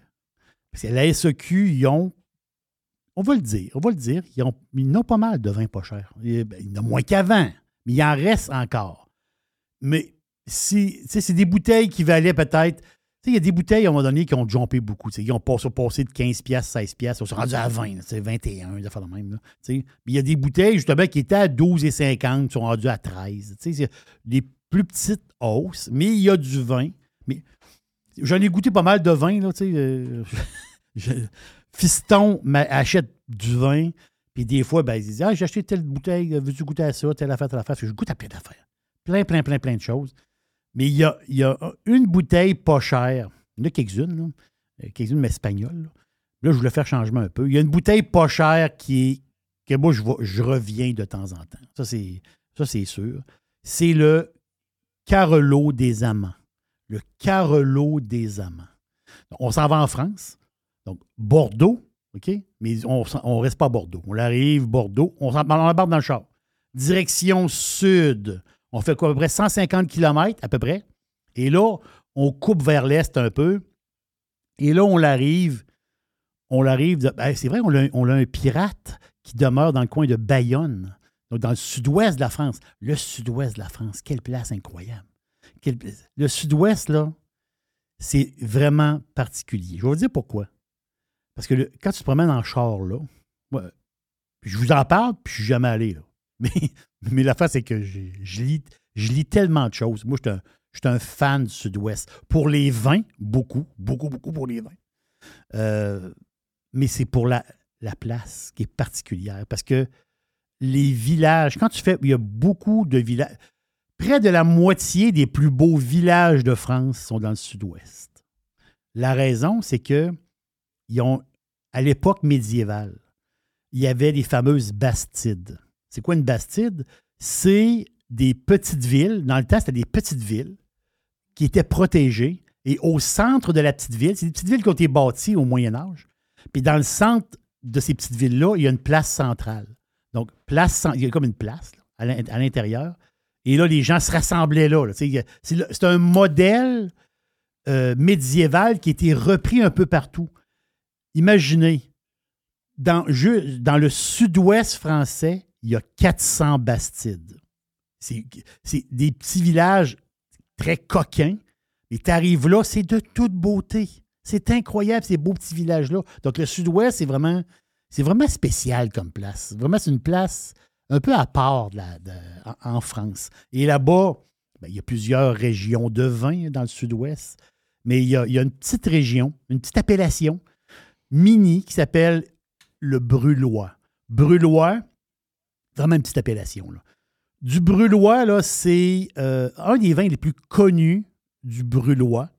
[SPEAKER 3] Parce que la SEQ, ils ont, on va le dire, on va le dire, ils, ont, pas mal de vins pas chers. Ben, il y en a moins qu'avant, mais il en reste encore. Mais si, c'est des bouteilles qui valaient peut-être. Il y a des bouteilles à un moment donné qui ont jumpé beaucoup. Ils ont passé, de 15$, piastres, 16$, piastres, ils sont rendus à 20$, c'est 21$, des affaires de même. il y a des bouteilles, justement, qui étaient à 12,50$, qui sont rendues à 13$. tu sais, C'est des plus petites hausses, mais il y a du vin. Mais j'en ai goûté pas mal de vin, là, tu sais. euh, Fiston achète du vin, puis des fois, ben, il Ah, j'ai acheté telle bouteille, veux-tu goûter à ça, telle affaire, telle affaire. Je goûte à plein d'affaires. Plein, plein, plein, plein de choses. Mais il y a, y a une bouteille pas chère. Il y en a quelques-unes. Euh, quelques-unes, mais espagnoles. Là. Là, je voulais faire changement un peu. Il y a une bouteille pas chère qui est, que moi, je, reviens de temps en temps. Ça, c'est, ça, c'est sûr. C'est le Carolo des Amants. Le Carolo des Amants. On s'en va en France. Donc, Bordeaux, OK? Mais on ne reste pas à Bordeaux. On arrive, Bordeaux, on, embarque dans le char. Direction sud. On fait quoi, à peu près 150 km, à peu près. Et là, on coupe vers l'est un peu. Et là, on l'arrive. On l'arrive. ben, c'est vrai, on a, un pirate qui demeure dans le coin de Bayonne, donc dans le sud-ouest de la France. Le sud-ouest de la France, quelle place incroyable. Le sud-ouest, là, c'est vraiment particulier. Je vais vous dire pourquoi. Parce que quand tu te promènes en char, là, je vous en parle, puis je suis jamais allé. Mais, mais la face, c'est que je, lis, tellement de choses. Moi, je suis un, fan du Sud-Ouest. Pour les vins, beaucoup, beaucoup, beaucoup pour les vins. Euh, mais c'est pour la place qui est particulière. Parce que les villages, quand tu fais, il y a beaucoup de villages. Près de la moitié des plus beaux villages de France sont dans le Sud-Ouest. La raison, c'est que à l'époque médiévale, il y avait les fameuses bastides. C'est quoi une bastide? C'est des petites villes. Dans le temps, c'était des petites villes qui étaient protégées. Et au centre de la petite ville, c'est des petites villes qui ont été bâties au Moyen Âge. Puis dans le centre de ces petites villes-là, il y a une place centrale. Donc, place, il y a comme une place à l'in- à l'intérieur. Et là, les gens se rassemblaient là. c'est un modèle euh, médiéval qui a été repris un peu partout. Imaginez, dans, le sud-ouest français, il y a 400 bastides. C'est des petits villages très coquins. Et tu arrives là, c'est de toute beauté. C'est incroyable, ces beaux petits villages-là. Donc, le sud-ouest, c'est vraiment, vraiment spécial comme place. Vraiment, c'est une place un peu à part en France. Et là-bas, ben, il y a plusieurs régions de vin dans le sud-ouest, mais il y, a, il y a une petite région, une petite appellation mini qui s'appelle le Brulois. Brulois, vraiment une petite appellation. Là. Du Brulois, là, c'est euh, un des vins les plus connus du Brulois,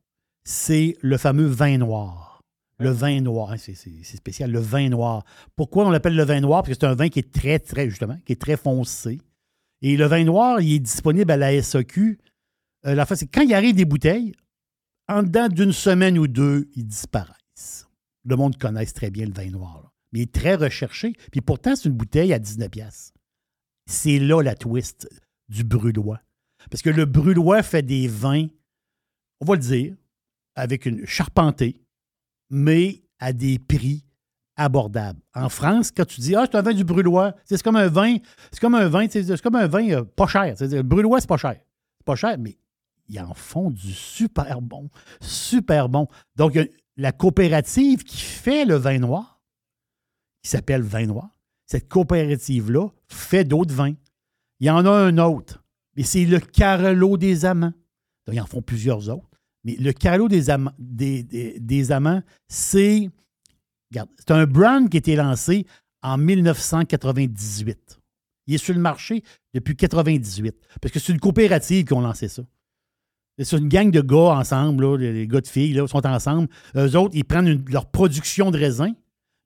[SPEAKER 3] c'est le fameux vin noir. Le vin noir, hein, c'est c'est- c'est spécial, le vin noir. Pourquoi on l'appelle le vin noir? Parce que c'est un vin qui est très, très, justement, qui est très foncé. Et le vin noir, il est disponible à la SAQ. Euh, la fois, c'est quand il arrive des bouteilles, en dedans d'une semaine ou deux, ils disparaissent. Le monde connaît très bien le vin noir. Mais il est très recherché. Puis pourtant, c'est une bouteille à 19 pièces. C'est là la twist du Brulois. Parce que le Brulois fait des vins, on va le dire, avec une charpentée, mais à des prix abordables. En France, quand tu dis Ah, c'est un vin du Brulois, c'est comme un vin, c'est comme un vin, c'est comme un vin euh, pas cher. Le Brulois, c'est pas cher. C'est pas cher, mais ils en font du super bon. Super bon. Donc, il y a la coopérative qui fait le vin noir, qui s'appelle Vin Noir, cette coopérative-là fait d'autres vins. Il y en a un autre, mais c'est le Carolo des Amants. Donc, ils en font plusieurs autres. Mais le Carolo des Amants, c'est. C'est un brand qui a été lancé en 1998. Il est sur le marché depuis 98. Parce que c'est une coopérative qui ont lancé ça. C'est une gang de gars ensemble, là, les gars de filles, là, sont ensemble. Eux autres, ils prennent leur production de raisin,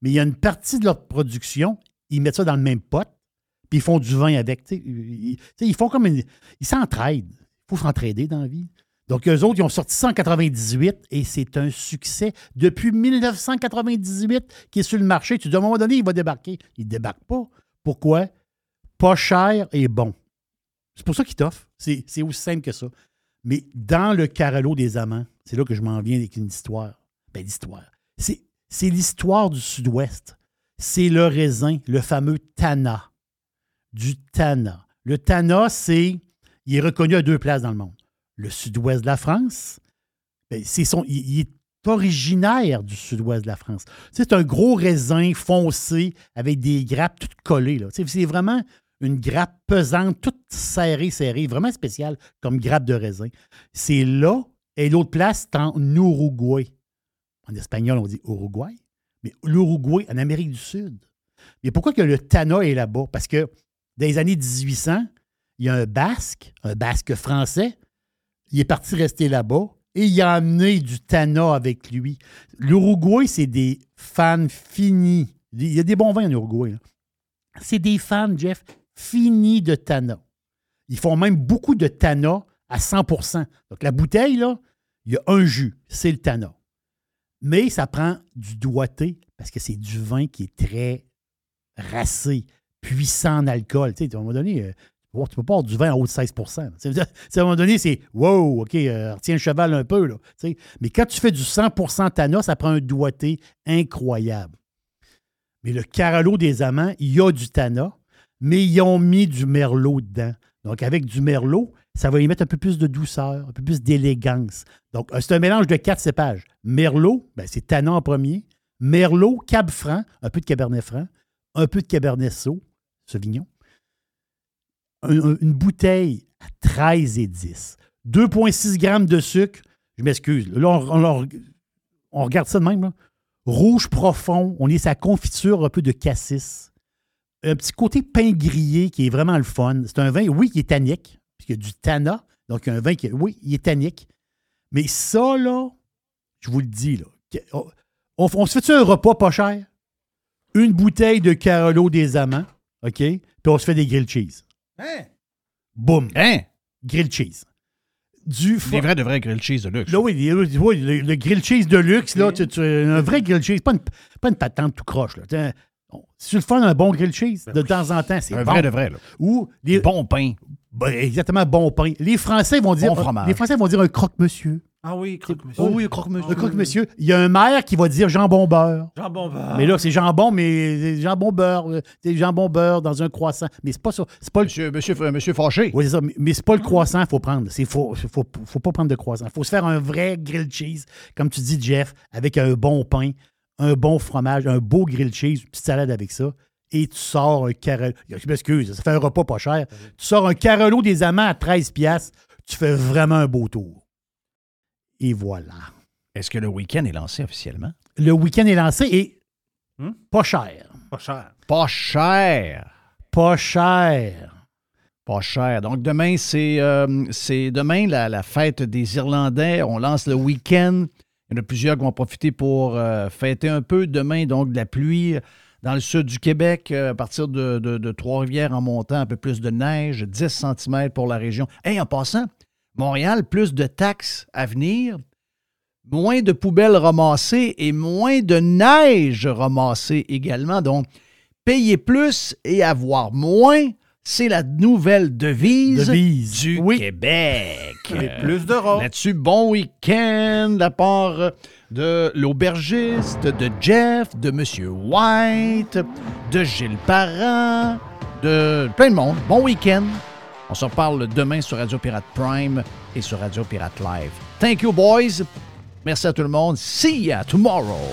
[SPEAKER 3] mais il y a une partie de leur production, ils mettent ça dans le même pot, puis ils font du vin avec. Ils, ils font comme une- Ils s'entraident. Il faut s'entraider dans la vie. Donc, eux autres, ils ont sorti ça en 98 et c'est un succès. Depuis 1998 qui est sur le marché, tu dis à un moment donné, il va débarquer. Il ne débarque pas. Pourquoi? Pas cher et bon. C'est pour ça qu'il t'offre. C'est c'est aussi simple que ça. Mais dans le Carolo des Amants, c'est là que je m'en viens avec une histoire. Ben, l'histoire. C'est l'histoire du Sud-Ouest. C'est le raisin, le fameux Tana. Du Tana. Le Tana, c'est. Il est reconnu à deux places dans le monde. Le Sud-Ouest de la France, ben, c'est il, est originaire du Sud-Ouest de la France. C'est un gros raisin foncé avec des grappes toutes collées. C'est vraiment une grappe pesante, toute serrée, serrée, vraiment spéciale comme grappe de raisin. C'est là, et l'autre place, c'est en Uruguay. En espagnol, on dit Uruguay, mais l'Uruguay en Amérique du Sud. Mais pourquoi que le Tana est là-bas? Parce que dans les années 1800, il y a un Basque, un Basque français, il est parti rester là-bas et il a amené du Tana avec lui. L'Uruguay, c'est des fans finis. Il y a des bons vins en Uruguay. C'est des fans, Jeff, finis de Tana. Ils font même beaucoup de Tana à 100% Donc la bouteille, là, il y a un jus, c'est le Tana. Mais ça prend du doigté parce que c'est du vin qui est très racé, puissant en alcool. Tu sais, à un moment donné, euh, tu peux pas avoir du vin en haut de 16 Tu sais, À un moment donné, c'est wow, OK, euh, retiens le cheval un peu. Là. Mais quand tu fais du 100% Tana, ça prend un doigté incroyable. Mais le Carolo des Amants, il y a du Tana, mais ils ont mis du Merlot dedans. Donc, avec du Merlot, ça va y mettre un peu plus de douceur, un peu plus d'élégance. Donc, euh, c'est un mélange de quatre cépages. Merlot, ben, c'est Tana en premier. Merlot, Cab Franc, un peu de Cabernet Franc, un peu de Cabernet Saut, Sauvignon. Un- un- une bouteille à 13 et 10. 2,6 grammes de sucre. Je m'excuse. Là, on, regarde ça de même. Rouge profond. On est sa confiture, un peu de cassis. Un petit côté pain grillé qui est vraiment le fun. C'est un vin, oui, qui est tannique, puisqu'il y a du tanna. Donc, un vin qui, oui, il est tannique. Mais ça, là, je vous le dis, là, que- on, on- on se fait-tu un repas pas cher? une bouteille de Carolo des Amants, OK? Puis on se fait des grilled cheese.
[SPEAKER 6] Hein?
[SPEAKER 3] Boum.
[SPEAKER 7] Hein?
[SPEAKER 3] Grilled cheese. Du
[SPEAKER 7] Des vrais, de vrais grilled cheese de luxe.
[SPEAKER 3] Là, oui, oui, oui, le, le grilled cheese de luxe, là, tu- tu- un vrai grilled cheese, pas une, pas une patente tout croche. Là. Tu le fais un bon grilled cheese, de temps en temps, c'est
[SPEAKER 7] Un
[SPEAKER 3] bon.
[SPEAKER 7] vrai de vrai, là.
[SPEAKER 3] Ou des,
[SPEAKER 7] Bon pain.
[SPEAKER 3] ben, exactement, bon pain. Les Français vont dire,
[SPEAKER 7] Bon fromage.
[SPEAKER 3] les Français vont dire un croque-monsieur.
[SPEAKER 6] Ah oui, croque-monsieur.
[SPEAKER 3] Oh oui, croque-monsieur. Un croque-monsieur. Il y a un maire qui va dire jambon beurre.
[SPEAKER 6] Jambon beurre.
[SPEAKER 3] Mais là, c'est jambon, mais c'est jambon beurre. euh, C'est jambon beurre dans un croissant. Mais c'est pas ça. C'est pas le.
[SPEAKER 7] Monsieur, monsieur, monsieur Fâché.
[SPEAKER 3] Oui, c'est ça. Mais, mais c'est pas le croissant qu'il faut prendre. Il faut, faut, faut pas prendre de croissant. Il faut se faire un vrai grilled cheese, comme tu dis, Jeff, avec un bon pain, un bon fromage, un beau grilled cheese, une petite salade avec ça. Et tu sors un carolo. Je m'excuse, ça fait un repas pas cher. Tu sors un carolo des amants à 13$, piastres, tu fais vraiment un beau tour. Et voilà.
[SPEAKER 7] Est-ce que le week-end est lancé officiellement?
[SPEAKER 3] Le week-end est lancé et
[SPEAKER 6] Hmm?
[SPEAKER 3] pas cher.
[SPEAKER 6] Pas cher.
[SPEAKER 7] Pas cher.
[SPEAKER 3] Pas cher.
[SPEAKER 7] Pas cher. Donc demain, c'est euh, c'est demain la, la fête des Irlandais. On lance le week-end. Il y en a plusieurs qui vont profiter pour euh, fêter un peu. Demain, donc, de la pluie dans le sud du Québec, euh, à partir de Trois-Rivières en montant, un peu plus de neige, 10 cm pour la région. Et en passant, Montréal, plus de taxes à venir, moins de poubelles ramassées et moins de neige ramassée également. Donc, payer plus et avoir moins, c'est la nouvelle devise,
[SPEAKER 3] Devise.
[SPEAKER 7] du
[SPEAKER 3] Oui.
[SPEAKER 7] Québec.
[SPEAKER 6] Et plus d'euros.
[SPEAKER 7] Là-dessus, bon week-end de la part de l'aubergiste, de Jeff, de Monsieur White, de Gilles Parent, de plein de monde. Bon week-end. On se reparle demain sur Radio Pirate Prime et sur Radio Pirate Live. Thank you, boys. Merci à tout le monde. See ya tomorrow.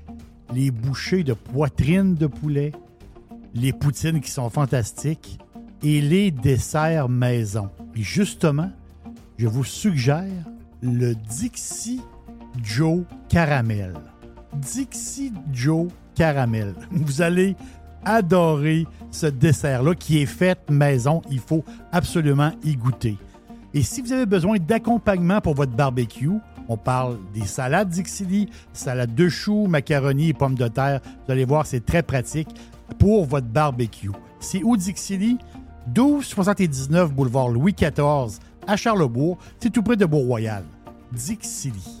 [SPEAKER 3] les bouchées de poitrine de poulet, les poutines qui sont fantastiques et les desserts maison. Et justement, je vous suggère le Dixie Joe Caramel. Dixie Joe Caramel. Vous allez adorer ce dessert-là qui est fait maison. Il faut absolument y goûter. Et si vous avez besoin d'accompagnement pour votre barbecue, on parle des salades Dixili, salade de choux, macaroni et pommes de terre. Vous allez voir, c'est très pratique pour votre barbecue. C'est où Dixili? 1279 boulevard Louis XIV à Charlebourg. C'est tout près de Beau-Royal. Dixili.